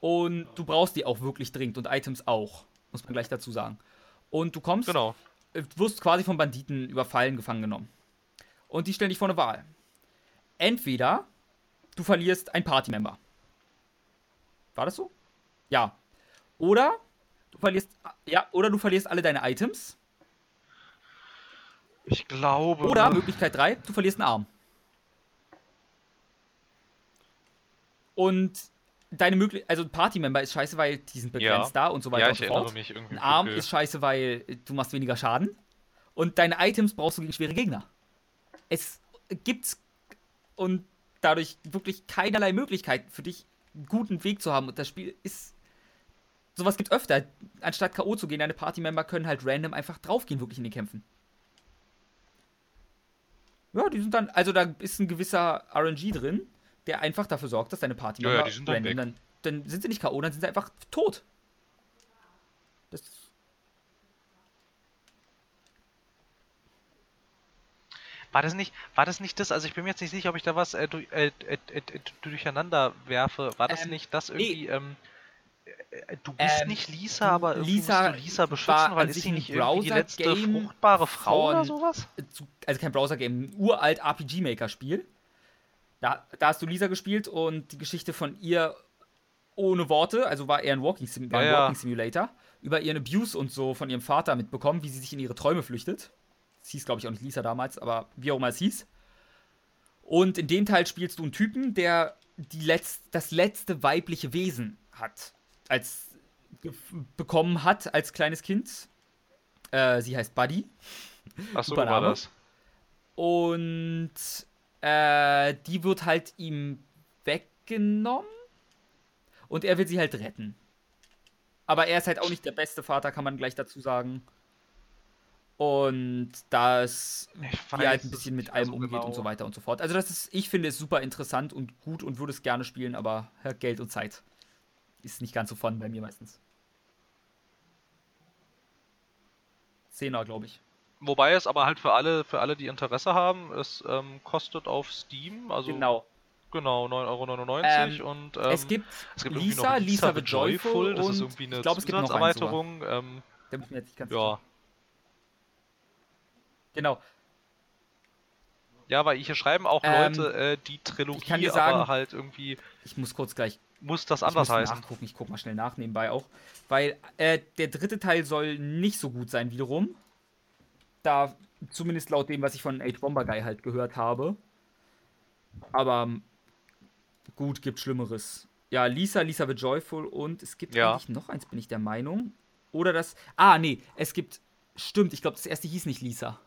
und du brauchst die auch wirklich dringend und Items auch, muss man gleich dazu sagen. Und du kommst, genau. du wirst quasi von Banditen überfallen, gefangen genommen. Und die stellen dich vor eine Wahl. Entweder du verlierst ein Party-Member. War das so? Ja. Oder du verlierst, ja, oder du verlierst alle deine Items Ich glaube. Oder Möglichkeit 3, du verlierst einen Arm. Und deine Möglichkeit, also ein Party-Member ist scheiße, weil die sind begrenzt Ja. da und so weiter ja, und ich so erinnere fort. mich irgendwie. Ein Arm ist scheiße, weil du machst weniger Schaden. Und deine Items brauchst du gegen schwere Gegner. Es gibt und dadurch wirklich keinerlei Möglichkeit für dich, einen guten Weg zu haben. Und das Spiel ist. Sowas gibt öfter. Anstatt K.O. zu gehen, deine Party-Member können halt random einfach draufgehen, wirklich in den Kämpfen. Ja, die sind dann. Also da ist ein gewisser RNG drin, der einfach dafür sorgt, dass deine Party-Member Ja, ja, dann weg. dann, dann sind sie nicht K.O., dann sind sie einfach tot. Das War das nicht, war das nicht das? Also ich bin mir jetzt nicht sicher, ob ich da was äh, durch, äh, äh, äh, äh, durcheinander werfe. War das Ähm, nicht das nee. irgendwie? Ähm, äh, du bist Ähm, nicht Lisa, aber irgendwie Lisa musst du Lisa beschützen, weil ist sie ein nicht irgendwie die letzte Browser-Game fruchtbare Frau oder sowas? also kein Browser-Game, ein uralt RPG-Maker-Spiel. Da, da hast du Lisa gespielt und die Geschichte von ihr ohne Worte, also war eher ein Walking, Sim ein Ja, ja. Walking Simulator, über ihren Abuse und so von ihrem Vater mitbekommen, wie sie sich in ihre Träume flüchtet. Es hieß, glaube ich, auch nicht Lisa damals, aber wie auch immer es hieß. Und in dem Teil spielst du einen Typen, der die letz das letzte weibliche Wesen hat, als bekommen hat als kleines Kind. Äh, sie heißt Buddy. Achso, so war das. Und äh, die wird halt ihm weggenommen. Und er will sie halt retten. Aber er ist halt auch nicht der beste Vater, kann man gleich dazu sagen. Und da es Ich wie er halt weiß ein es bisschen mit allem so umgeht genau. und so weiter und so fort. Also das ist, ich finde es super interessant und gut und würde es gerne spielen, aber Geld und Zeit ist nicht ganz so fun bei mir meistens. Zehner, glaube ich. Wobei es aber halt für alle, für alle, die Interesse haben, es ähm, kostet auf Steam, also genau. genau 9,99 Euro und ähm, es gibt, es gibt Lisa, Lisa the Joyful das ist irgendwie eine ich glaube, es gibt noch. Zusatzerweiterung. Ähm, Da bin ich mir jetzt nicht ganz ja. sicher. Genau. Ja, weil hier schreiben auch Ähm, Leute, äh, die Trilogie, ich kann dir sagen- aber halt irgendwie Ich muss kurz gleich muss das ich anders muss heißen. nachgucken. Ich guck mal schnell nach nebenbei auch. Weil äh, der dritte Teil soll nicht so gut sein wiederum. Da, zumindest laut dem, was ich von Age Bomber Guy halt gehört habe. Aber ähm, gut, gibt Schlimmeres. Ja, Lisa, Lisa the Joyful und es gibt Ja. eigentlich noch eins, bin ich der Meinung. Oder das. Ah, nee, es gibt. Stimmt, ich glaube, das erste hieß nicht Lisa.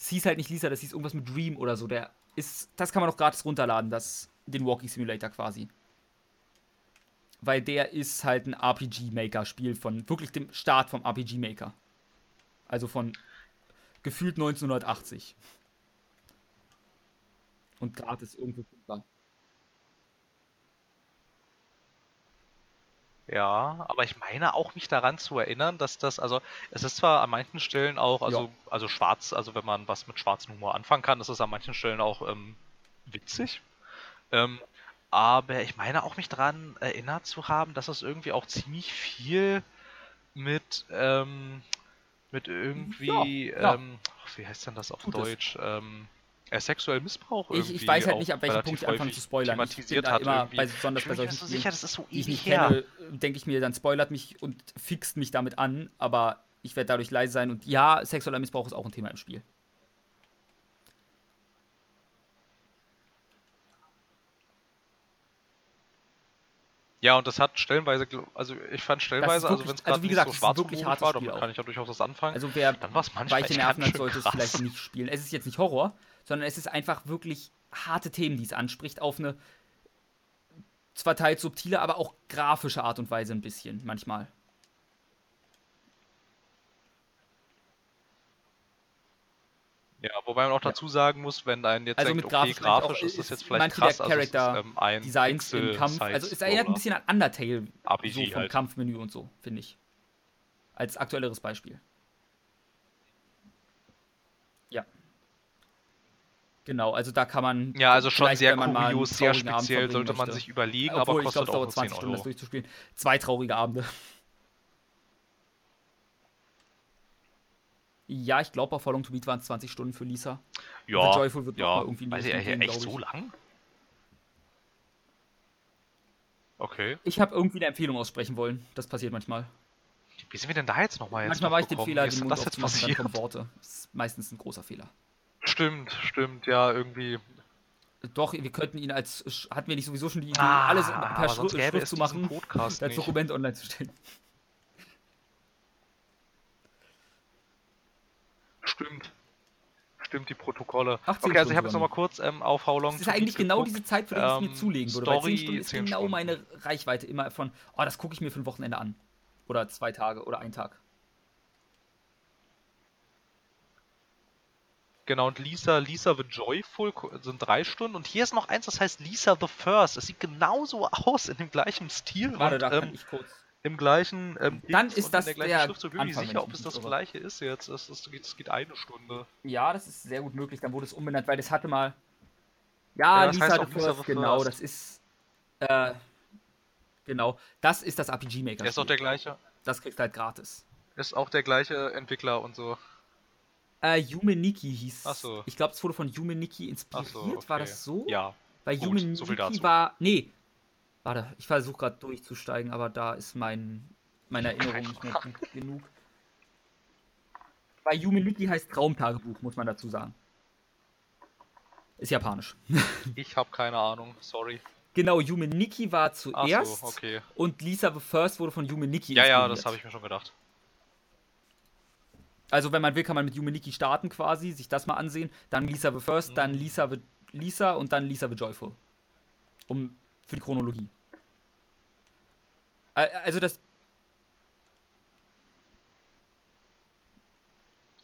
Das hieß halt nicht Lisa, das hieß irgendwas mit Dream oder so. Der ist. Das kann man noch gratis runterladen, das, den Walking Simulator quasi. Weil der ist halt ein RPG-Maker-Spiel von wirklich dem Start vom RPG-Maker. Also von gefühlt 1980. Und gratis irgendwo findbar. Ja, aber ich meine auch mich daran zu erinnern, dass das, also es ist zwar an manchen Stellen auch, also, Ja. also schwarz, also wenn man was mit schwarzem Humor anfangen kann, ist es an manchen Stellen auch ähm, witzig. Ähm, aber ich meine auch mich daran erinnert zu haben, dass es irgendwie auch ziemlich viel mit, ähm, mit irgendwie, Ja, ja. ähm, wie heißt denn das auf Tut es. Deutsch? Ähm, äh, sexuellem Missbrauch Ich, irgendwie ich weiß halt nicht, ab welchem Punkt ich anfange zu spoilern. Ich bin da immer, irgendwie. bei, besonders Ich bei solchen so sicher, das ist so die ich nicht her. kenne, denke ich mir, dann spoilert mich und fixt mich damit an, aber ich werde dadurch leise sein. Und ja, sexueller Missbrauch ist auch ein Thema im Spiel. Ja, und das hat stellenweise, also ich fand stellenweise, also wirklich- wenn es also gerade wie nicht gesagt, so schwarz wirklich war, damit auch. kann ich ja durchaus was anfangen. Also wer dann weiche Nerven hat, sollte es vielleicht nicht spielen. Es ist jetzt nicht Horror, sondern es ist einfach wirklich harte Themen, die es anspricht, auf eine zwar teils subtile, aber auch grafische Art und Weise ein bisschen manchmal. Ja, wobei man auch dazu sagen muss, wenn ein jetzt Also denkt, mit okay, grafisch auch, ist das ist jetzt vielleicht manche der krass, also ist Charakter ähm, ein Designs im Kampf. Also es erinnert ein bisschen an Undertale, RPG so vom halt. Kampfmenü und so, finde ich. Als aktuelleres Beispiel. Ja. Genau, also da kann man. Ja, also schon sehr kurios, sehr speziell, sollte man möchte. sich überlegen, Obwohl, aber ich kostet glaube, es auch dauert nur 20 10 Stunden, das durchzuspielen. Zwei traurige Abende. Ja, ich glaube, How Long to Beat waren es 20 Stunden für Lisa. Ja, The Joyful wird noch ja, mal irgendwie in die weiß ich, Richtung gehen, echt so lang? Okay. Ich habe irgendwie eine Empfehlung aussprechen wollen. Das passiert manchmal. Wie sind wir denn da jetzt nochmal jetzt Manchmal mache ich den? Fehler, denn Mund das jetzt aufzumachen, dann passiert? kommen Worte. Das ist meistens ein großer Fehler. Stimmt, stimmt, ja, irgendwie. Doch, wir könnten ihn als. Hatten wir nicht sowieso schon die Idee, Ah, alles per Schrift, Schrift zu machen, nicht. Dokument online zu stellen? Stimmt. Stimmt, die Protokolle. 18 okay, also ich habe jetzt nochmal kurz ähm, auf How Long Das ist eigentlich genau geguckt. diese Zeit, für die ich es mir Ähm, zulegen würde. Weil 10 Story, Stunden ist 10 genau Stunden. meine Reichweite immer von, oh, das gucke ich mir für ein Wochenende an. Oder zwei Tage oder ein Tag. Genau, und Lisa, Lisa the Joyful sind drei Stunden. Und hier ist noch eins, das heißt Lisa the First. Es sieht genauso aus, in dem gleichen Stil. Warte, und, da kann ähm, ich kurz. im gleichen. Ähm, Dann Dings ist das der gleichen der Schrift. So bin ich sicher, ich ob es das gleiche ist jetzt. Es, es, geht, es geht eine Stunde. Ja, das ist sehr gut möglich. Dann wurde es umbenannt, weil das hatte mal. Ja, Ja, Lisa heißt the auch Lisa First, the genau, First. das ist. Äh, genau. Das ist das RPG Maker. Der ist auch der gleiche. Das kriegst du halt gratis. Ist auch der gleiche Entwickler und so. Äh, Yume Nikki hieß. Ach so. Ich glaube, es wurde von Yume Nikki inspiriert. So, okay. War das so? Ja. Weil Gut, Yume so war. Nee. Warte, ich versuche gerade durchzusteigen, aber da ist mein, meine Erinnerung nicht mehr gut genug. Weil Yume Nikki heißt Traumtagebuch, muss man dazu sagen. Ist japanisch. Ich habe keine Ahnung, sorry. genau, Yume Nikki war zuerst so, okay. und Lisa the First wurde von Yume Nikki Ja, ja, das habe ich mir schon gedacht. Also, wenn man will, kann man mit Yume Nikki starten quasi, sich das mal ansehen. Dann Lisa the First, dann Mhm. Lisa the Lisa und dann Lisa the Joyful. Um für die Chronologie. Also das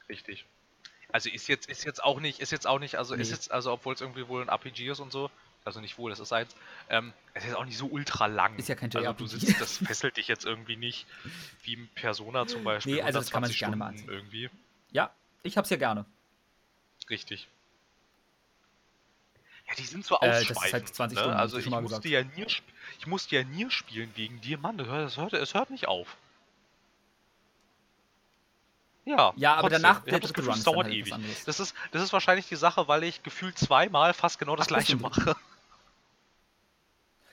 Richtig. Also ist jetzt, ist jetzt auch nicht, ist jetzt auch nicht, also ist jetzt, also obwohl es irgendwie wohl ein RPG ist und so, also nicht wohl, das ist eins, ähm, es ist auch nicht so ultra lang. Ist ja kein Also du JRPG. sitzt, das fesselt dich jetzt irgendwie nicht, wie im Persona zum Beispiel. Nee, also das kann man 120 sich gerne mal ansehen. Irgendwie. Ja, ich hab's ja gerne. Richtig. Ja, die sind so Äh, das ist halt 20 ne? Stunden, Also ich musste, ja Nier, sp- ich musste ja Nier spielen wegen dir. Mann, das hört, es hört nicht auf. Ja, Ja, aber trotzdem. danach der das dritte Gefühl, Run es dauert halt ewig. Das ist, das ist wahrscheinlich die Sache, weil ich gefühlt zweimal fast genau das Ach, gleiche mache.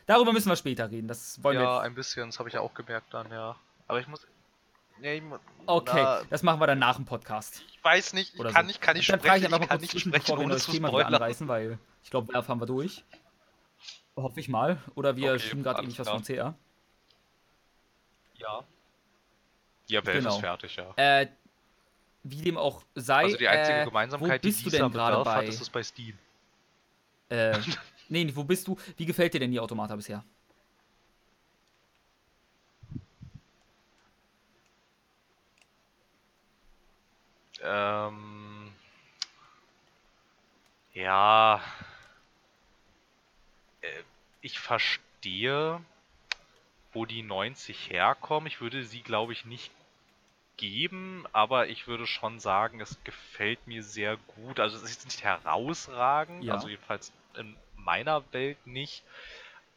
Darüber müssen wir später reden. Das wollen wir Ja, ein bisschen, das habe ich ja auch gemerkt dann, ja. Aber ich muss. Nee, ich, mu- Okay, na, das machen wir dann nach dem Podcast. ich weiß nicht, ich Oder kann so. nicht, kann dann frage ich sprechen, einfach ich mal kann kurz nicht zwischen, sprechen, bevor wir zu Thema wieder anreißen, weil ich glaube, Werf haben wir durch. Hoffe ich mal. Oder wir Okay, schieben gerade ähnlich was vom CR. Ja. Ja, Welt Genau. ist fertig, ja. Äh, wie dem auch sei. Also die einzige äh, Gemeinsamkeit, wo bist die du Lisa denn gerade Valve hat, bei? ist es bei Steam. Äh, nee, wo bist du? Wie gefällt dir denn die Automata bisher? Ähm. Ja. Äh, Ich verstehe, wo die 90 herkommen. Ich würde sie, glaube ich, nicht geben, aber ich würde schon sagen, es gefällt mir sehr gut. Also es ist nicht herausragend, Ja. also jedenfalls in meiner Welt nicht.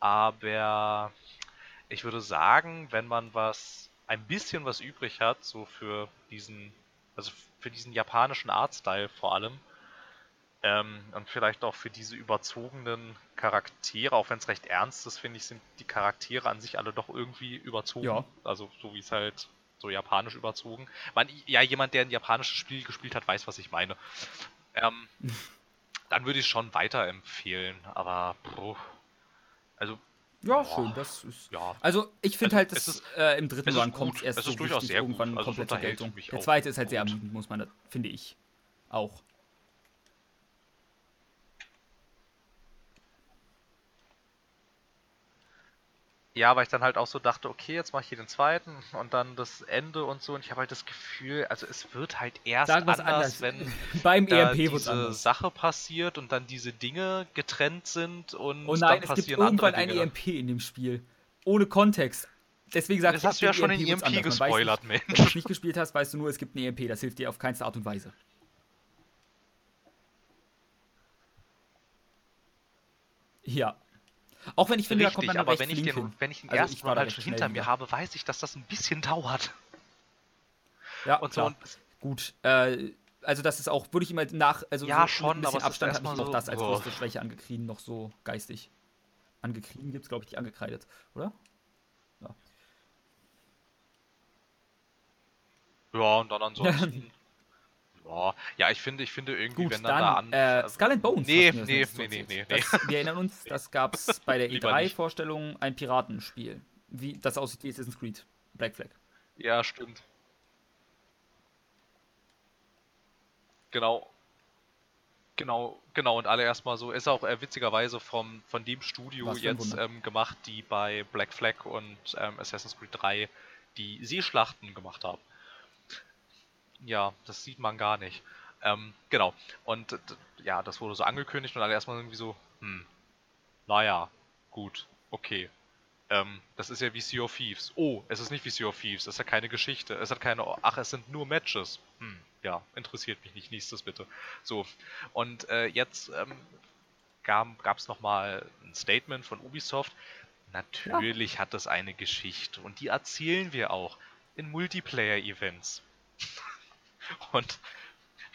Aber ich würde sagen, wenn man was, ein bisschen was übrig hat, so für diesen, also für diesen japanischen Artstyle vor allem, ähm, und vielleicht auch für diese überzogenen Charaktere, auch wenn es recht ernst ist, finde ich, sind die Charaktere an sich alle doch irgendwie überzogen. Ja. Also so wie es halt so japanisch überzogen. Man, ja, jemand, der ein japanisches Spiel gespielt hat, weiß, was ich meine. Ähm, dann würde ich schon weiterempfehlen, aber puh, also Ja, Boah. schön. Das ist. ja, Also ich finde Also, halt, dass äh, im dritten Run kommt erst Es so durchaus sehr gut. irgendwann Also komplett zur Geltung. Der zweite ist halt sehr gut. ermüdend, muss man, finde ich. Auch. Ja, weil ich dann halt auch so dachte, okay, jetzt mache ich hier den zweiten und dann das Ende und so und ich habe halt das Gefühl, also es wird halt erst anders, anders. wenn Beim da EMP wird diese anders. Sache passiert und dann diese Dinge getrennt sind und Oh nein, dann es gibt passieren irgendwann andere ein. EMP in dem Spiel. Ohne Kontext. Deswegen sag Das ich, hast du ja schon dem in EMP anders. Man gespoilert, nicht, Wenn Mensch. du es nicht gespielt hast, weißt du nur, es gibt ein EMP. Das hilft dir auf keinste Art und Weise. Ja. Auch wenn ich finde, da kommt Richtig, man aber wenn ich, den, hin. wenn ich den Also ersten Run halt schon hinter mir wieder. habe, weiß ich, dass das ein bisschen dauert. Ja, Und klar. so und Gut, äh, also das ist auch, würde ich immer nach, also Ja, so schon, ein aber bisschen ist Abstand habe ich noch so, das als boah. größte Schwäche angekriegen, noch so geistig. Angekriegen gibt es, glaube ich, nicht angekreidet, oder? Ja. Ja, und dann ansonsten. Ja, ja, ich finde, ich finde irgendwie, Gut, wenn dann, da an. äh, Skull and Bones. Nee, nee, nee, nee, nee, Das, wir erinnern uns, das gab es bei der Lieber nicht. E3-Vorstellung ein Piratenspiel. Wie das aussieht wie Assassin's Creed. Black Flag. Ja, stimmt. Genau. Genau, genau, und alle erstmal so, ist auch äh, witzigerweise vom, von dem Studio jetzt ähm, gemacht, die bei Black Flag und ähm, Assassin's Creed 3 die Seeschlachten gemacht haben. Ja, das sieht man gar nicht. Ähm, genau, und ja, das wurde so angekündigt und alle erstmal irgendwie so, hm, naja, gut, okay. Ähm, das ist ja wie Sea of Thieves. Oh, es ist nicht wie Sea of Thieves, es hat keine Geschichte, es hat keine, ach, es sind nur Matches. Hm, ja, interessiert mich nicht, nächstes bitte. So, und äh, jetzt ähm, gab es nochmal ein Statement von Ubisoft. Natürlich hat es eine Geschichte und die erzählen wir auch in Multiplayer-Events. Und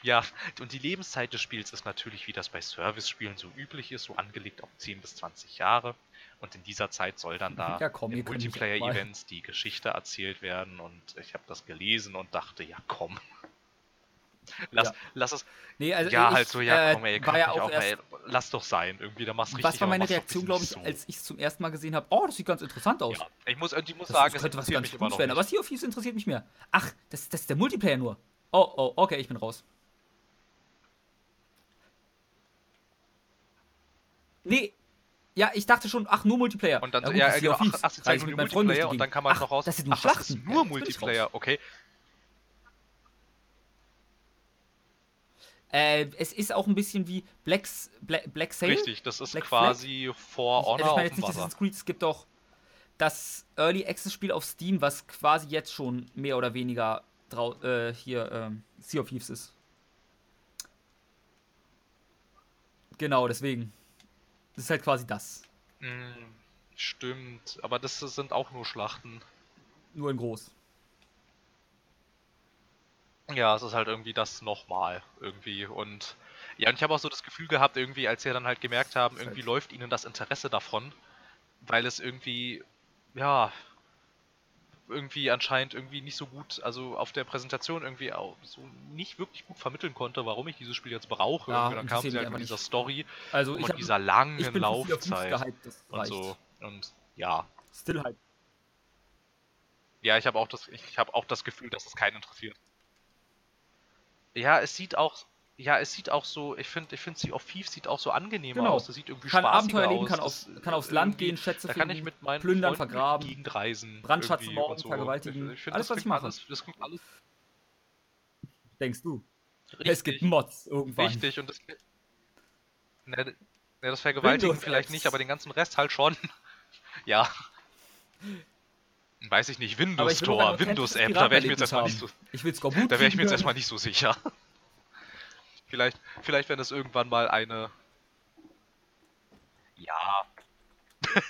ja, und die Lebenszeit des Spiels ist natürlich, wie das bei Service-Spielen so üblich ist, so angelegt auf 10 bis 20 Jahre. Und in dieser Zeit soll dann da Ja, komm, in. Multiplayer-Events die Geschichte erzählt werden. Und ich habe das gelesen und dachte, ja komm. Lass, Ja. lass es. Nee, also ja, ich, halt so, ja äh, komm, ey, kann ja auch auch, erst, ey, lass doch sein. Irgendwie, da machst du richtig. Was war meine Reaktion, glaube ich, so. als ich es zum ersten Mal gesehen habe? Oh, das sieht ganz interessant aus. Ja, ich muss, ich muss Das, sagen, das könnte was ganz Gutes werden, aber Sea of Thieves interessiert mich mehr. Ach, das, das ist der Multiplayer nur. Oh, oh, okay, ich bin raus. Nee. Ja, ich dachte schon, ach, nur Multiplayer. Und dann, gut, ja, das ist genau, ach, ach, zeigen nur Multiplayer und dann kann man ach, noch raus. Das sind nur ach, das ist nur Ja. Multiplayer, okay. Äh, es ist auch ein bisschen wie Black's, Black, Black Sail. Richtig, das ist Black quasi For Also Honor ich meine jetzt nicht. Assassin's Creed, es gibt auch das Early Access Spiel auf Steam, was quasi jetzt schon mehr oder weniger drau äh, hier ähm, Sea of Thieves ist. Genau, deswegen. Das ist halt quasi das. Mm, stimmt, aber das sind auch nur Schlachten. Nur in groß. Ja, es ist halt irgendwie das nochmal irgendwie und ja, und ich habe auch so das Gefühl gehabt, irgendwie, als sie dann halt gemerkt haben, irgendwie Halt. läuft ihnen das Interesse davon, weil es irgendwie, ja, irgendwie anscheinend irgendwie nicht so gut, also auf der Präsentation irgendwie auch so nicht wirklich gut vermitteln konnte, warum ich dieses Spiel jetzt brauche. Ja, dann kam sie halt mit dieser nicht. Story Also und hab, dieser langen ich bin Laufzeit gehypt, das und so. Und ja, Still halt. ja, ich habe auch das, ich habe auch das Gefühl, dass es keinen interessiert. Ja, es sieht auch, ja, es sieht auch so, ich finde, ich finde Sea of Thieves sieht auch so angenehmer Genau. aus. Das sieht irgendwie Kann spaßiger Abenteuer leben, aus. kann, Das aufs, ist kann aufs Land irgendwie- gehen, Schätze Da kann ich finden, mit meinen plündern, Freunden vergraben, durch die Gegend reisen. Brandschatz morden, so. vergewaltigen. Ich, ich find, Alles, das was ich mache. Alles, das klingt alles Denkst du? richtig, Es gibt Mods irgendwann. richtig und das, ne, ne, das Vergewaltigen Windows vielleicht Apps. nicht, aber den ganzen Rest halt schon. ja. Weiß ich nicht, Windows ich Store, Windows App, da wäre ich mir jetzt erstmal nicht so, Ich will Skorbut da wäre ich mir jetzt erstmal nicht so sicher. Vielleicht, vielleicht wenn es irgendwann mal eine. Ja.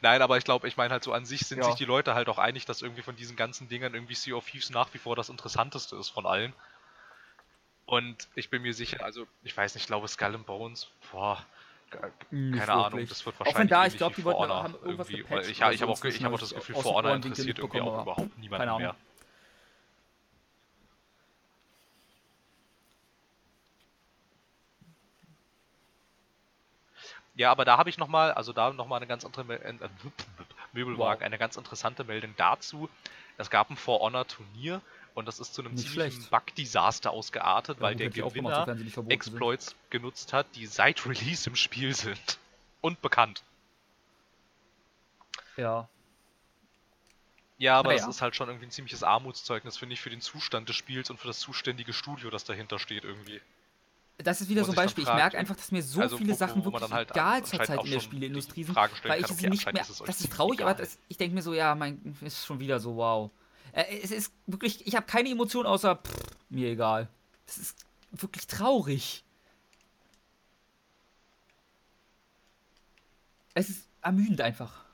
Nein, aber ich glaube, ich meine halt so an sich sind Ja. sich die Leute halt auch einig, dass irgendwie von diesen ganzen Dingern irgendwie Sea of Thieves nach wie vor das Interessanteste ist von allen. Und ich bin mir sicher, also ich weiß nicht, ich glaube Skull and Bones, boah, Nicht keine Ahnung, wirklich. das wird Auch wenn wahrscheinlich da, ich glaube, die wollten haben irgendwas gepatcht Ich, ich habe auch, ich habe auch hab das Gefühl, For Honor interessiert irgendwie auch überhaupt keine niemanden Ahnung. mehr. Ja, aber da habe ich nochmal, also da nochmal eine ganz andere Mel- äh, äh, Möbelwagen, Wow. eine ganz interessante Meldung dazu. Es gab ein For Honor Turnier und das ist zu einem Nicht ziemlichen. Bug-Desaster ausgeartet, Ja, weil der Gewinner verboten sind. Exploits genutzt hat, die seit Release im Spiel sind. Und bekannt. Ja. Ja, aber das Naja. ist halt schon irgendwie ein ziemliches Armutszeugnis, finde ich, für den Zustand des Spiels und für das zuständige Studio, das dahinter steht irgendwie. Das ist wieder so ein Beispiel. Ich fragt, merke einfach, dass mir so also viele wo- Sachen wo wirklich halt egal zurzeit in der Spieleindustrie sind, weil ich sie okay, nicht mehr. ist es Das ist traurig, aber egal. das, ich denke mir so, ja, mein, ist schon wieder so, wow. Äh, es ist wirklich, ich habe keine Emotion außer, pff, mir egal. Das ist wirklich traurig. Es ist ermüdend einfach.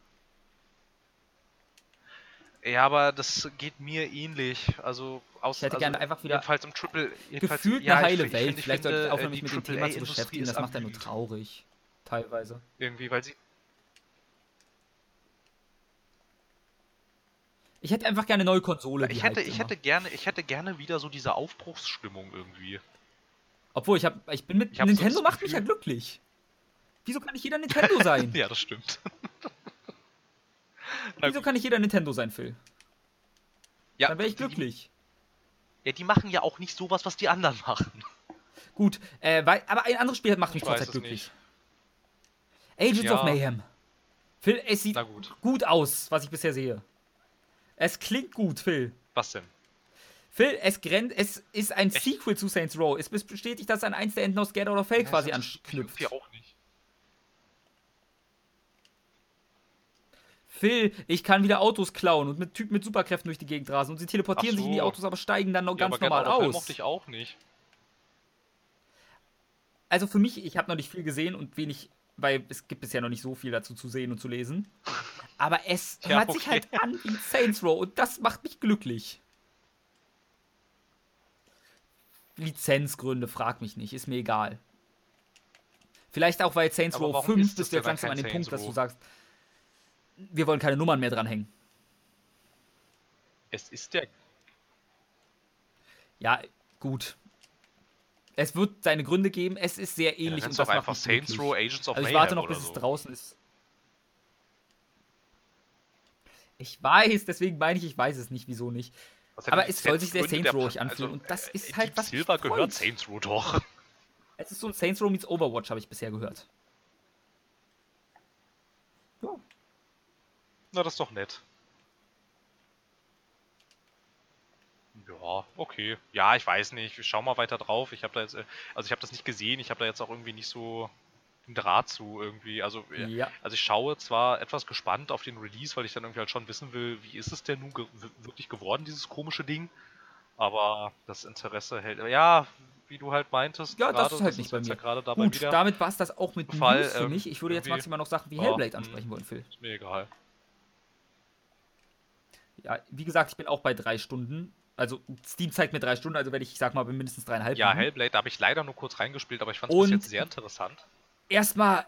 Ja, aber das geht mir ähnlich. Also aus Ich hätte also gerne einfach wieder jedenfalls im Triple jedenfalls, Gefühlt ja, eine ich heile ich Welt. finde- ich Vielleicht sollte ich finde, aufhören, äh, mich mit dem Thema zu beschäftigen. Das macht ja nur traurig. Teilweise. Irgendwie, weil sie Ich Ich hätte einfach gerne eine neue Konsole. Ich hätte, hypt ich immer. hätte gerne, ich hätte gerne wieder so diese Aufbruchsstimmung irgendwie. Obwohl, ich, hab, ich bin mit Ich so Nintendo das macht mich ja glücklich. Wieso kann nicht jeder Nintendo sein? Ja, das stimmt. Wieso kann nicht jeder Nintendo sein, Phil? ja, Dann wäre ich die- glücklich. Ja, die machen ja auch nicht sowas, was die anderen machen. Gut, äh, weil, aber ein anderes Spiel macht mich Ich es glücklich. Agents Ja. of Mayhem. Phil, es sieht gut. gut aus, was ich bisher sehe. Es klingt gut, Phil. Was denn? Phil, es, grenzt, es ist ein Echt? Sequel zu Saints Row. Es bestätigt, dass an eins der Enden aus Get Out of Hell quasi Ja, mich anknüpft. auch nicht. Phil, ich kann wieder Autos klauen und mit Typen mit Superkräften durch die Gegend rasen und sie teleportieren Ach sich in die so. Autos, aber steigen dann noch Ja, ganz normal aus. mochte ich auch nicht. Also für mich, ich habe noch nicht viel gesehen und wenig, weil es gibt bisher noch nicht so viel dazu zu sehen und zu lesen. Aber es Ja, hört sich okay. halt an wie Saints Row und das macht mich glücklich. Lizenzgründe, frag mich nicht, ist mir egal. Vielleicht auch, weil Saints Row warum 5 ist das bist du jetzt langsam an dem Punkt, dass du sagst, wir wollen keine Nummern mehr dranhängen. Es ist der. Ja, gut. Es wird seine Gründe geben, es ist sehr Ja, ähnlich dann und das macht einfach Saints. Row Agents of Also ich warte noch, bis es so. draußen ist. Ich weiß, deswegen meine ich, ich weiß es nicht, wieso nicht. Aber es soll sich sehr Saints Row anfühlen und das ist äh, halt, Deep was Silver gehört. Saints Row doch. Es ist so ein Saints Row meets Overwatch, habe ich bisher gehört. Na, das ist doch nett. Ja, okay. Ja, ich weiß nicht. Ich schau mal weiter drauf. Ich habe da jetzt, äh, also ich habe das nicht gesehen. Ich habe da jetzt auch irgendwie nicht so einen Draht zu irgendwie. Also, äh, Ja. also ich schaue zwar etwas gespannt auf den Release, weil ich dann irgendwie halt schon wissen will, wie ist es denn nun ge wirklich geworden, dieses komische Ding. Aber das Interesse hält. Ja, wie du halt meintest. Ja, das gerade, ist halt nicht bei jetzt mir. ja dabei Gut, damit war es das auch mit Fall, News für ähm, mich. Ich würde jetzt maximal noch Sachen wie Hellblade hm. ansprechen wollen, Phil. Ist mir egal. Ja, wie gesagt, ich bin auch bei drei Stunden. Also Steam zeigt mir drei Stunden, also werde ich, ich sag mal, bin mindestens dreieinhalb. Ja. Hellblade, da habe ich leider nur kurz reingespielt, aber ich fand es bis jetzt sehr interessant. Erstmal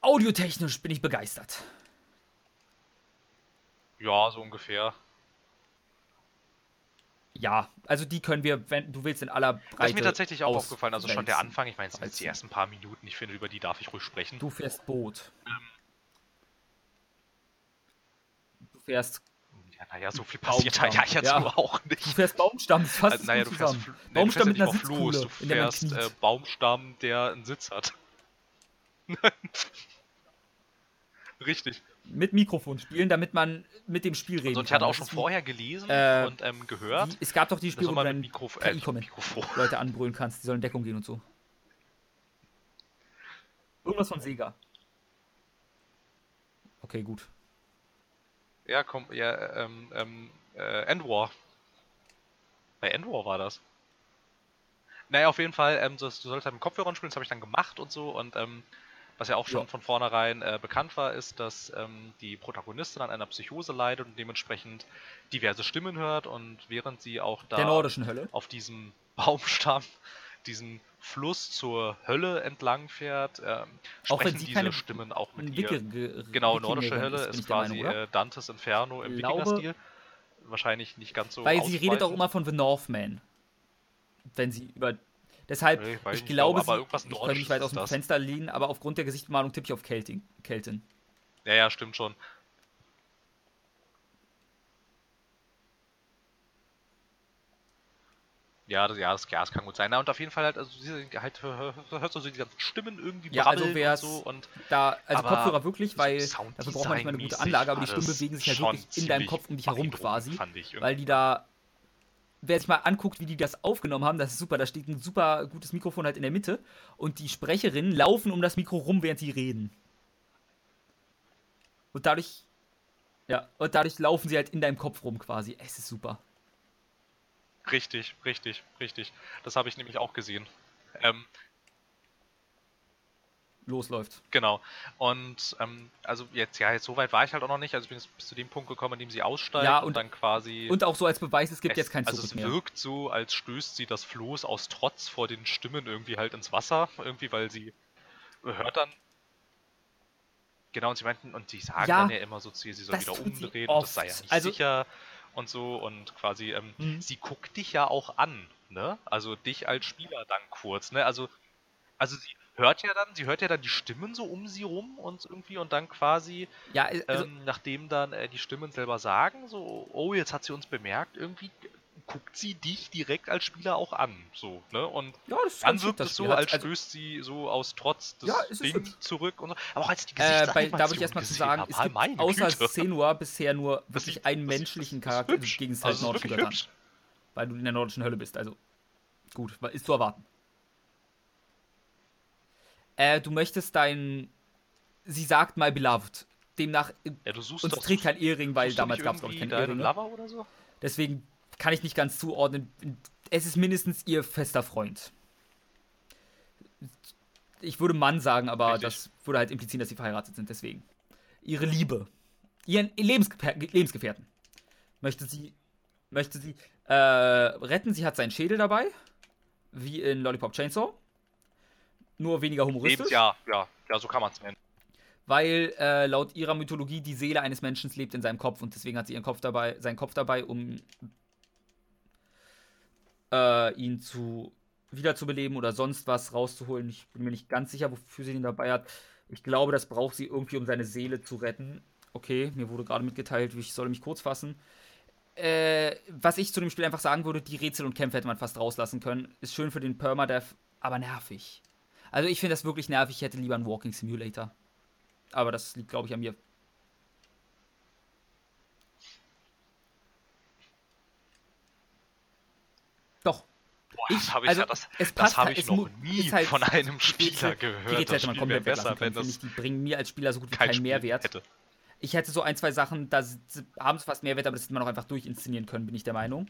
audiotechnisch bin ich begeistert. Ja, so ungefähr. Ja, also die können wir, wenn du willst, in aller Breite. Das ist mir tatsächlich auch aufgefallen, also schon der. Anfang, ich meine, es sind jetzt die ersten paar Minuten, ich finde, über die darf ich ruhig sprechen. Du fährst Boot. Du fährst, Ja, naja, so viel passiert da ja jetzt ja. nur auch du nicht. fährst Baumstamm, das fasst Also, naja, du fährst, zusammen. Fl- nee, du Baumstamm fährst mit einer Floß, du fährst äh, Baumstamm, der einen Sitz hat. Richtig. Mit Mikrofon spielen, damit man mit dem Spiel reden Also, ich kann. hatte auch schon vorher gelesen äh, und ähm, gehört, Wie, es gab doch die Spiele, wo man du Mikrof äh, Mikrofon. Leute anbrüllen kannst, die sollen in Deckung gehen und so. Irgendwas von Sega. Okay, gut. Ja, komm, ja, ähm, ähm, äh, Endwar. Bei Endwar war das. Naja, auf jeden Fall, ähm, so, du sollst halt mit Kopfhörern spielen, das habe ich dann gemacht und so. Und ähm, was ja auch schon Ja. von vornherein äh, bekannt war, ist, dass ähm, die Protagonistin an einer Psychose leidet und dementsprechend diverse Stimmen hört. Und während sie auch da Der nordischen Hölle. auf diesem Baumstamm diesen Fluss zur Hölle entlang fährt, ähm, Auch wenn sprechen sie diese keine Stimmen auch mit ihr. Wicke- ge- Genau, nordische Hölle ist, ich der quasi Meinung, äh, Dantes Inferno im Glaube- Wikinger-Stil. Wahrscheinlich nicht ganz so Weil sie redet auch immer von The Northman. Wenn sie über. Deshalb, Nee, ich nicht, glaube, aber sie, ich kann nicht weit ist aus dem. Fenster lehnen, aber aufgrund der Gesichtsbemalung tippe ich auf Kelting, Keltin. Ja, ja, stimmt schon. Ja, das, ja, das, ja, das kann gut sein. Na, und auf jeden Fall halt, also diese, halt hör- hör- hörst du so die ganzen Stimmen irgendwie Ja, also und so und Da, also Kopfhörer wirklich, weil so dafür braucht man nicht mal eine gute Anlage, aber die Stimmen bewegen sich ja wirklich in deinem Kopf um dich herum quasi. Weil die da, wer sich mal anguckt, wie die das aufgenommen haben, das ist super. Da steht ein super gutes Mikrofon halt in der Mitte und die Sprecherinnen laufen um das Mikro rum, während sie reden. Und dadurch, ja, und dadurch laufen sie halt in deinem Kopf rum quasi. Es ist super. Richtig, richtig, richtig. Das habe ich nämlich auch gesehen. Ähm, Losläuft. genau. Und ähm, also jetzt, ja, jetzt so weit war ich halt auch noch nicht. Also ich bin jetzt bis zu dem Punkt gekommen, an dem sie aussteigt Ja, und, und- dann quasi. Und auch so als Beweis, es gibt es, jetzt kein Also Zurück es mehr. wirkt so, als stößt sie das Floß aus Trotz vor den Stimmen irgendwie halt ins Wasser. Irgendwie, weil sie hört dann. Genau, und sie meinten, und die sagen Ja, dann ja immer so zu ihr, sie soll wieder sie umdrehen und das sei ja nicht Also- sicher und so und quasi, ähm, Mhm. sie guckt dich ja auch an, ne? Also dich als Spieler dann kurz, ne? Also, also sie hört ja dann, sie hört ja dann die Stimmen so um sie rum und irgendwie und dann quasi, Ja, also, ähm, nachdem dann äh, die Stimmen selber sagen, so, oh, jetzt hat sie uns bemerkt, irgendwie guckt sie dich direkt als Spieler auch an, so, ne? Und ja, das ist dann wirkt es so, als also, stößt sie so aus Trotz das Ja, ist Ding zurück und so. Aber auch als die äh, bei, da würde ich erstmal zu sagen, es gibt außer. Senua bisher nur wirklich sieht- einen das menschlichen das ist Charakter hübsch. gegen Also, ist nordischen Göttern. Weil du in der nordischen Hölle bist, also. Gut, ist zu erwarten. Äh, du möchtest dein. Sie sagt my beloved. Demnach. Ja, du suchst Und doch trägt kein Ehering, weil damals gab es, glaube ich, irgendwie keine deinen Eheringe. Lover oder so? Deswegen kann ich nicht ganz zuordnen. Es ist mindestens ihr fester Freund. Ich würde Mann sagen, aber Richtig. das würde halt implizieren, dass sie verheiratet sind. Deswegen. Ihre Liebe. Ihren Lebensgefähr Lebensgefährten. Möchte sie. Möchte sie äh, retten. Sie hat seinen Schädel dabei. Wie in Lollipop Chainsaw. Nur weniger humoristisch. Lebens, ja, ja, ja, so kann man es nennen. Weil äh, laut ihrer Mythologie die Seele eines Menschen lebt in seinem Kopf und deswegen hat sie ihren Kopf dabei, seinen Kopf dabei, um äh, ihn zu wiederzubeleben oder sonst was rauszuholen. Ich bin mir nicht ganz sicher, wofür sie ihn dabei hat. Ich glaube, das braucht sie irgendwie, um seine Seele zu retten. Okay, mir wurde gerade mitgeteilt, ich soll mich kurz fassen. Äh, was ich zu dem Spiel einfach sagen würde, die Rätsel und Kämpfe hätte man fast rauslassen können. Ist schön für den Permadeath, aber nervig. Also ich finde das wirklich nervig. Ich hätte lieber einen Walking Simulator. Aber das liegt, glaube ich, an mir. Doch. Boah, Ich- das habe ich, also, ja, das, das halt, ich es noch nie halt- von einem Spieler gehört. Die Rätsel hätte man komplett besser, wenn können, finde ich. Die bringen mir als Spieler so gut wie kein keinen Spiel Mehrwert. hätte. Ich hätte so ein, zwei Sachen, da haben sie fast Mehrwert, aber das hätte man auch einfach durchinszenieren können, bin ich der Meinung.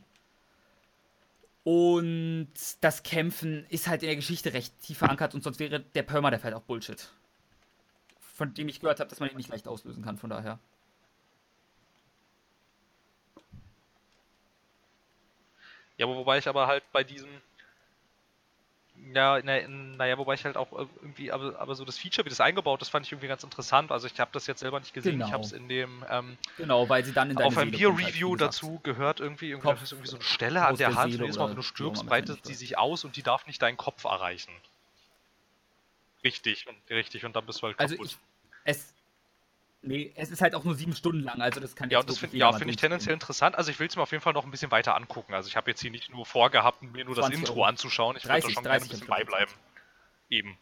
Und das Kämpfen ist halt in der Geschichte recht tief verankert und sonst wäre der Permadeath halt auch Bullshit. Von dem ich gehört habe, dass man ihn nicht leicht auslösen kann, von daher. Ja, wobei ich aber halt bei diesem. Ja, naja, na, wobei ich halt auch irgendwie, aber, aber so das Feature, wie das eingebaut ist, fand ich irgendwie ganz interessant. Also ich habe das jetzt selber nicht gesehen. Ich Genau. habe es in dem ähm, Genau, weil sie dann in auf einem kommt, halt, dazu gehört irgendwie, irgendwie, Kopf irgendwie so eine Stelle an der der Hand. Jedes Mal, wenn du stirbst, breitet sie sich aus und die darf nicht deinen Kopf erreichen. Richtig, und richtig, und dann bist du halt Also kaputt. ich. Es. Nee, es ist halt auch nur sieben Stunden lang, also das kann Ja, und das finde ja, mal find ich tendenziell interessant. Also ich will es mir auf jeden Fall noch ein bisschen weiter angucken. Also ich habe jetzt hier nicht nur vorgehabt, mir nur das 20 Intro Euro. anzuschauen. Ich würde da 30, schon gerne ein 30 bisschen beibleiben. Eben.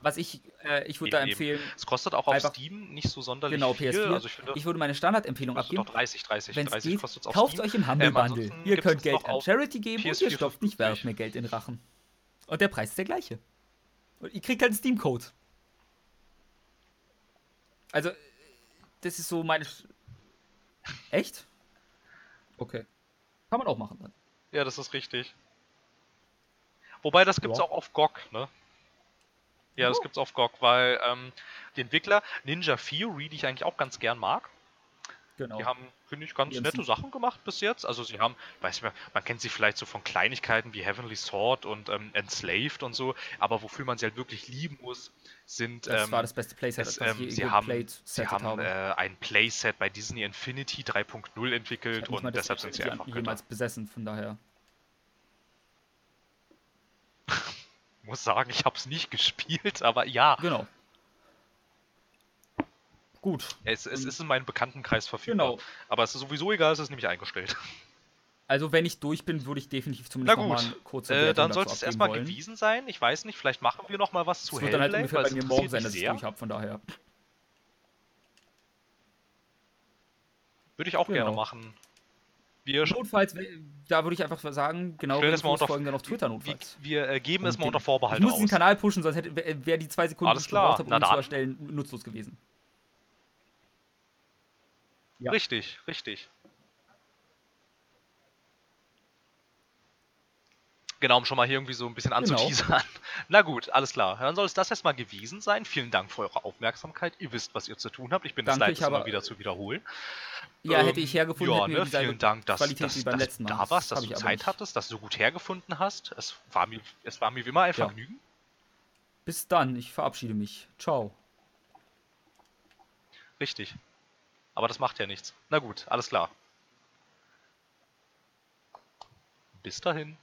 Was ich, äh, ich würde da empfehlen, Es kostet auch auf Steam nicht so sonderlich genau, viel. PS4. Also ich finde, ich würde meine Standardempfehlung kostet abgeben. doch 30, 30, Wenn es 30 geht, kostet es auf kauft Steam. euch im Humble Ähm, Bundle. ansonsten Ihr könnt Geld an Charity geben und ihr PS4 stopft nicht 50. werft mir Geld in Rachen. Und der Preis ist der gleiche. Und ihr kriegt halt einen Steam-Code. Also, das ist so meine. Sch- Echt? Okay. Kann man auch machen dann. Ja, das ist richtig. Wobei, das gibt's Ja. auch auf GOG, ne? Ja, das Oh. gibt's auf GOG, weil ähm, die Entwickler Ninja Theory, die ich eigentlich auch ganz gern mag, Genau. Die haben, finde ich, ganz nette. Sachen gemacht bis jetzt. Also sie haben, weiß ich mal, man kennt sie vielleicht so von Kleinigkeiten wie Heavenly Sword und ähm, Enslaved und so, aber wofür man sie halt wirklich lieben muss, sind das ähm, war das beste Playset, es, ähm, sie haben, sie haben habe. äh, ein Playset bei Disney Infinity 3.0 Ich entwickelt und deshalb sind sie einfach jemals besessen, von daher. Ich muss sagen, ich habe es nicht gespielt, aber ja, Genau. Gut. es, es ist in meinem Bekanntenkreis verfügbar. Genau. Aber es ist sowieso egal, es ist nämlich eingestellt. Also wenn ich durch bin, würde ich definitiv zumindest Na noch mal gut, eine kurze Äh, dann dazu soll es erstmal wollen. gewesen sein. Ich weiß nicht, vielleicht machen wir noch mal was zu Es wird dann halt Hellblade, ungefähr weil bei es mir morgen sein, dass ich es durch habe, von daher. Würde ich auch gerne Genau. machen. Wir, Notfalls, da würde ich einfach sagen, genau, das mal unter, folgen dann auf Twitter wir, notfalls. wir äh, geben es Und mal den- unter Vorbehalt ich muss aus. Kanal pushen, sonst wäre die zwei Sekunden, die ich gebraucht habe, um ihn zu erstellen, nutzlos gewesen. Ja. Richtig, richtig. Genau, um schon mal hier irgendwie so ein bisschen Genau. anzuteasern. Na gut, alles klar. Dann soll es das erstmal gewesen sein. Vielen Dank für eure Aufmerksamkeit. Ihr wisst, was ihr zu tun habt. Ich bin es Danke, leid, ich das immer wieder zu wiederholen. Ja, Ähm, hätte ich hergefunden, ja, ne, vielen Dank, dass, Qualität dass, dass letzten du da warst, Das dass du Zeit hattest, dass du gut hergefunden hast. Es war mir, es war mir wie immer ein Ja. Vergnügen. Bis dann, ich verabschiede mich. Ciao. Richtig. Aber das macht ja nichts. Na gut, alles klar. Bis dahin.